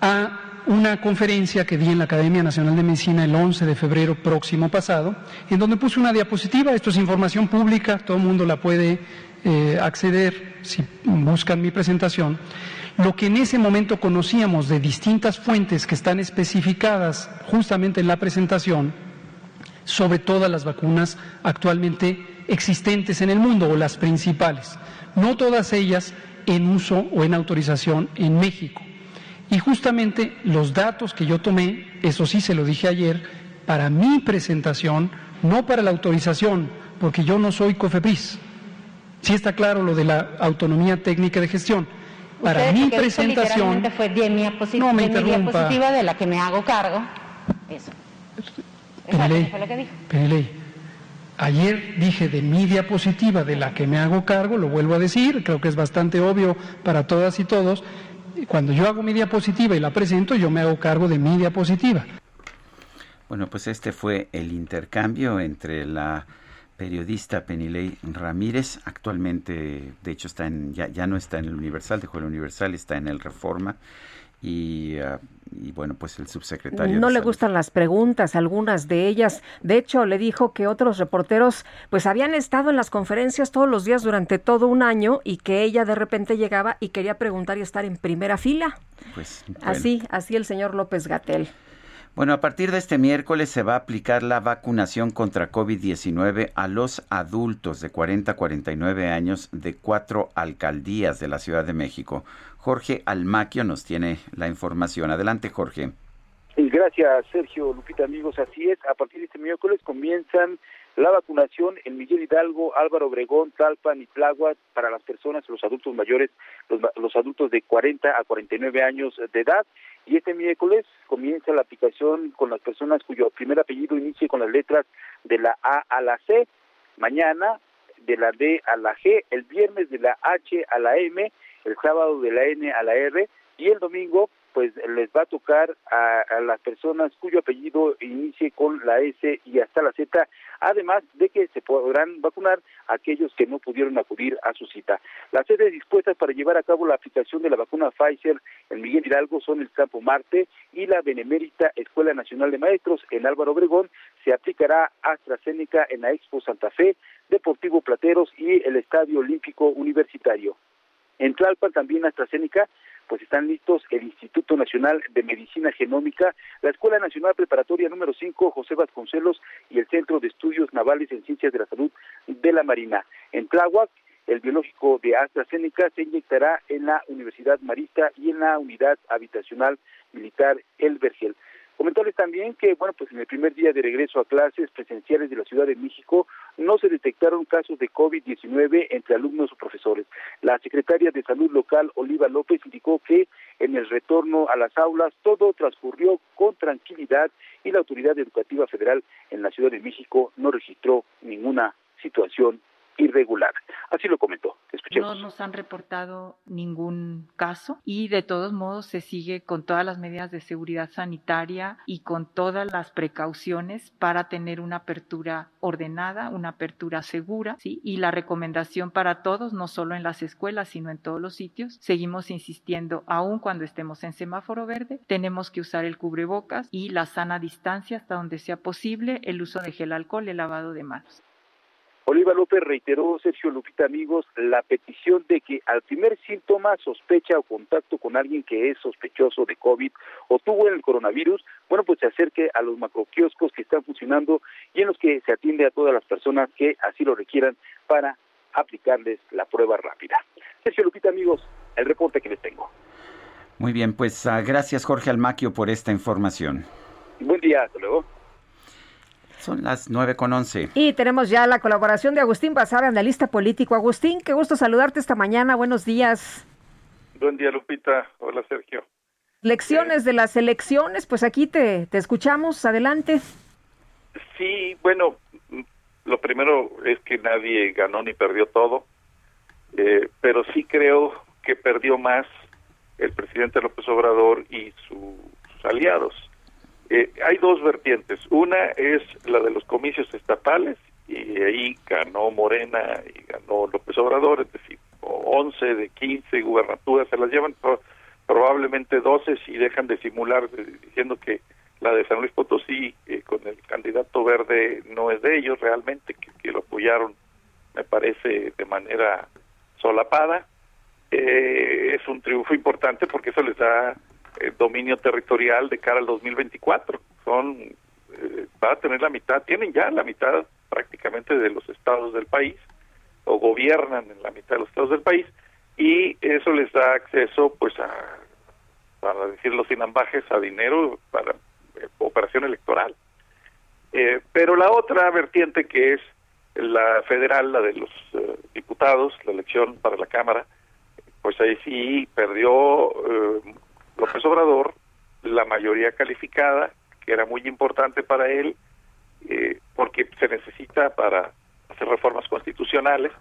a una conferencia que di en la Academia Nacional de Medicina el 11 de febrero próximo pasado, en donde puse una diapositiva, esto es información pública, todo el mundo la puede eh, acceder si buscan mi presentación, lo que en ese momento conocíamos de distintas fuentes que están especificadas justamente en la presentación sobre todas las vacunas actualmente existentes en el mundo o las principales, no todas ellas en uso o en autorización en México. Y justamente los datos que yo tomé, eso sí se lo dije ayer, para mi presentación, no para la autorización, porque yo no soy COFEPRIS. Sí está claro lo de la autonomía técnica de gestión. Para mi presentación... fue de mi, no me de mi diapositiva de la que me hago cargo. Eso. Peneley, fue lo que dijo. Ayer dije de mi diapositiva de la que me hago cargo, lo vuelvo a decir, creo que es bastante obvio para todas y todos, cuando yo hago mi diapositiva y la presento, yo me hago cargo de mi diapositiva. Bueno, pues este fue el intercambio entre la periodista Penilei Ramírez, actualmente, de hecho, está en, ya, ya no está en el Universal, dejó el Universal, está en el Reforma, y, ah, y, bueno, pues el subsecretario. No le gustan las preguntas, algunas de ellas. De hecho, le dijo que otros reporteros pues habían estado en las conferencias todos los días durante todo un año y que ella de repente llegaba y quería preguntar y estar en primera fila. Pues así, así el señor López Gatel. Bueno, a partir de este miércoles se va a aplicar la vacunación contra COVID-19 a los adultos de 40 a 49 años de cuatro alcaldías de la Ciudad de México. Jorge Almaquio nos tiene la información. Adelante, Jorge. Gracias, Sergio, Lupita, amigos. Así es, a partir de este miércoles comienzan la vacunación en Miguel Hidalgo, Álvaro Obregón, Talpan y Tláhuac para las personas, los adultos mayores, los, los adultos de 40 a 49 años de edad. Y este miércoles comienza la aplicación con las personas cuyo primer apellido inicie con las letras de la A a la C. Mañana de la D a la G, el viernes de la H a la M el sábado de la N a la R y el domingo pues les va a tocar a, las personas cuyo apellido inicie con la S y hasta la Z, además de que se podrán vacunar aquellos que no pudieron acudir a su cita. Las sedes dispuestas para llevar a cabo la aplicación de la vacuna Pfizer en Miguel Hidalgo son el Campo Marte y la Benemérita Escuela Nacional de Maestros en Álvaro Obregón. Se aplicará AstraZeneca en la Expo Santa Fe, Deportivo Plateros y el Estadio Olímpico Universitario. En Tlalpan también AstraZeneca, pues están listos el Instituto Nacional de Medicina Genómica, la Escuela Nacional Preparatoria número 5, José Vasconcelos, y el Centro de Estudios Navales en Ciencias de la Salud de la Marina. En Tláhuac, el biológico de AstraZeneca se inyectará en la Universidad Marista y en la Unidad Habitacional Militar El Vergel. Comentarles también que, bueno, pues en el primer día de regreso a clases presenciales de la Ciudad de México no se detectaron casos de COVID-19 entre alumnos o profesores. La secretaria de Salud local, Oliva López, indicó que en el retorno a las aulas todo transcurrió con tranquilidad y la Autoridad Educativa Federal en la Ciudad de México no registró ninguna situación irregular. Así lo comentó. No nos han reportado ningún caso y de todos modos se sigue con todas las medidas de seguridad sanitaria y con todas las precauciones para tener una apertura ordenada, una apertura segura, ¿sí? Y la recomendación para todos, no solo en las escuelas, sino en todos los sitios, seguimos insistiendo, aun cuando estemos en semáforo verde, tenemos que usar el cubrebocas y la sana distancia hasta donde sea posible, el uso de gel alcohol, el lavado de manos. Oliva López reiteró, Sergio Lupita, amigos, la petición de que al primer síntoma, sospecha o contacto con alguien que es sospechoso de COVID o tuvo el coronavirus, bueno, pues se acerque a los macroquioscos que están funcionando y en los que se atiende a todas las personas que así lo requieran para aplicarles la prueba rápida. Sergio Lupita, amigos, el reporte que les tengo. Muy bien, pues uh, gracias Jorge Almaquio por esta información. Buen día, hasta luego. Son las nueve con once. Y tenemos ya la colaboración de Agustín Basabe, analista político. Agustín, qué gusto saludarte esta mañana. Buenos días. Buen día, Lupita. Hola, Sergio. Lecciones de las elecciones, pues aquí te, te escuchamos. Adelante. Sí, bueno, lo primero es que nadie ganó ni perdió todo, eh, pero sí creo que perdió más el presidente López Obrador y sus aliados. Eh, hay dos vertientes. Una es la de los comicios estatales, y ahí ganó Morena y ganó López Obrador, es decir, 11 de 15 gubernaturas se las llevan, probablemente 12 si dejan de simular diciendo que la de San Luis Potosí eh, con el candidato verde no es de ellos realmente, que, lo apoyaron, me parece, de manera solapada. Eh, es un triunfo importante porque eso les da dominio territorial de cara al 2024. Son, eh, va a tener la mitad, tienen ya la mitad prácticamente de los estados del país, o gobiernan en la mitad de los estados del país, y eso les da acceso, pues, a, para decirlo sin ambajes, a dinero para eh, operación electoral. Eh, pero la otra vertiente que es la federal, la de los eh, diputados, la elección para la Cámara, pues ahí sí perdió López Obrador la mayoría calificada, que era muy importante para él, porque se necesita para hacer reformas constitucionales,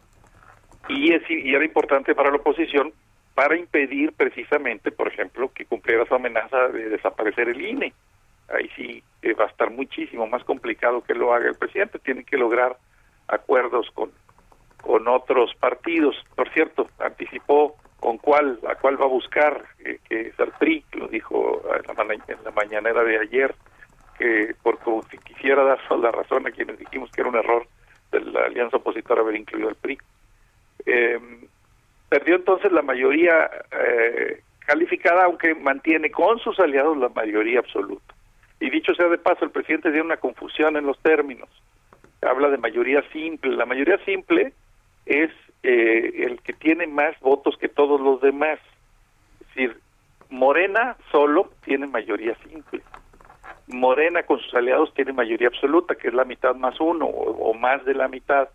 y, es, y era importante para la oposición para impedir precisamente, por ejemplo, que cumpliera su amenaza de desaparecer el INE. Ahí sí eh, va a estar muchísimo más complicado que lo haga el presidente. Tiene que lograr acuerdos con, con otros partidos. Por cierto, anticipó con cuál, a cuál va a buscar, eh, que es al PRI, lo dijo en la, en la mañanera de ayer, que por como si quisiera dar la razón a quienes dijimos que era un error de la alianza opositora haber incluido al PRI. Eh, perdió entonces la mayoría eh, calificada, aunque mantiene con sus aliados la mayoría absoluta. Y dicho sea de paso, el presidente dio una confusión en los términos. Habla de mayoría simple. La mayoría simple es eh, el que tiene más votos que todos los demás. Es decir, Morena solo tiene mayoría simple. Morena con sus aliados tiene mayoría absoluta, que es la mitad más uno o, más de la mitad.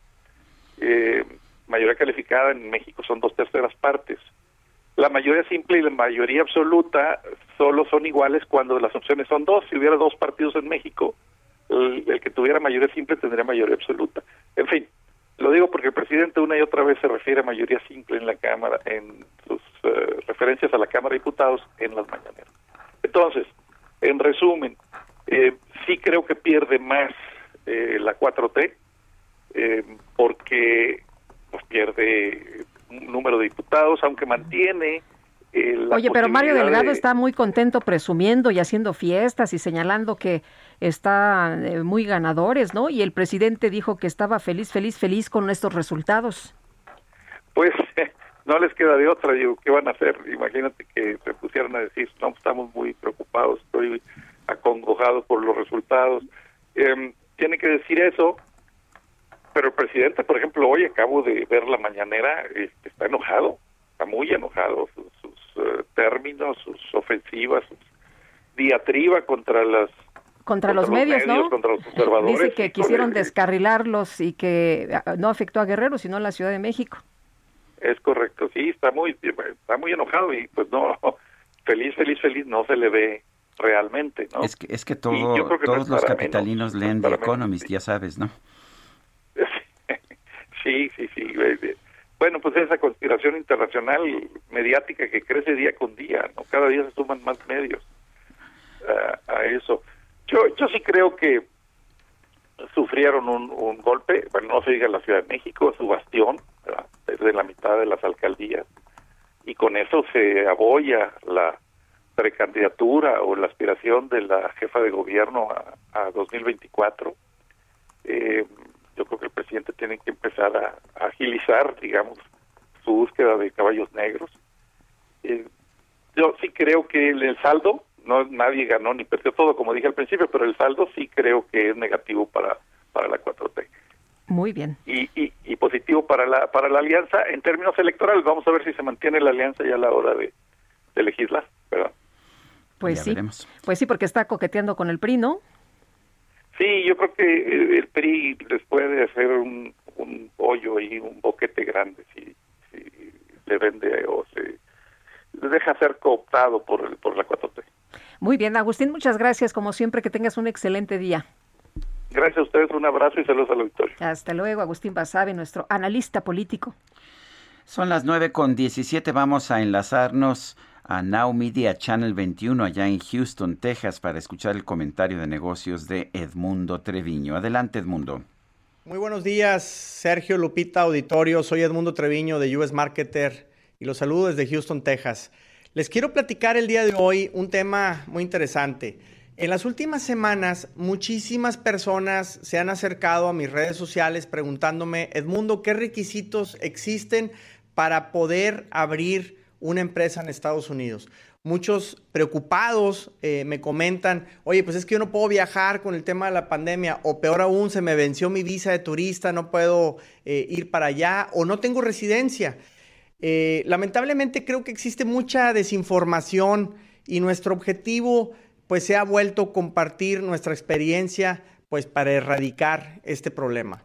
Eh, mayoría calificada en México son dos terceras partes. La mayoría simple y la mayoría absoluta solo son iguales cuando las opciones son dos. Si hubiera dos partidos en México, el, que tuviera mayoría simple tendría mayoría absoluta. En fin, lo digo porque el presidente una y otra vez se refiere a mayoría simple en la Cámara, en sus eh, referencias a la Cámara de Diputados en las mañaneras. Entonces, en resumen, eh, sí creo que pierde más eh, la 4T, eh, porque pues, pierde un número de diputados, aunque mantiene eh, Oye, pero Mario Delgado está muy contento presumiendo y haciendo fiestas y señalando que está eh, muy ganadores, ¿no? Y el presidente dijo que estaba feliz, feliz, feliz con estos resultados. Pues no les queda de otra, digo, ¿qué van a hacer? Imagínate que se pusieran a decir, no, estamos muy preocupados, estoy acongojado por los resultados. Eh, tiene que decir eso, pero el presidente, por ejemplo, hoy acabo de ver la mañanera, este, está enojado, está muy enojado, sus, eh, términos, sus ofensivas, sus diatriba contra las contra, los, medios, ¿no? Contra los conservadores. Dice que quisieron descarrilarlos y que ah, no afectó a Guerrero, sino a la Ciudad de México. Es correcto, sí, está muy está muy enojado y pues no, feliz, feliz, feliz no se le ve realmente, ¿no? Es que, es que, todo, todos los capitalinos leen The Economist, ya sabes, ¿no? Sí, sí, sí. Bueno, pues esa conspiración internacional mediática que crece día con día, ¿no? Cada día se suman más medios a eso. Yo, yo sí creo que sufrieron un, un golpe, bueno, no se diga la Ciudad de México, su bastión, desde la mitad de las alcaldías, y con eso se aboya la precandidatura o la aspiración de la jefa de gobierno a, a 2024. Eh, yo creo que el presidente tiene que empezar a, agilizar, digamos, su búsqueda de caballos negros. Eh, yo sí creo que el, saldo, no nadie ganó ni perdió todo, como dije al principio, pero el saldo sí creo que es negativo para, para la 4T. Muy bien. Y, y, positivo para la para la alianza en términos electorales. Vamos a ver si se mantiene la alianza ya a la hora de, de legislar, ¿verdad? Pues sí, pues sí, porque está coqueteando con el PRI, ¿no? Sí, yo creo que el PRI les puede hacer un, un hoyo y un boquete grande si, si le vende o se deja ser cooptado por, el, por la 4T. Muy bien, Agustín, muchas gracias. Como siempre, que tengas un excelente día. Gracias a ustedes, un abrazo y saludos al auditorio. Hasta luego, Agustín Basabe, nuestro analista político. Son las nueve con diecisiete, vamos a enlazarnos a Now Media Channel 21 allá en Houston, Texas, para escuchar el comentario de negocios de Edmundo Treviño. Adelante, Edmundo. Muy buenos días, Sergio Lupita Auditorio. Soy Edmundo Treviño de US Marketer y los saludo desde Houston, Texas. Les quiero platicar el día de hoy un tema muy interesante. En las últimas semanas, muchísimas personas se han acercado a mis redes sociales preguntándome, Edmundo, ¿qué requisitos existen para poder abrir una empresa en Estados Unidos? Muchos preocupados eh, me comentan, oye, pues es que yo no puedo viajar con el tema de la pandemia, o peor aún, se me venció mi visa de turista, no puedo eh, ir para allá, o no tengo residencia. Eh, lamentablemente creo que existe mucha desinformación y nuestro objetivo pues se ha vuelto compartir nuestra experiencia pues para erradicar este problema.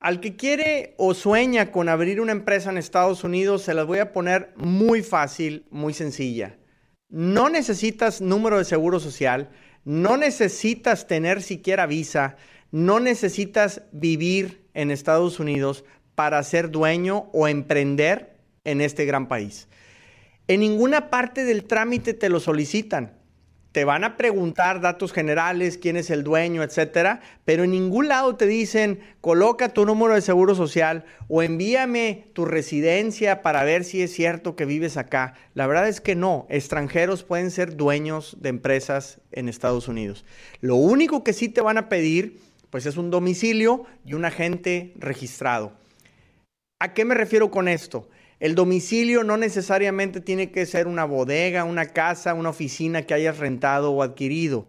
Al que quiere o sueña con abrir una empresa en Estados Unidos, se las voy a poner muy fácil, muy sencilla. No necesitas número de seguro social, no necesitas tener siquiera visa, no necesitas vivir en Estados Unidos para ser dueño o emprender en este gran país. En ninguna parte del trámite te lo solicitan te van a preguntar datos generales, quién es el dueño, etcétera, pero en ningún lado te dicen coloca tu número de seguro social o envíame tu residencia para ver si es cierto que vives acá. La verdad es que no, extranjeros pueden ser dueños de empresas en Estados Unidos. Lo único que sí te van a pedir pues es un domicilio y un agente registrado. ¿A qué me refiero con esto? El domicilio no necesariamente tiene que ser una bodega, una casa, una oficina que hayas rentado o adquirido.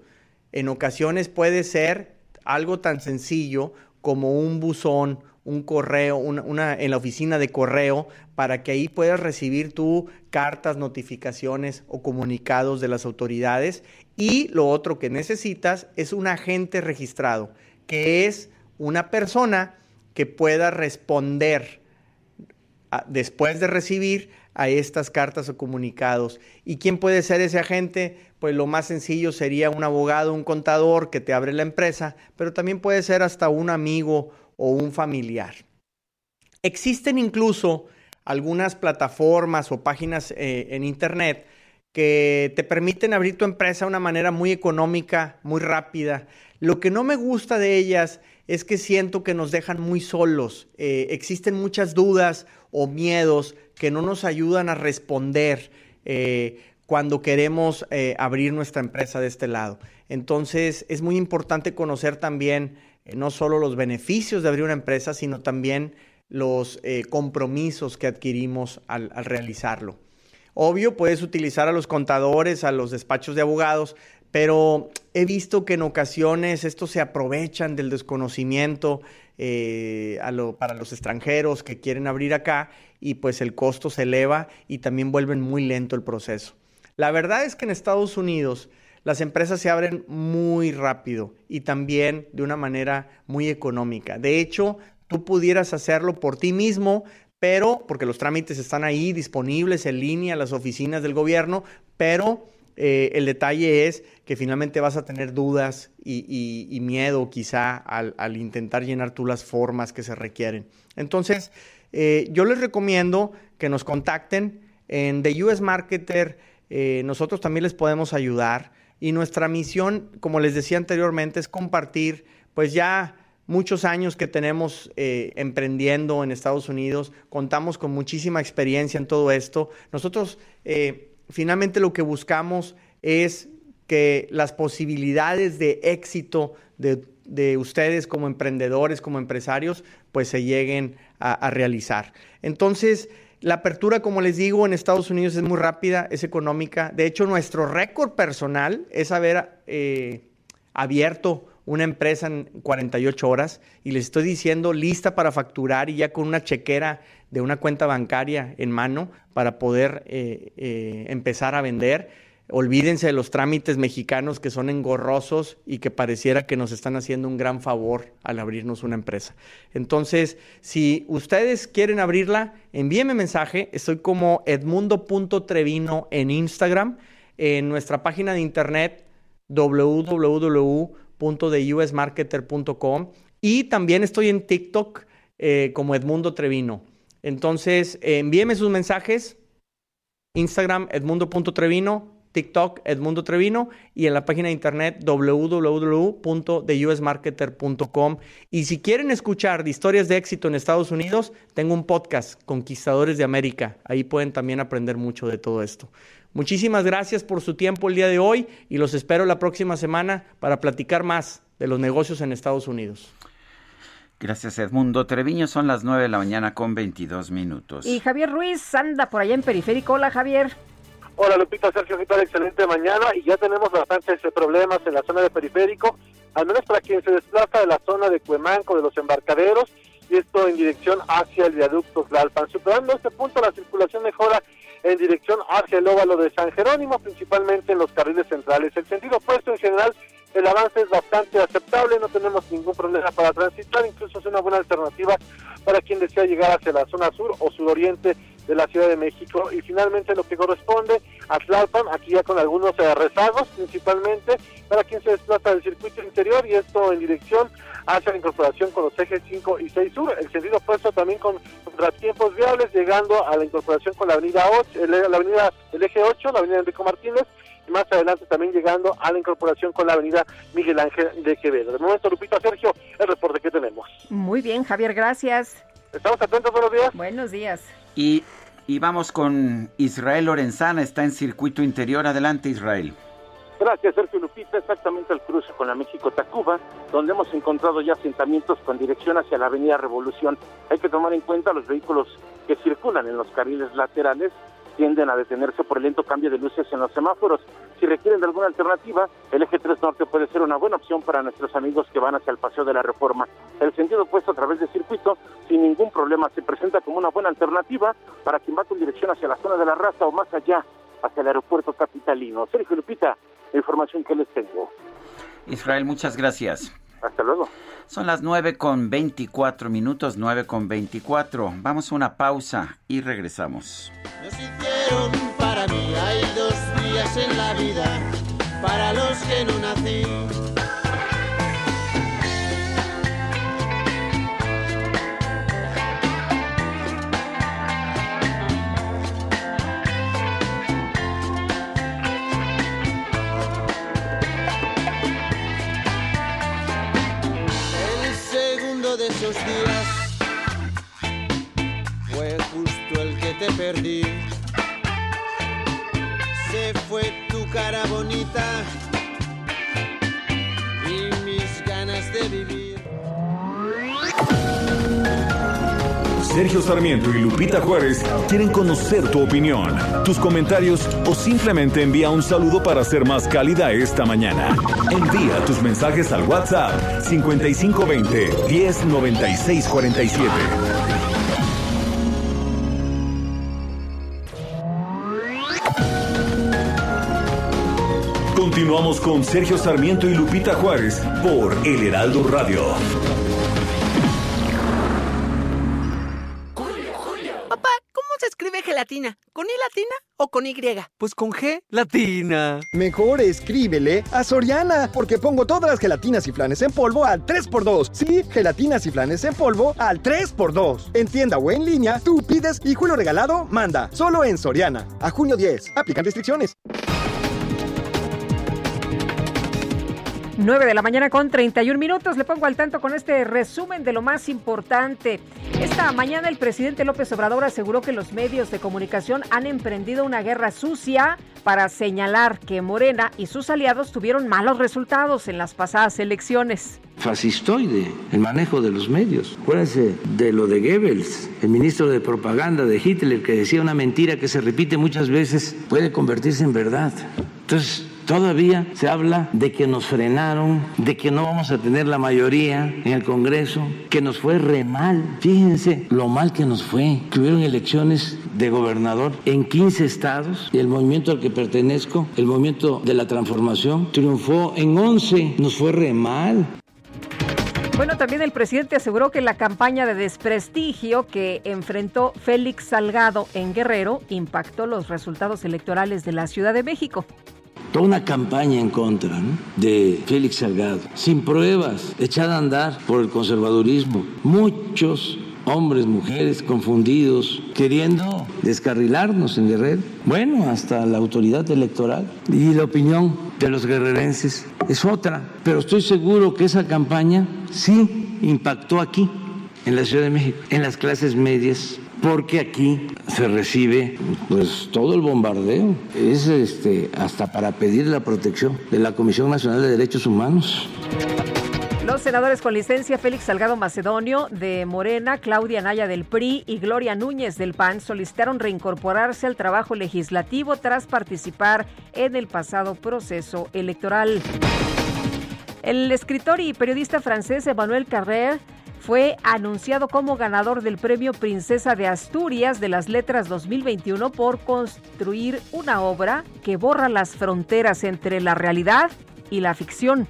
En ocasiones puede ser algo tan sencillo como un buzón, un correo, una, en la oficina de correo, para que ahí puedas recibir tú cartas, notificaciones o comunicados de las autoridades. Y lo otro que necesitas es un agente registrado, que es una persona que pueda responder después de recibir a estas cartas o comunicados. ¿Y quién puede ser ese agente? Pues lo más sencillo sería un abogado, un contador que te abre la empresa, pero también puede ser hasta un amigo o un familiar. Existen incluso algunas plataformas o páginas eh, en Internet que te permiten abrir tu empresa de una manera muy económica, muy rápida. Lo que no me gusta de ellas es que siento que nos dejan muy solos. Eh, existen muchas dudas o miedos que no nos ayudan a responder eh, cuando queremos eh, abrir nuestra empresa de este lado. Entonces es muy importante conocer también no solo los beneficios de abrir una empresa, sino también los compromisos que adquirimos al realizarlo. Obvio, puedes utilizar a los contadores, a los despachos de abogados, pero he visto que en ocasiones estos se aprovechan del desconocimiento eh, para los extranjeros que quieren abrir acá y pues el costo se eleva y también vuelven muy lento el proceso. La verdad es que en Estados Unidos las empresas se abren muy rápido y también de una manera muy económica. De hecho, tú pudieras hacerlo por ti mismo, pero porque los trámites están ahí disponibles en línea, las oficinas del gobierno, pero eh, el detalle es que finalmente vas a tener dudas y, miedo quizá al, intentar llenar tú las formas que se requieren. Entonces, eh, yo les recomiendo que nos contacten en The US Marketer. Eh, nosotros también les podemos ayudar y nuestra misión, como les decía anteriormente, es compartir pues ya muchos años que tenemos emprendiendo en Estados Unidos, contamos con muchísima experiencia en todo esto. Nosotros finalmente lo que buscamos es que las posibilidades de éxito de, ustedes como emprendedores, como empresarios, pues se lleguen a, realizar. Entonces, la apertura, como les digo, en Estados Unidos es muy rápida, es económica. De hecho, nuestro récord personal es haber eh, abierto una empresa en 48 horas y les estoy diciendo lista para facturar y ya con una chequera de una cuenta bancaria en mano para poder eh, eh, empezar a vender. Olvídense de los trámites mexicanos que son engorrosos y que pareciera que nos están haciendo un gran favor al abrirnos una empresa. Entonces, si ustedes quieren abrirla, envíenme mensaje. Estoy como edmundo.trevino en Instagram, en nuestra página de internet www.theusmarketer.com y también estoy en TikTok eh, como Edmundo Trevino. Entonces, envíeme sus mensajes. Instagram, edmundo.trevino, TikTok Edmundo Trevino y en la página de internet www.theusmarketer.com. Y si quieren escuchar de historias de éxito en Estados Unidos, tengo un podcast, Conquistadores de América. Ahí pueden también aprender mucho de todo esto. Muchísimas gracias por su tiempo el día de hoy y los espero la próxima semana para platicar más de los negocios en Estados Unidos. Gracias, Edmundo Treviño. Son las 9 de la mañana con 22 minutos. Y Javier Ruiz anda por allá en Periférico. Hola, Javier. Hola Lupita, Sergio, ¿qué tal? Excelente mañana y ya tenemos bastantes problemas en la zona de periférico, al menos para quien se desplaza de la zona de Cuemanco, de los embarcaderos, y esto en dirección hacia el viaducto Tlalpan. Superando este punto, la circulación mejora en dirección hacia el óvalo de San Jerónimo, principalmente en los carriles centrales. El sentido opuesto en general, el avance es bastante aceptable, no tenemos ningún problema para transitar, incluso es una buena alternativa para quien desea llegar hacia la zona sur o suroriente de la Ciudad de México. Y finalmente lo que corresponde a Tlalpan, aquí ya con algunos eh, rezagos, principalmente para quien se desplaza del circuito interior y esto en dirección hacia la incorporación con los ejes 5 y 6 sur. El sentido opuesto también con contratiempos viables, llegando a la incorporación con la avenida 8, la avenida del eje 8, la avenida Enrico Martínez, y más adelante también llegando a la incorporación con la avenida Miguel Ángel de Quevedo. De momento, Lupita Sergio, el reporte que tenemos. Muy bien, Javier, gracias. Estamos atentos, buenos días. Buenos días. Y, y vamos con Israel Lorenzana, está en circuito interior. Adelante, Israel. Gracias, Sergio Lupita. Exactamente al cruce con la México-Tacuba, donde hemos encontrado ya asentamientos con dirección hacia la Avenida Revolución. Hay que tomar en cuenta los vehículos que circulan en los carriles laterales tienden a detenerse por el lento cambio de luces en los semáforos. Si requieren de alguna alternativa, el eje 3 norte puede ser una buena opción para nuestros amigos que van hacia el Paseo de la Reforma. El sentido opuesto a través del circuito, sin ningún problema, se presenta como una buena alternativa para quien va con dirección hacia la zona de la raza o más allá, hacia el aeropuerto capitalino. Sergio Lupita, la información que les tengo. Israel, muchas gracias. Hasta luego. Son las 9 con 24 minutos, 9 con 24. Vamos a una pausa y regresamos. Nos hicieron para mí, hay dos días en la vida para los que no nací. Se fue tu cara bonita y mis ganas de vivir. Sergio Sarmiento y Lupita Juárez quieren conocer tu opinión, tus comentarios o simplemente envía un saludo para ser más cálida esta mañana. Envía tus mensajes al WhatsApp 5520 109647. Continuamos con Sergio Sarmiento y Lupita Juárez por El Heraldo Radio. Papá, ¿cómo se escribe gelatina? ¿Con I latina o con Y? Pues con G latina. Mejor escríbele a Soriana, porque pongo todas las gelatinas y flanes en polvo al 3x2. Sí, gelatinas y flanes en polvo al 3x2. En tienda o en línea, tú pides y Julio Regalado manda. Solo en Soriana. A junio 10. Aplican restricciones. 9 de la mañana con 31 minutos. Le pongo al tanto con este resumen de lo más importante. Esta mañana el presidente López Obrador aseguró que los medios de comunicación han emprendido una guerra sucia para señalar que Morena y sus aliados tuvieron malos resultados en las pasadas elecciones. fascistoide el manejo de los medios. Acuérdense de lo de Goebbels, el ministro de propaganda de Hitler, que decía una mentira que se repite muchas veces, puede convertirse en verdad. Entonces, todavía se habla de que nos frenaron, de que no vamos a tener la mayoría en el Congreso, que nos fue re mal. Fíjense lo mal que nos fue, que hubieron elecciones de gobernador en 15 estados y el movimiento al que pertenezco, el movimiento de la transformación, triunfó en 11, nos fue re mal. Bueno, también el presidente aseguró que la campaña de desprestigio que enfrentó Félix Salgado en Guerrero impactó los resultados electorales de la Ciudad de México. Toda una campaña en contra de Félix Salgado, sin pruebas, echada a andar por el conservadurismo. Muchos hombres, mujeres confundidos, queriendo descarrilarnos en Guerrero. Bueno, hasta la autoridad electoral y la opinión de los guerrerenses es otra. Pero estoy seguro que esa campaña sí impactó aquí, en la Ciudad de México, en las clases medias, porque aquí se recibe pues todo el bombardeo. Es este hasta para pedir la protección de la Comisión Nacional de Derechos Humanos. Los senadores con licencia Félix Salgado Macedonio de Morena, Claudia Naya del PRI y Gloria Núñez del PAN solicitaron reincorporarse al trabajo legislativo tras participar en el pasado proceso electoral. El escritor y periodista francés Emmanuel Carrère fue anunciado como ganador del Premio Princesa de Asturias de las Letras 2021 por construir una obra que borra las fronteras entre la realidad y la ficción.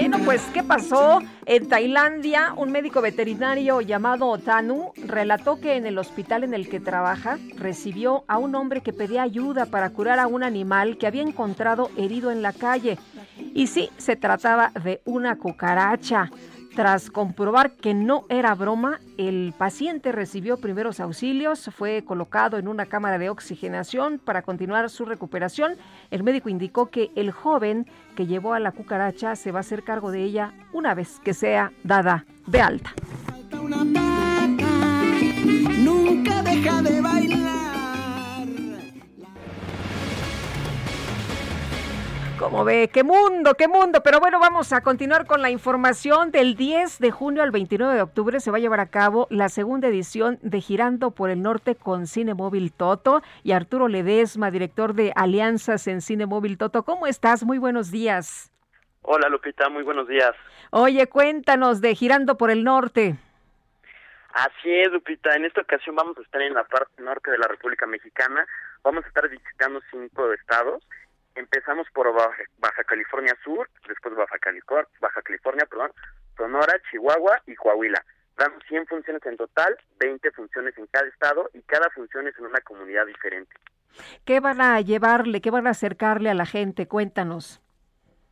Bueno, pues, ¿qué pasó? En Tailandia, un médico veterinario llamado Tanu relató que en el hospital en el que trabaja recibió a un hombre que pedía ayuda para curar a un animal que había encontrado herido en la calle. Y sí, se trataba de una cucaracha. Tras comprobar que no era broma, el paciente recibió primeros auxilios, fue colocado en una cámara de oxigenación para continuar su recuperación. El médico indicó que el joven que llevó a la cucaracha se va a hacer cargo de ella una vez que sea dada de alta. Nunca deja de bailar. Como ve, qué mundo, qué mundo. Pero bueno, vamos a continuar con la información. Del 10 de junio al 29 de octubre se va a llevar a cabo la segunda edición de Girando por el Norte con Cine Móvil Toto y Arturo Ledesma, director de Alianzas en Cine Móvil Toto. ¿Cómo estás? Muy buenos días. Hola Lupita, muy buenos días. Oye, cuéntanos de Girando por el Norte. Así es, Lupita. En esta ocasión vamos a estar en la parte norte de la República Mexicana. Vamos a estar visitando cinco estados empezamos por Baja, Baja California Sur, después Baja California, Baja California, perdón, Sonora, Chihuahua y Coahuila. Damos 100 funciones en total, 20 funciones en cada estado y cada función es en una comunidad diferente. ¿Qué van a llevarle, qué van a acercarle a la gente? Cuéntanos.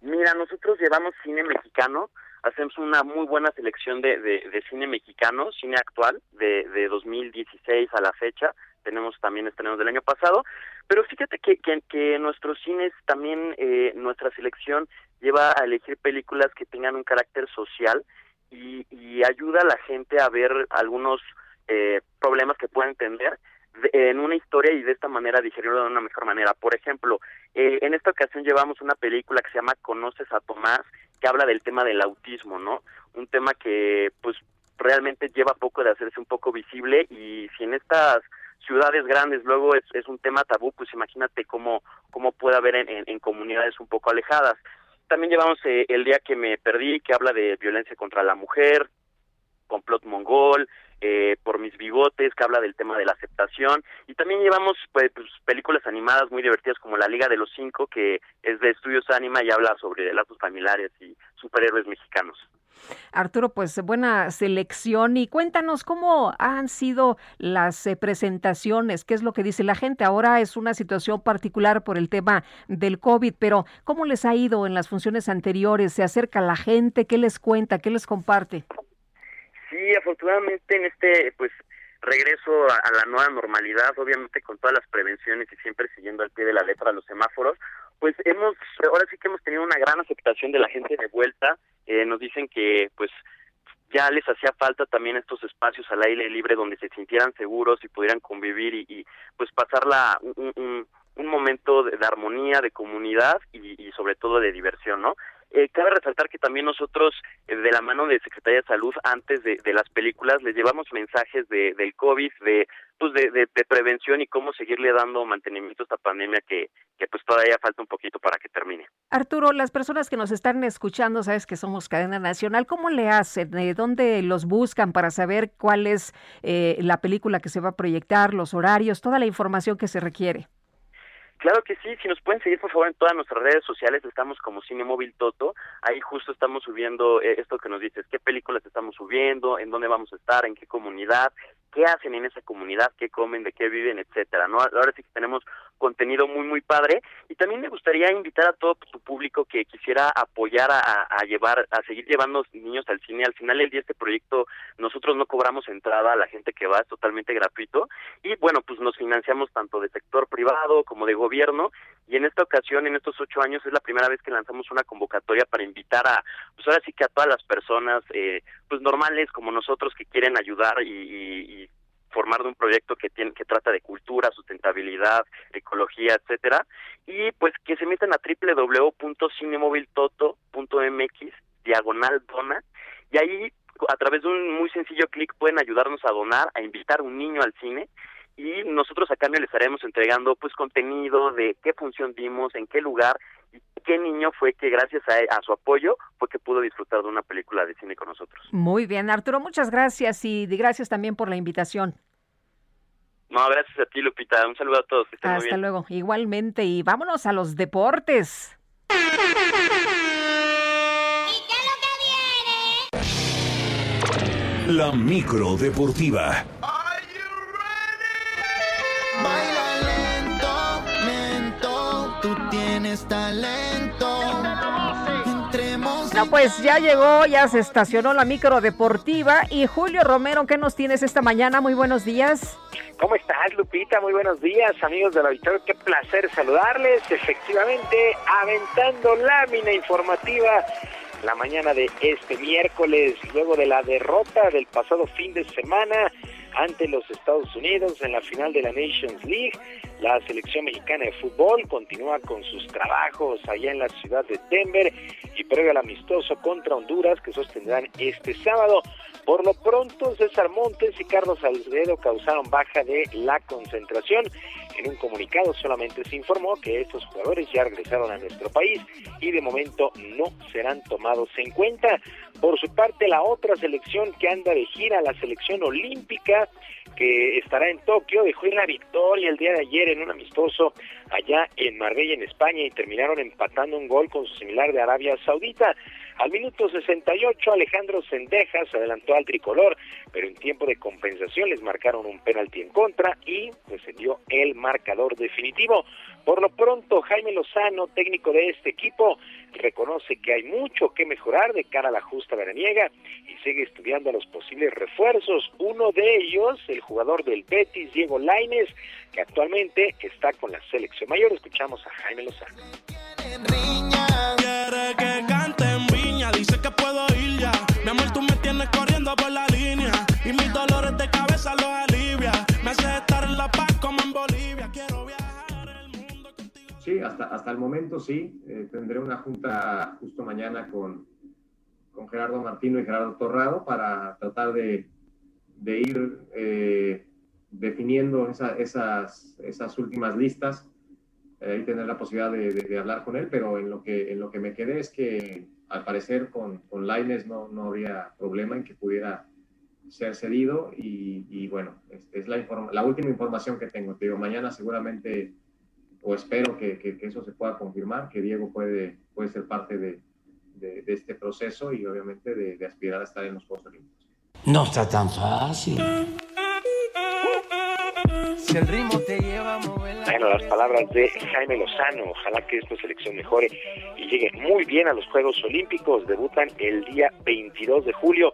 Mira, nosotros llevamos cine mexicano, hacemos una muy buena selección de, de, cine mexicano, cine actual, de, de 2016 a la fecha. Tenemos también estrenos del año pasado, pero fíjate que, que, nuestros cines también, eh, nuestra selección lleva a elegir películas que tengan un carácter social y, y ayuda a la gente a ver algunos eh, problemas que pueden tener en una historia y de esta manera digerirlo de una mejor manera. Por ejemplo, eh, en esta ocasión llevamos una película que se llama Conoces a Tomás, que habla del tema del autismo, ¿no? Un tema que pues realmente lleva poco de hacerse un poco visible y si en estas ciudades grandes luego es, es un tema tabú, pues imagínate cómo, cómo puede haber en, en, comunidades un poco alejadas. También llevamos eh, El día que me perdí, que habla de violencia contra la mujer, complot mongol, eh, por mis bigotes, que habla del tema de la aceptación, y también llevamos pues, pues, películas animadas muy divertidas como La Liga de los Cinco, que es de Estudios Anima y habla sobre lazos familiares y superhéroes mexicanos. Arturo, pues buena selección y cuéntanos cómo han sido las eh, presentaciones, qué es lo que dice la gente. Ahora es una situación particular por el tema del COVID, pero ¿cómo les ha ido en las funciones anteriores? ¿Se acerca la gente? ¿Qué les cuenta? ¿Qué les comparte? Sí, afortunadamente en este pues regreso a, a, la nueva normalidad, obviamente con todas las prevenciones y siempre siguiendo al pie de la letra los semáforos, pues hemos, ahora sí que hemos tenido una gran aceptación de la gente de vuelta, eh, nos dicen que pues ya les hacía falta también estos espacios al aire libre donde se sintieran seguros y pudieran convivir y, y pues pasarla un, un, momento de, armonía, de comunidad y sobre todo de diversión, ¿no? Eh, cabe resaltar que también nosotros, eh, de la mano de Secretaría de Salud, antes de, de las películas, les llevamos mensajes de, del COVID, de, pues de, de, de, prevención y cómo seguirle dando mantenimiento a esta pandemia que, que pues todavía falta un poquito para que termine. Arturo, las personas que nos están escuchando, sabes que somos cadena nacional, ¿cómo le hacen? ¿De dónde los buscan para saber cuál es eh, la película que se va a proyectar, los horarios, toda la información que se requiere? Claro que sí, si nos pueden seguir por favor en todas nuestras redes sociales, estamos como Cine Móvil Toto, ahí justo estamos subiendo eh, esto que nos dices, qué películas estamos subiendo, en dónde vamos a estar, en qué comunidad, qué hacen en esa comunidad, qué comen, de qué viven, etcétera, ¿no? Ahora sí que tenemos contenido muy muy padre. Y también me gustaría invitar a todo tu público que quisiera apoyar a, llevar a seguir llevando niños al cine. Al final del día este proyecto nosotros no cobramos entrada a la gente que va es totalmente gratuito. Y bueno pues nos financiamos tanto de sector privado como de gobierno. Y en esta ocasión en estos ocho años es la primera vez que lanzamos una convocatoria para invitar a pues ahora sí que a todas las personas eh, pues normales como nosotros que quieren ayudar y formar de un proyecto que tiene que trata de cultura, sustentabilidad, ecología, etcétera, y pues que se metan a www.cinemoviltoto.mx diagonal dona y ahí a través de un muy sencillo clic pueden ayudarnos a donar, a invitar un niño al cine y nosotros a cambio les estaremos entregando pues contenido de qué función dimos, en qué lugar qué niño fue que gracias a, a, su apoyo fue que pudo disfrutar de una película de cine con nosotros. Muy bien, Arturo, muchas gracias y gracias también por la invitación. No, gracias a ti, Lupita. Un saludo a todos. Que estén Hasta muy bien. luego. Igualmente. Y vámonos a los deportes. La micro deportiva. Pues ya llegó, ya se estacionó la micro deportiva. Y Julio Romero, ¿qué nos tienes esta mañana? Muy buenos días. ¿Cómo estás, Lupita? Muy buenos días, amigos del auditorio. Qué placer saludarles. Efectivamente, aventando lámina informativa la mañana de este miércoles, luego de la derrota del pasado fin de semana ante los Estados Unidos en la final de la Nations League. La selección mexicana de fútbol continúa con sus trabajos allá en la ciudad de Denver y previo al amistoso contra Honduras que sostendrán este sábado. Por lo pronto, César Montes y Carlos Alcedo causaron baja de la concentración. En un comunicado solamente se informó que estos jugadores ya regresaron a nuestro país y de momento no serán tomados en cuenta. Por su parte, la otra selección que anda de gira, la selección olímpica, que estará en Tokio, dejó ir la victoria el día de ayer en un amistoso allá en Marbella, en España, y terminaron empatando un gol con su similar de Arabia Saudita. Al minuto 68, Alejandro Sendejas adelantó al tricolor, pero en tiempo de compensación les marcaron un penalti en contra y dio el marcador definitivo. Por lo pronto, Jaime Lozano, técnico de este equipo, reconoce que hay mucho que mejorar de cara a la justa veraniega y sigue estudiando a los posibles refuerzos. Uno de ellos, el jugador del Betis, Diego Laines, que actualmente está con la selección mayor. Escuchamos a Jaime Lozano. Viña, dice que puedo ir ya. Mi amor, tú me tienes corriendo por la línea y mis dolores de cabeza los alivia. Me hace estar en la paz como en Bolivia. Quiero viajar el mundo contigo. Sí, hasta, hasta el momento sí. Eh, tendré una junta justo mañana con, con Gerardo Martino y Gerardo Torrado para tratar de, de ir eh, definiendo esa, esas, esas últimas listas eh, y tener la posibilidad de, de, de, hablar con él, pero en lo que, en lo que me quedé es que al parecer con, con Laines no, no habría problema en que pudiera ser cedido y, y bueno, es, es la, la, última información que tengo. Te digo, mañana seguramente o espero que, que, que, eso se pueda confirmar, que Diego puede, puede ser parte de, de, de este proceso y obviamente de, aspirar a estar en los Juegos Olímpicos. No está tan fácil. Si el ritmo te lleva a mover Bueno, las palabras de Jaime Lozano. Ojalá que esta selección mejore y llegue muy bien a los Juegos Olímpicos. Debutan el día 22 de julio.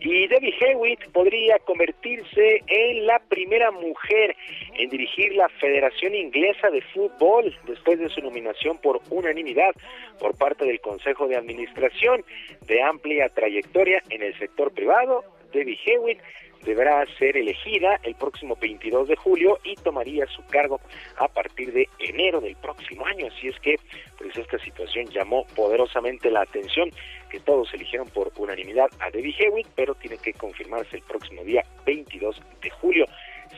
Y Debbie Hewitt podría convertirse en la primera mujer en dirigir la Federación Inglesa de Fútbol después de su nominación por unanimidad por parte del Consejo de Administración de amplia trayectoria en el sector privado. Debbie Hewitt deberá ser elegida el próximo 22 de julio y tomaría su cargo a partir de enero del próximo año. Así es que pues esta situación llamó poderosamente la atención que todos eligieron por unanimidad a Debbie Hewitt, pero tiene que confirmarse el próximo día 22 de julio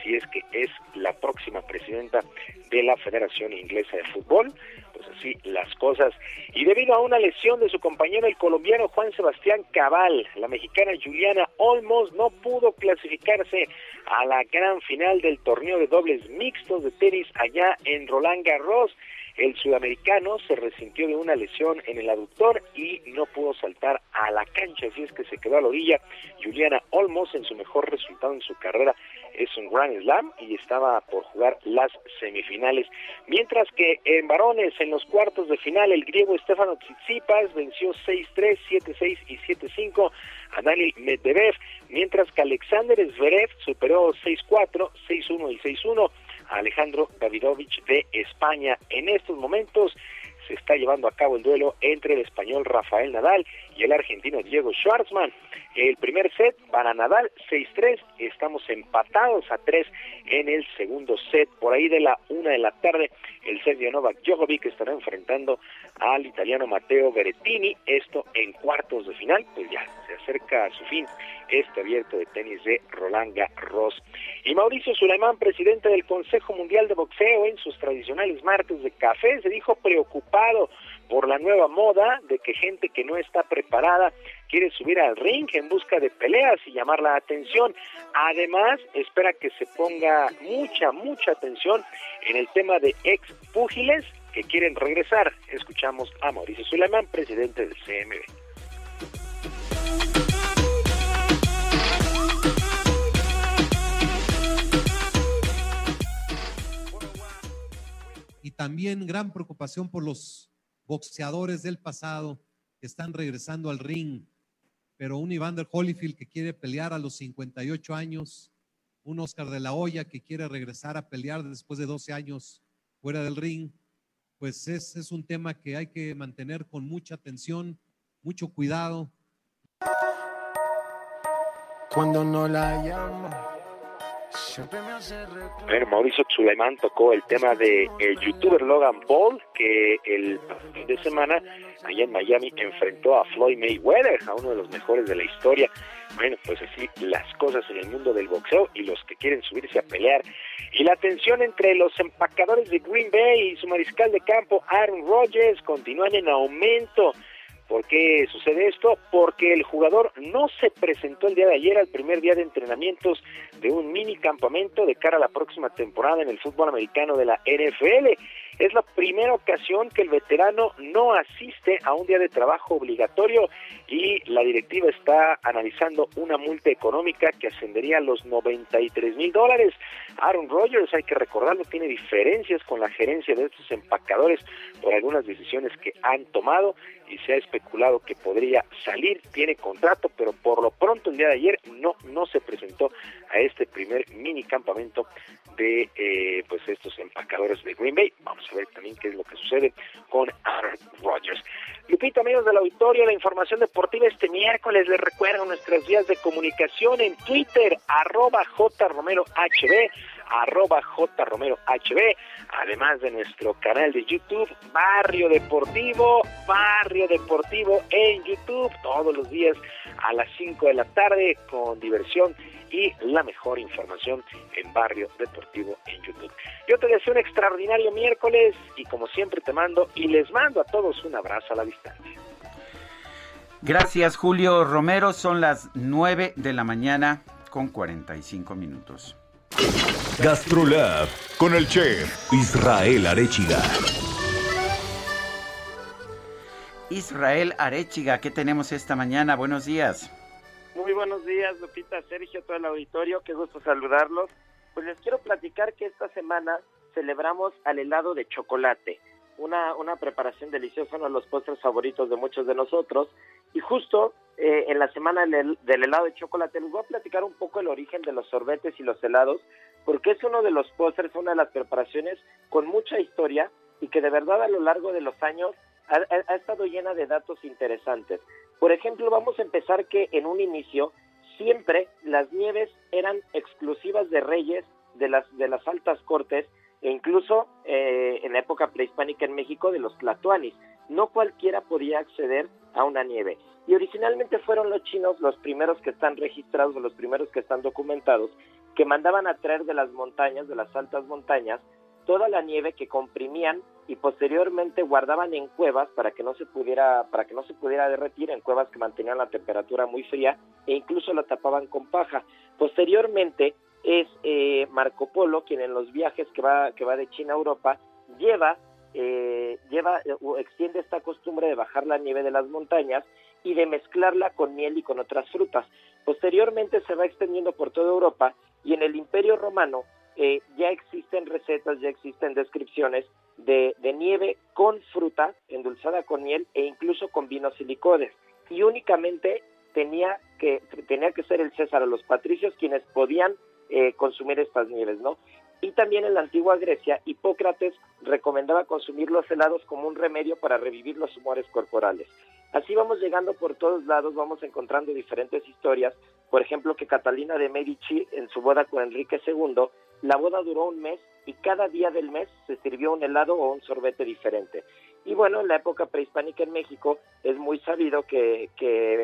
si es que es la próxima presidenta de la Federación Inglesa de Fútbol. Pues así las cosas. Y debido a una lesión de su compañero el colombiano Juan Sebastián Cabal, la mexicana Juliana Olmos no pudo clasificarse a la gran final del torneo de dobles mixtos de tenis allá en Roland Garros. El sudamericano se resintió de una lesión en el aductor y no pudo saltar a la cancha, así es que se quedó a la orilla. Juliana Olmos, en su mejor resultado en su carrera, es un Grand Slam y estaba por jugar las semifinales. Mientras que en varones, en los cuartos de final, el griego Stefano Tsitsipas venció 6-3, 7-6 y 7-5 a Daniel Medvedev, mientras que Alexander Zverev superó 6-4, 6-1 y 6-1 Alejandro Davidovich de España. En estos momentos se está llevando a cabo el duelo entre el español Rafael Nadal y el argentino Diego Schwartzman. El primer set para Nadal 6-3, estamos empatados a 3 en el segundo set. Por ahí de la una de la tarde, el serbio Novak Djokovic estará enfrentando al italiano Matteo Berrettini, esto en cuartos de final, pues ya se acerca a su fin este abierto de tenis de Roland Garros. Y Mauricio Sulaimán, presidente del Consejo Mundial de Boxeo, en sus tradicionales martes de café, se dijo preocupado por la nueva moda de que gente que no está preparada quiere subir al ring en busca de peleas y llamar la atención. Además, espera que se ponga mucha, mucha atención en el tema de ex púgiles que quieren regresar. Escuchamos a Mauricio Suleiman, presidente del CMB. Y también gran preocupación por los boxeadores del pasado que están regresando al ring. Pero un Evander Holyfield que quiere pelear a los 58 años, un Oscar de la Hoya que quiere regresar a pelear después de 12 años fuera del ring, pues es, es un tema que hay que mantener con mucha atención, mucho cuidado. Cuando no la llamo bueno, Mauricio Suleiman tocó el tema de el youtuber Logan Paul, que el fin de semana allá en Miami enfrentó a Floyd Mayweather, a uno de los mejores de la historia. Bueno, pues así las cosas en el mundo del boxeo y los que quieren subirse a pelear. Y la tensión entre los empacadores de Green Bay y su mariscal de campo Aaron Rodgers continúan en aumento. ¿Por qué sucede esto? Porque el jugador no se presentó el día de ayer al primer día de entrenamientos de un mini campamento de cara a la próxima temporada en el fútbol americano de la NFL. Es la primera ocasión que el veterano no asiste a un día de trabajo obligatorio y la directiva está analizando una multa económica que ascendería a los 93 mil dólares. Aaron Rodgers, hay que recordarlo, tiene diferencias con la gerencia de estos empacadores por algunas decisiones que han tomado y se ha especulado que podría salir, tiene contrato, pero por lo pronto el día de ayer no, no se presentó a este primer mini campamento de eh, pues estos empacadores de Green Bay. Vamos a ver también qué es lo que sucede con Aaron Rodgers. Lupita, amigos del auditorio, la información deportiva este miércoles. Les recuerdo nuestras vías de comunicación en Twitter, arroba jromerohb, arroba jromerohb, además de nuestro canal de YouTube, Barrio Deportivo, Barrio Deportivo en YouTube, todos los días a las 5 de la tarde con diversión y la mejor información en Barrio Deportivo en YouTube. Yo te deseo un extraordinario miércoles y como siempre te mando y les mando a todos un abrazo a la distancia. Gracias Julio Romero, son las 9 de la mañana con 45 minutos. Gastrolab con el chef Israel Arechiga. Israel Arechiga, ¿qué tenemos esta mañana? Buenos días. Muy buenos días, Lupita, Sergio, todo el auditorio, qué gusto saludarlos. Pues les quiero platicar que esta semana celebramos al helado de chocolate, una, una preparación deliciosa, uno de los postres favoritos de muchos de nosotros. Y justo eh, en la semana del, helado de chocolate les voy a platicar un poco el origen de los sorbetes y los helados, porque es uno de los postres, una de las preparaciones con mucha historia y que de verdad a lo largo de los años ha, ha, estado llena de datos interesantes. Por ejemplo, vamos a empezar que en un inicio siempre las nieves eran exclusivas de reyes de las de las altas cortes e incluso eh, en la época prehispánica en México de los tlatoanis. No cualquiera podía acceder a una nieve. Y originalmente fueron los chinos los primeros que están registrados, los primeros que están documentados, que mandaban a traer de las montañas, de las altas montañas, toda la nieve que comprimían y posteriormente guardaban en cuevas para que no se pudiera para que no se pudiera derretir en cuevas que mantenían la temperatura muy fría e incluso la tapaban con paja posteriormente es eh, Marco Polo quien en los viajes que va que va de China a Europa lleva eh, lleva o extiende esta costumbre de bajar la nieve de las montañas y de mezclarla con miel y con otras frutas. Posteriormente se va extendiendo por toda Europa y en el Imperio Romano eh, ya existen recetas, ya existen descripciones de, de, nieve con fruta endulzada con miel e incluso con vinos y licores. Y únicamente tenía que, tenía que ser el César o los patricios quienes podían eh, consumir estas nieves, ¿no? Y también en la antigua Grecia, Hipócrates recomendaba consumir los helados como un remedio para revivir los humores corporales. Así vamos llegando por todos lados, vamos encontrando diferentes historias. Por ejemplo, que Catalina de Medici, en su boda con Enrique II, la boda duró un mes y cada día del mes se sirvió un helado o un sorbete diferente. Y bueno, en la época prehispánica en México es muy sabido que,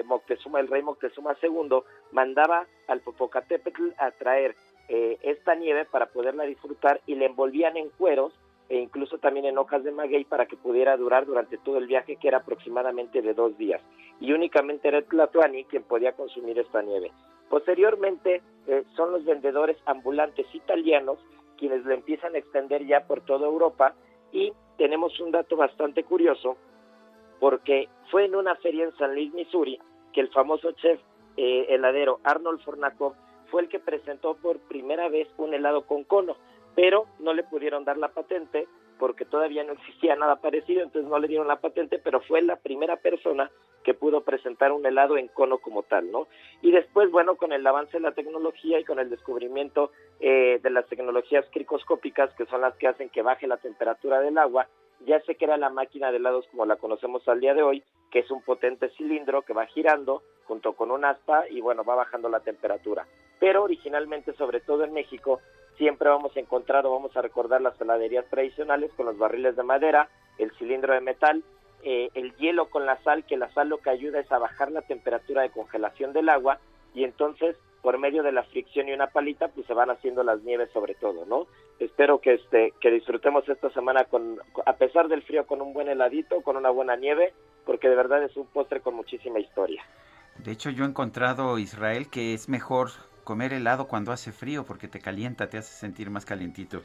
Moctezuma, el rey Moctezuma II, mandaba al Popocatépetl a traer eh, esta nieve para poderla disfrutar y le envolvían en cueros e incluso también en hojas de maguey para que pudiera durar durante todo el viaje que era aproximadamente de dos días y únicamente era el Tlatuani quien podía consumir esta nieve. Posteriormente eh, son los vendedores ambulantes italianos quienes le empiezan a extender ya por toda Europa y tenemos un dato bastante curioso porque fue en una feria en San Luis, Missouri, que el famoso chef eh, heladero Arnold Fornakov fue el que presentó por primera vez un helado con cono, pero no le pudieron dar la patente porque todavía no existía nada parecido, entonces no le dieron la patente, pero fue la primera persona que pudo presentar un helado en cono como tal, ¿no? Y después, bueno, con el avance de la tecnología y con el descubrimiento eh, de las tecnologías cricoscópicas, que son las que hacen que baje la temperatura del agua, ya se crea la máquina de helados como la conocemos al día de hoy, que es un potente cilindro que va girando junto con un aspa y bueno, va bajando la temperatura. Pero originalmente, sobre todo en México, siempre vamos a encontrar o vamos a recordar las heladerías tradicionales con los barriles de madera, el cilindro de metal, eh, el hielo con la sal, que la sal lo que ayuda es a bajar la temperatura de congelación del agua y entonces por medio de la fricción y una palita pues se van haciendo las nieves sobre todo, ¿no? Espero que este que disfrutemos esta semana con a pesar del frío con un buen heladito, con una buena nieve, porque de verdad es un postre con muchísima historia. De hecho, yo he encontrado Israel que es mejor comer helado cuando hace frío porque te calienta, te hace sentir más calientito.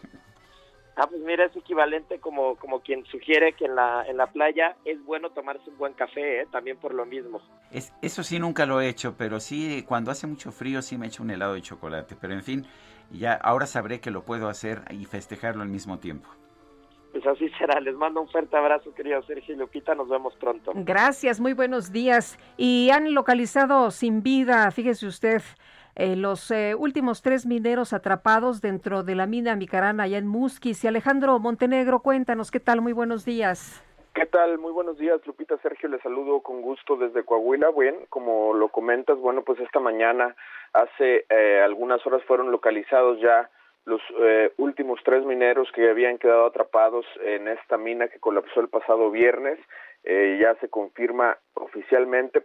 Ah, pues mira, es equivalente como, como quien sugiere que en la, en la playa es bueno tomarse un buen café, ¿eh? también por lo mismo. Es, eso sí nunca lo he hecho, pero sí, cuando hace mucho frío sí me echo un helado de chocolate. Pero en fin, ya ahora sabré que lo puedo hacer y festejarlo al mismo tiempo. Pues así será. Les mando un fuerte abrazo, querido Sergio y Lupita. Nos vemos pronto. Gracias, muy buenos días. Y han localizado sin vida, fíjese usted, eh, los eh, últimos tres mineros atrapados dentro de la mina Micarana allá en Musquis. Y Alejandro Montenegro, cuéntanos, ¿qué tal? Muy buenos días. ¿Qué tal? Muy buenos días, Lupita Sergio. Les saludo con gusto desde Coahuila. Bien, como lo comentas, bueno, pues esta mañana, hace eh, algunas horas fueron localizados ya los eh, últimos tres mineros que habían quedado atrapados en esta mina que colapsó el pasado viernes. Eh, ya se confirma oficialmente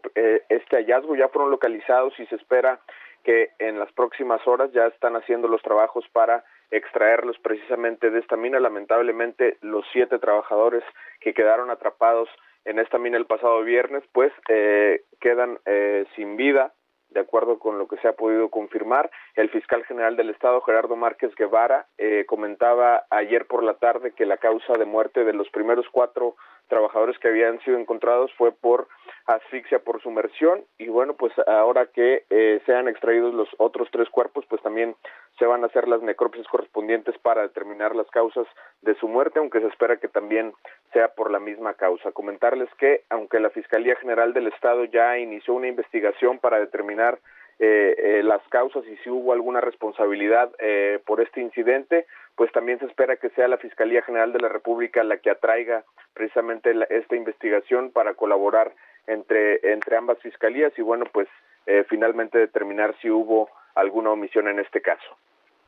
este hallazgo, ya fueron localizados y se espera que en las próximas horas ya están haciendo los trabajos para extraerlos precisamente de esta mina. Lamentablemente, los siete trabajadores que quedaron atrapados en esta mina el pasado viernes, pues eh, quedan eh, sin vida de acuerdo con lo que se ha podido confirmar. El fiscal general del Estado, Gerardo Márquez Guevara, eh, comentaba ayer por la tarde que la causa de muerte de los primeros cuatro trabajadores que habían sido encontrados fue por asfixia por sumersión y bueno pues ahora que eh, sean extraídos los otros tres cuerpos pues también se van a hacer las necropsias correspondientes para determinar las causas de su muerte aunque se espera que también sea por la misma causa. Comentarles que aunque la fiscalía general del estado ya inició una investigación para determinar eh, eh, las causas y si hubo alguna responsabilidad eh, por este incidente, pues también se espera que sea la Fiscalía General de la República la que atraiga precisamente la, esta investigación para colaborar entre, entre ambas fiscalías y bueno, pues eh, finalmente determinar si hubo alguna omisión en este caso.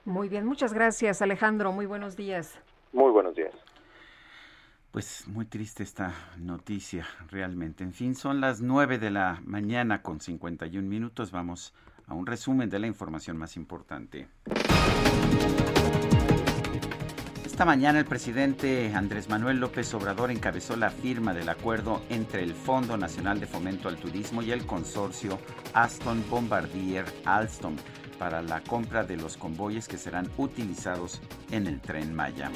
Muy bien, muchas gracias Alejandro, muy buenos días. Muy buenos días. Pues muy triste esta noticia, realmente. En fin, son las 9 de la mañana con 51 minutos. Vamos a un resumen de la información más importante. Esta mañana el presidente Andrés Manuel López Obrador encabezó la firma del acuerdo entre el Fondo Nacional de Fomento al Turismo y el consorcio Aston Bombardier Alstom para la compra de los convoyes que serán utilizados en el tren Maya.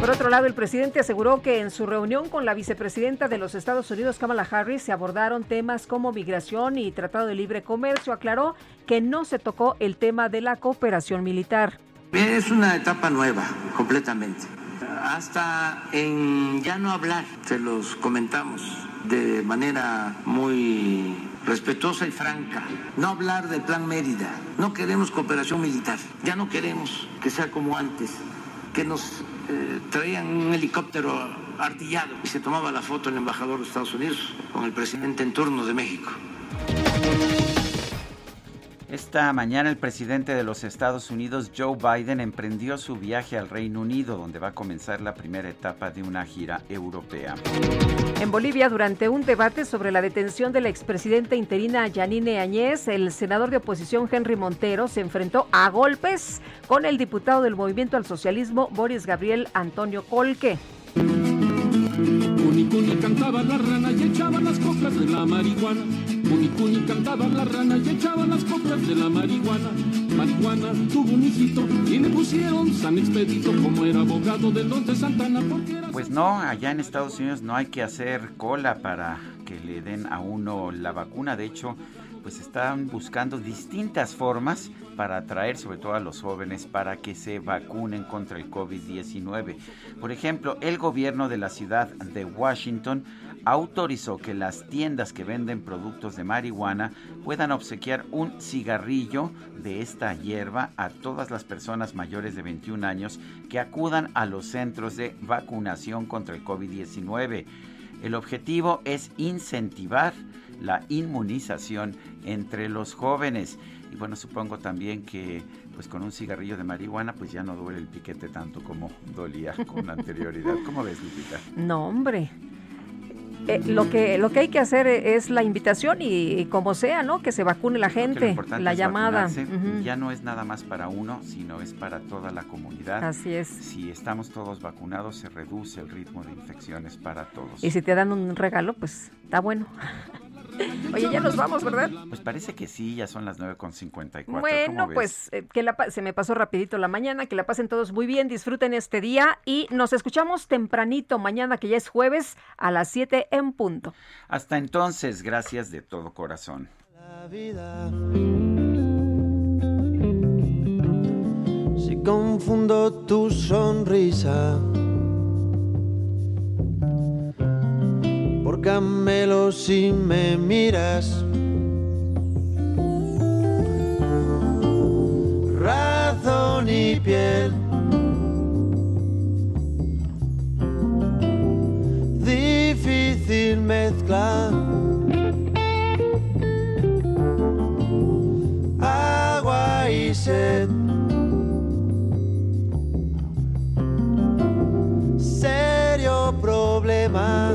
Por otro lado, el presidente aseguró que en su reunión con la vicepresidenta de los Estados Unidos, Kamala Harris, se abordaron temas como migración y tratado de libre comercio. Aclaró que no se tocó el tema de la cooperación militar. Es una etapa nueva, completamente. Hasta en ya no hablar, se los comentamos de manera muy respetuosa y franca. No hablar del plan Mérida. No queremos cooperación militar. Ya no queremos que sea como antes, que nos eh, traían un helicóptero artillado y se tomaba la foto el embajador de Estados Unidos con el presidente en turno de México. Esta mañana el presidente de los Estados Unidos, Joe Biden, emprendió su viaje al Reino Unido, donde va a comenzar la primera etapa de una gira europea. En Bolivia, durante un debate sobre la detención de la expresidenta interina Yanine Añez, el senador de oposición Henry Montero se enfrentó a golpes con el diputado del Movimiento al Socialismo, Boris Gabriel Antonio Colque. Cuni cantaba la rana y echaba las coplas de la marihuana. Cuni Cuni cantaba la rana y echaba las coplas de la marihuana. Marihuana tuvo un hijito y le pusieron San Expedito como era abogado de los de Santana porque era... Pues no, allá en Estados Unidos no hay que hacer cola para que le den a uno la vacuna. De hecho, pues están buscando distintas formas para atraer sobre todo a los jóvenes para que se vacunen contra el COVID-19. Por ejemplo, el gobierno de la ciudad de Washington autorizó que las tiendas que venden productos de marihuana puedan obsequiar un cigarrillo de esta hierba a todas las personas mayores de 21 años que acudan a los centros de vacunación contra el COVID-19. El objetivo es incentivar la inmunización entre los jóvenes. Y bueno, supongo también que pues con un cigarrillo de marihuana pues ya no duele el piquete tanto como dolía con anterioridad. ¿Cómo ves, Lupita? No, hombre. Eh, lo que lo que hay que hacer es la invitación y, y como sea, ¿no? Que se vacune la gente, la llamada. Ya no es nada más para uno, sino es para toda la comunidad. Así es. Si estamos todos vacunados, se reduce el ritmo de infecciones para todos. Y si te dan un regalo, pues está bueno. Oye, ya nos vamos, ¿verdad? Pues parece que sí, ya son las 9.54. Bueno, pues eh, que la, se me pasó rapidito la mañana, que la pasen todos muy bien, disfruten este día y nos escuchamos tempranito mañana, que ya es jueves, a las 7 en punto. Hasta entonces, gracias de todo corazón. La vida. Si confundo tu sonrisa por camelo si me miras. Razón y piel. Difícil mezcla. Agua y sed. Serio problema.